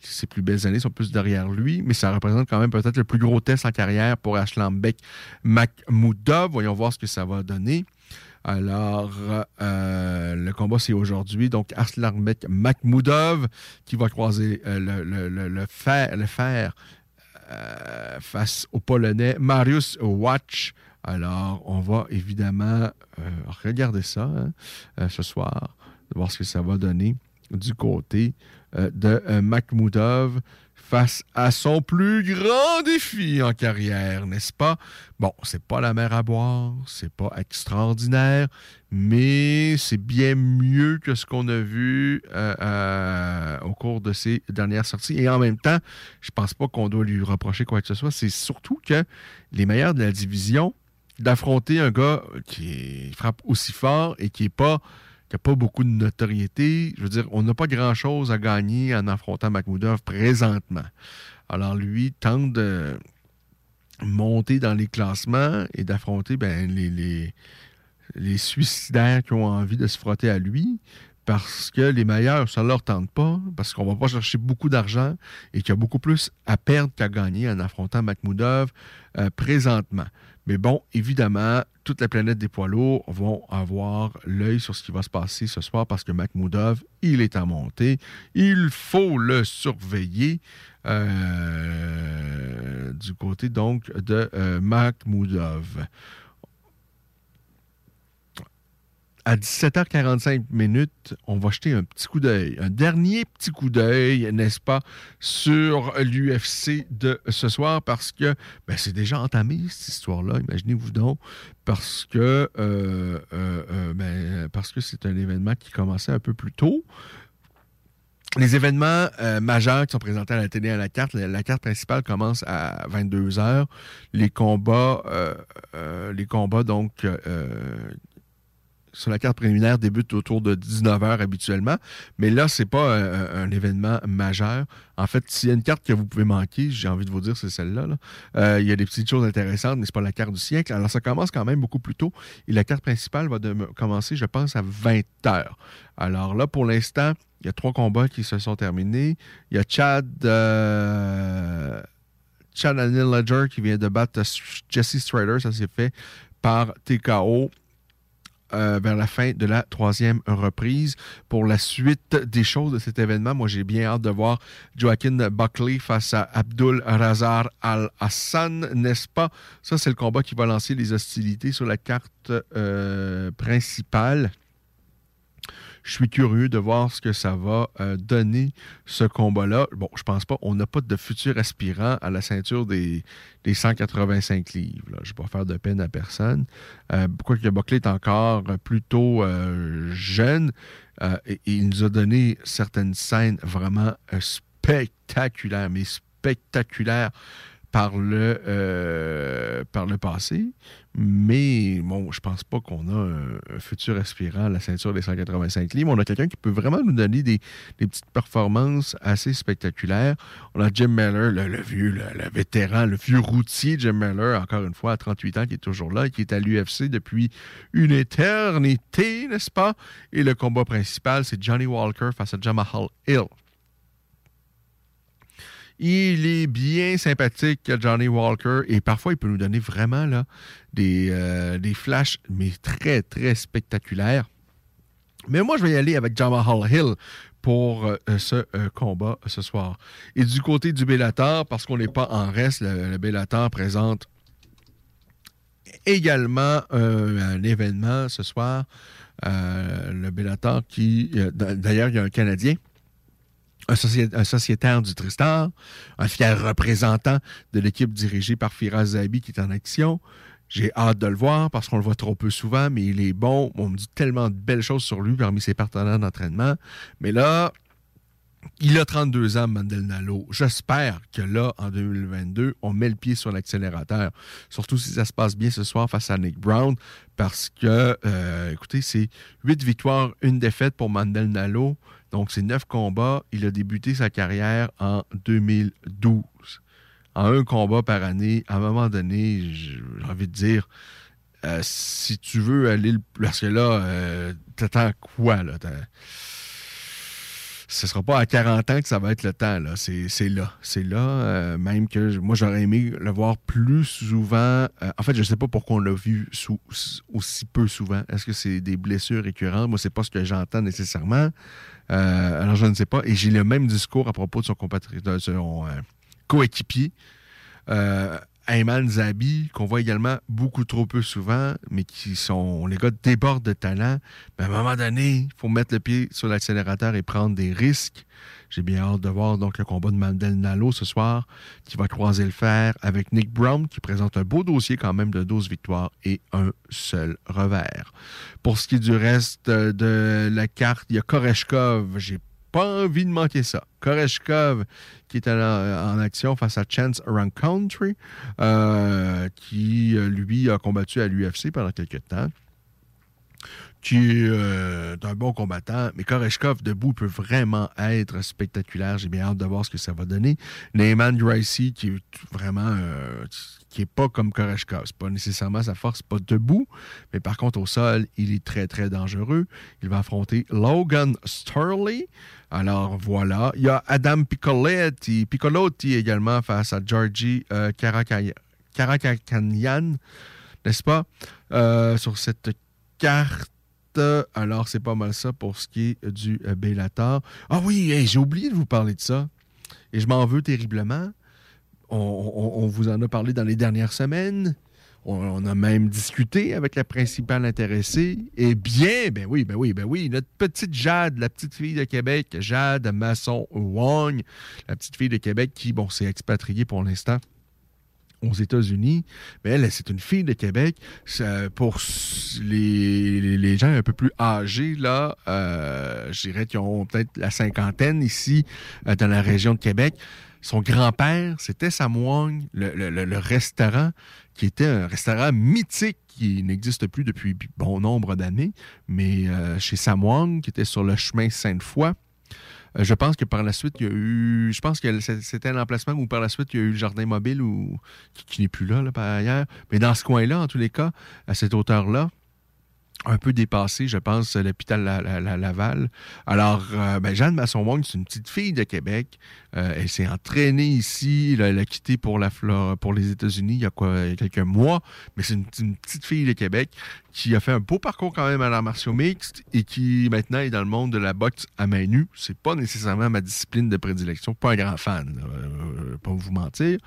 ses plus belles années sont plus derrière lui, mais ça représente quand même peut-être le plus gros test en carrière pour Ashlambek Makhmoudov. Voyons voir ce que ça va donner. Alors, euh, le combat, c'est aujourd'hui. Donc, Arslanbek Makhmoudov qui va croiser euh, le, fer, euh, face au Polonais Marius Watch. Alors, on va évidemment regarder ça hein, ce soir, voir ce que ça va donner du côté de Makhmoudov face à son plus grand défi en carrière, n'est-ce pas? Bon, c'est pas la mer à boire, c'est pas extraordinaire, mais c'est bien mieux que ce qu'on a vu euh, euh, au cours de ses dernières sorties. Et en même temps, je pense pas qu'on doit lui reprocher quoi que ce soit. C'est surtout que les meilleurs de la division, d'affronter un gars qui frappe aussi fort et qui est pas qui n'a pas beaucoup de notoriété. Je veux dire, on n'a pas grand-chose à gagner en affrontant Makhmoudov présentement. Alors lui tente de monter dans les classements et d'affronter ben, les, les, suicidaires qui ont envie de se frotter à lui parce que les meilleurs, ça ne leur tente pas, parce qu'on va pas chercher beaucoup d'argent et qu'il y a beaucoup plus à perdre qu'à gagner en affrontant Makhmoudov euh, présentement. Mais bon, évidemment, toute la planète des poids lourds vont avoir l'œil sur ce qui va se passer ce soir parce que Makhmoudov, il est en montée. Il faut le surveiller euh, du côté donc de euh. À 17h45 minutes, on va jeter un petit coup d'œil, un dernier petit coup d'œil, n'est-ce pas, sur l'UFC de ce soir parce que ben, c'est déjà entamé cette histoire-là, imaginez-vous donc, parce que euh, euh, euh, ben, parce que c'est un événement qui commençait un peu plus tôt. Les événements majeurs qui sont présentés à la télé à la carte, la, carte principale commence à 22 h Les combats, les combats donc sur la carte préliminaire débutent autour de 19h habituellement, mais là, c'est pas un, un événement majeur. En fait, s'il y a une carte que vous pouvez manquer, j'ai envie de vous dire, c'est celle-là. là. Euh, il y a des petites choses intéressantes, mais c'est pas la carte du siècle. Alors, ça commence quand même beaucoup plus tôt et la carte principale va commencer, je pense, à 20h. Alors là, pour l'instant, il y a trois combats qui se sont terminés. Il y a Chad... euh, Chad Anil Ledger qui vient de battre Jesse Strider, ça s'est fait par TKO euh, vers la fin de la troisième reprise. Pour la suite des choses de cet événement, moi j'ai bien hâte de voir Joaquin Buckley face à Abdul Razar Al-Hassan, n'est-ce pas? Ça, c'est le combat qui va lancer les hostilités sur la carte euh, principale. Je suis curieux de voir ce que ça va euh, donner, ce combat-là. Bon, je pense pas, on n'a pas de futur aspirant à la ceinture des, des 185 livres. Je ne vais pas faire de peine à personne. Euh, Quoique Buckley est encore plutôt euh, jeune, euh, et, et il nous a donné certaines scènes vraiment euh, spectaculaires, mais spectaculaires par le, euh, par le passé. Mais bon, je pense pas qu'on a un, futur aspirant à la ceinture des 185 livres. On a quelqu'un qui peut vraiment nous donner des, des petites performances assez spectaculaires. On a Jim Miller, le, vieux, le, vétéran, le vieux routier Jim Miller, encore une fois, à 38 ans, qui est toujours là, qui est à l'UFC depuis une éternité, n'est-ce pas? Et le combat principal, c'est Johnny Walker face à Jamal Hill. Il est bien sympathique, Johnny Walker, et parfois il peut nous donner vraiment là, des, euh, des flashs, mais très, très spectaculaires. Mais moi, je vais y aller avec Jamal Hill pour euh, ce euh, combat ce soir. Et du côté du Bellator, parce qu'on n'est pas en reste, le, le Bellator présente également un événement ce soir. Le Bellator qui, d'ailleurs, il y a un Canadien un, socié- un sociétaire du Tristar, un fier représentant de l'équipe dirigée par Firas Zabi qui est en action. J'ai hâte de le voir parce qu'on le voit trop peu souvent, mais il est bon. On me dit tellement de belles choses sur lui parmi ses partenaires d'entraînement. Mais là, il a 32 ans, Mandel Nalo. J'espère que là, en 2022, on met le pied sur l'accélérateur. Surtout si ça se passe bien ce soir face à Nick Brown, parce que, euh, écoutez, c'est 8 victoires, une défaite pour Mandel Nalo. Donc, c'est 9 combats. Il a débuté sa carrière en 2012. En un combat par année, à un moment donné, j'ai envie de dire, euh, si tu veux aller... le- Parce que là, euh, t'attends quoi, là? Ce sera pas à 40 ans que ça va être le temps. là. C'est c'est là. C'est là. euh, même que moi, j'aurais aimé le voir plus souvent. Euh, en fait, je sais pas pourquoi on l'a vu sous- aussi peu souvent. Est-ce que c'est des blessures récurrentes? Moi, c'est pas ce que j'entends nécessairement. Euh, alors, je ne sais pas. Et j'ai le même discours à propos de son, compatri- de son euh, coéquipier. Ayman Zabi, qu'on voit également beaucoup trop peu souvent, mais qui sont. Les gars débordent de talent. Mais à un moment donné, il faut mettre le pied sur l'accélérateur et prendre des risques. J'ai bien hâte de voir donc le combat de Mandel Nalo ce soir, qui va croiser le fer avec Nick Brown, qui présente un beau dossier quand même de 12 victoires et un seul revers. Pour ce qui est du reste de la carte, il y a Koreshkov. J'ai pas envie de manquer ça. Koreshkov, qui est en, en action face à Chance Around Country, euh, qui, euh, lui, a combattu à l'UFC pendant quelques temps qui est euh, un bon combattant, mais Koreshkov debout peut vraiment être spectaculaire. J'ai bien hâte de voir ce que ça va donner. Neyman Gracie, qui est vraiment qui est pas comme Koreshkov. C'est pas nécessairement sa force, pas debout, mais par contre au sol, il est très très dangereux. Il va affronter Logan Sterling. Alors voilà, il y a Adam Piccolotti, Piccolotti également face à Georgi euh, n'est-ce pas? Euh, sur cette carte. Alors, c'est pas mal ça pour ce qui est du euh, Bellator. Ah oui, j'ai oublié de vous parler de ça. Et je m'en veux terriblement. On vous en a parlé dans les dernières semaines. On, a même discuté avec la principale intéressée. Et bien, ben oui, ben oui, ben oui, notre petite Jade, la petite fille de Québec, Jade Masson Wong, la petite fille de Québec qui, bon, s'est expatriée pour l'instant aux États-Unis. Mais elle, c'est une fille de Québec. Pour les gens un peu plus âgés, là, euh, je dirais qu'ils ont peut-être la cinquantaine ici, euh, dans la région de Québec. Son grand-père, c'était Sam Wong, le, restaurant, qui était un restaurant mythique qui n'existe plus depuis bon nombre d'années, mais euh, chez Sam Wong, qui était sur le chemin Sainte-Foy. Euh, je pense que par la suite, il y a eu. Je pense que c'était un emplacement où par la suite, il y a eu le jardin mobile qui, n'est plus là, par ailleurs. Mais dans ce coin-là, en tous les cas, à cette hauteur-là, un peu dépassé, je pense, l'hôpital La- La- La- Laval. Alors, euh, ben, Jeanne Masson-Wong, c'est une petite fille de Québec. Euh, elle s'est entraînée ici. elle a quitté pour, la pour les États-Unis il y a quelques mois. Mais c'est une, petite fille de Québec qui a fait un beau parcours quand même à l'art martiaux mixte et qui maintenant est dans le monde de la boxe à main nue. C'est pas nécessairement ma discipline de prédilection. Pas un grand fan, euh, pas vous mentir.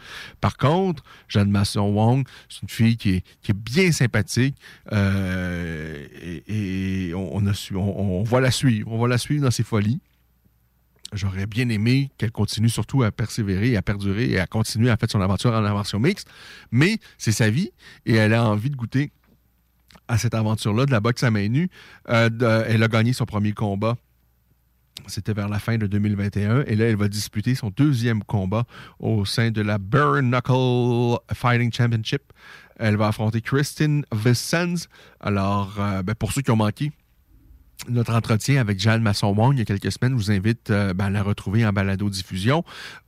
Par contre, Jeanne Masson Wong, c'est une fille qui est, bien sympathique euh, et, on, a on, on va la suivre. On va la suivre dans ses folies. J'aurais bien aimé qu'elle continue surtout à persévérer, à perdurer et à continuer à faire son aventure en aventure mixte. Mais c'est sa vie et elle a envie de goûter à cette aventure-là de la boxe à main nue. Euh, elle a gagné son premier combat C'était vers la fin de 2021. Et là, elle va disputer son deuxième combat au sein de la Bare Knuckle Fighting Championship. Elle va affronter Kristen Vicens. Alors, euh, ben, pour ceux qui ont manqué, notre entretien avec Jeanne Masson-Wong il y a quelques semaines. Je vous invite euh, ben, à la retrouver en balado-diffusion.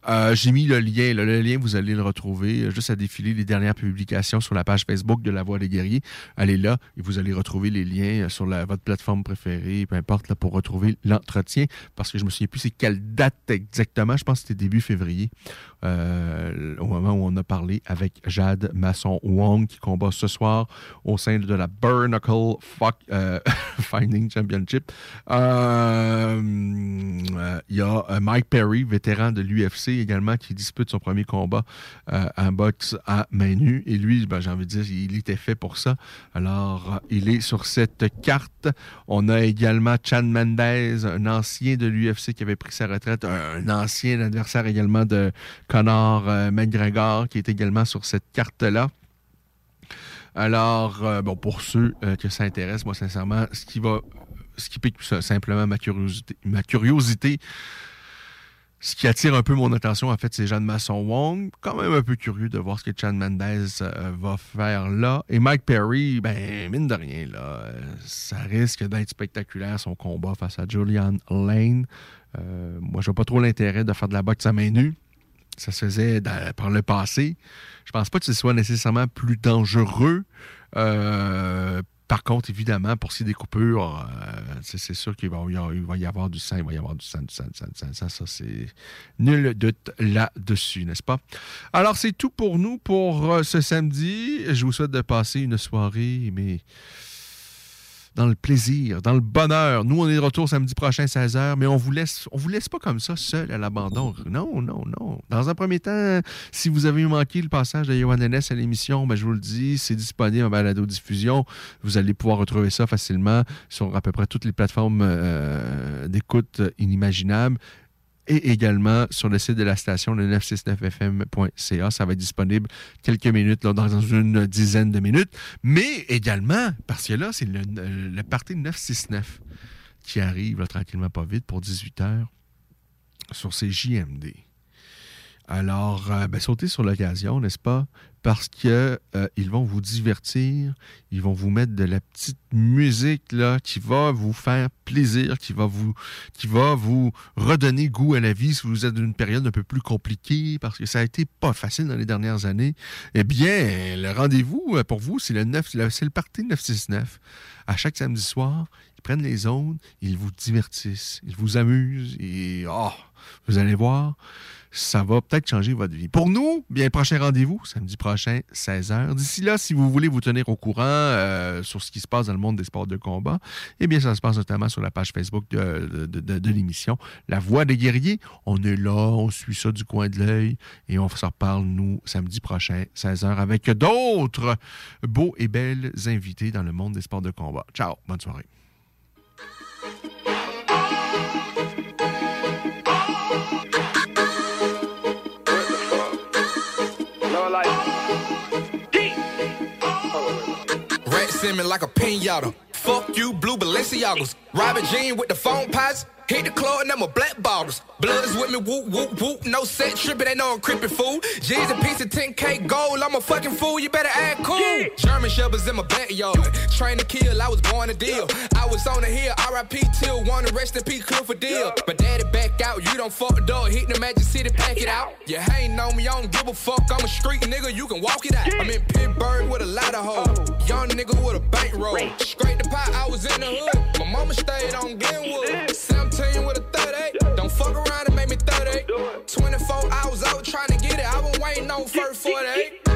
Euh, J'ai mis le lien. le lien, vous allez le retrouver euh, juste à défiler les dernières publications sur la page Facebook de La Voix des Guerriers. Allez là et vous allez retrouver les liens sur votre plateforme préférée, peu importe, là, pour retrouver l'entretien. Parce que je me souviens plus c'est quelle date exactement. Je pense que c'était début février, euh, au moment où on a parlé avec Jade Masson-Wong qui combat ce soir au sein de la Fuck, euh, Fighting Championship. Euh, Il y a Mike Perry, vétéran de l'UFC également, qui dispute son premier combat en boxe à main nue. Et lui, ben, j'ai envie de dire, il était fait pour ça. Alors, il est sur cette carte. On a également Chan Mendez, un ancien de l'UFC qui avait pris sa retraite, un ancien adversaire également de Conor euh, McGregor, qui est également sur cette carte-là. Alors, euh, bon, pour ceux euh, que ça intéresse, moi, sincèrement, ce qui va, ce qui pique simplement ma curiosité, ce qui attire un peu mon attention, en fait, c'est Jeanne Masson-Wong. Quand même un peu curieux de voir ce que Chan Mendez euh, va faire là. Et Mike Perry, ben, mine de rien, là, ça risque d'être spectaculaire, son combat face à Julian Lane. Moi, je vois pas trop l'intérêt de faire de la boxe à main nue. Ça se faisait par le passé. Je pense pas que ce soit nécessairement plus dangereux. Euh, par contre, évidemment, pour ces découpures, euh, c'est sûr qu'il va, y avoir- il va y avoir du sang, il va y avoir du sang, du sang, du sang, du sang. Ça, ça, c'est nul doute là-dessus, n'est-ce pas? Alors, c'est tout pour nous pour euh, ce samedi. Je vous souhaite de passer une soirée, mais dans le plaisir, dans le bonheur. Nous, on est de retour samedi prochain, 16h, mais on vous laisse, vous laisse pas comme ça, seul à l'abandon. Non, non, non. Dans un premier temps, si vous avez manqué le passage de Johan Lennes à l'émission, ben, je vous le dis, c'est disponible en balado-diffusion. Vous allez pouvoir retrouver ça facilement sur à peu près toutes les plateformes euh, d'écoute inimaginables et également sur le site de la station, le 969fm.ca. Ça va être disponible quelques minutes, dans une dizaine de minutes. Mais également, parce que là, c'est le, le, le party 969 qui arrive tranquillement pas vite pour 18 heures sur ces JMD. Alors, euh, ben, sautez sur l'occasion, n'est-ce pas? Parce que euh, ils vont vous divertir, ils vont vous mettre de la petite musique là qui va vous faire plaisir, qui va vous qui va vous redonner goût à la vie si vous êtes dans une période un peu plus compliquée parce que ça a été pas facile dans les dernières années. Eh bien, le rendez-vous euh, pour vous, c'est le 9 le- c'est le party 969. À chaque samedi soir, ils prennent les ondes, ils vous divertissent, ils vous amusent et oh, vous allez voir, ça va peut-être changer votre vie. Pour nous, bien, prochain rendez-vous, samedi prochain, 16h. D'ici là, si vous voulez vous tenir au courant euh, sur ce qui se passe dans le monde des sports de combat, eh bien, ça se passe notamment sur la page Facebook de, l'émission La Voix des guerriers. On est là, on suit ça du coin de l'œil et on se reparle, nous, samedi prochain, 16h, avec d'autres beaux et belles invités dans le monde des sports de combat. Ciao, bonne soirée. Semen like a pinata. Fuck you, blue Balenciagas. Robert Jean with the phone pots. Hit the club and them a black bottles. Bloods with me, whoop, whoop, whoop. No set tripping, ain't no I'm creepy fool. G's a piece of 10K gold. I'm a fucking fool, you better act cool. German shepherds in my backyard. Train to kill, I was born to deal. I was on the hill, RIP till one, rest in peace, Clifford deal. But daddy back out, you don't fuck the dog. Hit the Magic City, pack it out. You hating on me, I don't give a fuck. I'm a street nigga, you can walk it out. I'm in Pittsburgh with a lot of hoes. Oh. Young nigga with a bankroll. Scrape the pot, I was in the hood. My mama stayed on Glenwood. 17 with a 38. Don't fuck around and make me 38. 24 hours out trying to get it. I been waiting on first 48. Eh?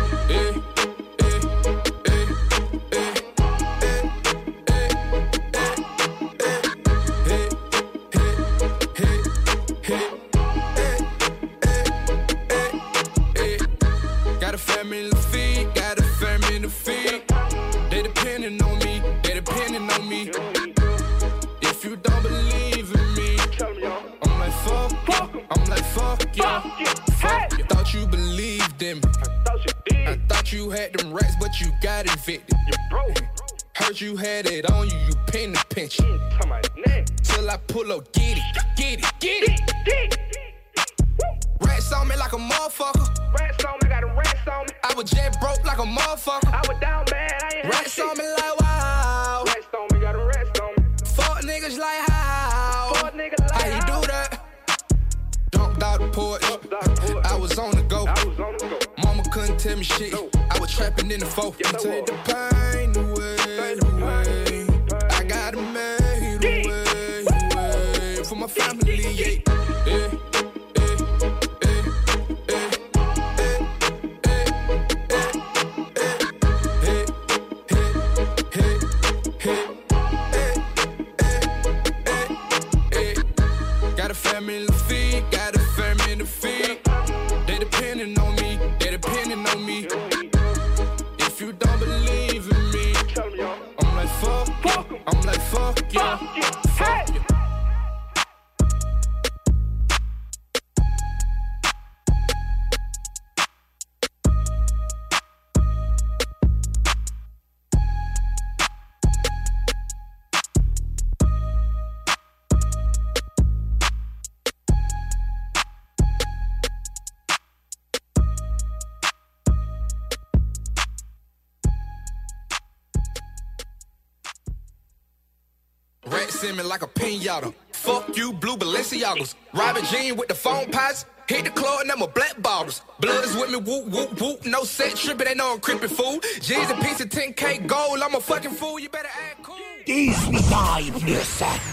I'm like fuck you, fuck you. Thought you believed in me. I thought you had them rats, but you got evicted. You broke. Heard you had it on you, you pin the pinch. Till I pull up, get it, get get it, get it. Rats on me like a motherfucker. Rats on me, got a rats on me. I was jet broke like a motherfucker. I was down bad, I ain't Rats on me like wow. Rats on me, got a rats on me. Fuck niggas like how. The porch. I was on the go. Mama couldn't tell me shit. I was trapping in the four. Take the pain away, away. I got it made away, away. For my family, yeah. yeah. Got a family I'm like fuck you, fuck Rat me like a pinata. Fuck you, blue Balenciagos. Robin Jean with the phone pots. Hit the club and them a black bottles. Blood is with me, whoop, whoop, whoop. No set tripping, know I'm creeping fool. G's a piece of 10k gold. I'm a fucking fool, you better act cool. 18 ans et plus.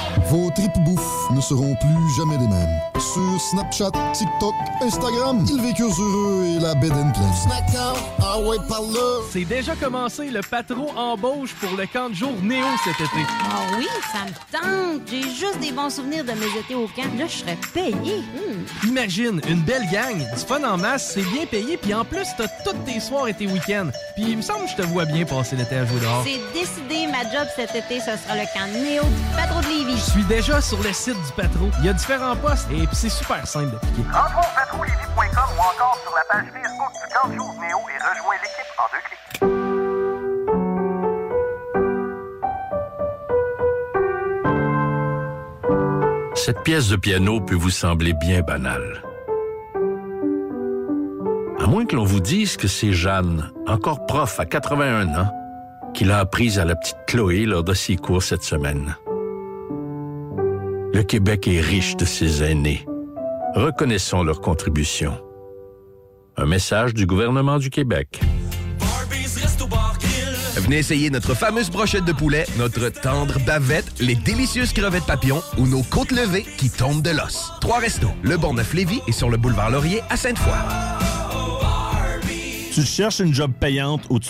Vos tripes bouffe ne seront plus jamais les mêmes. Sur Snapchat, TikTok, Instagram, ils vécurent heureux et la bed and ah ouais, par là. C'est déjà commencé le patron embauche pour le camp de jour Néo cet été. Ah oui, ça me tente. J'ai juste des bons souvenirs de mes étés au camp. Là, je serais payé. Hmm. Imagine, une belle gang, du fun en masse, c'est bien payé, puis en plus, t'as toutes tes soirs et tes week-ends. Puis il me semble que je te vois bien passer l'été à jouer dehors. C'est décidé, ma job cet été, ce sera le camp Néo du Patro de Lévis. Je suis déjà sur le site du patro. Il y a différents postes et puis c'est super simple d'appliquer. Rentre au patrouillevie.com ou encore sur la page Facebook du Camp jour Néo et rejoins l'équipe en deux clics. Cette pièce de piano peut vous sembler bien banale. À moins que l'on vous dise que c'est Jeanne, encore prof à 81 ans, qui l'a apprise à la petite Chloé lors de ses cours cette semaine. Le Québec est riche de ses aînés. Reconnaissons leur contribution. Un message du gouvernement du Québec. Venez essayer notre fameuse brochette de poulet, notre tendre bavette, les délicieuses crevettes papillons ou nos côtes levées qui tombent de l'os. Trois restos, le Bonneuf Lévis et sur le boulevard Laurier à Sainte-Foy. Tu cherches une job payante ou tu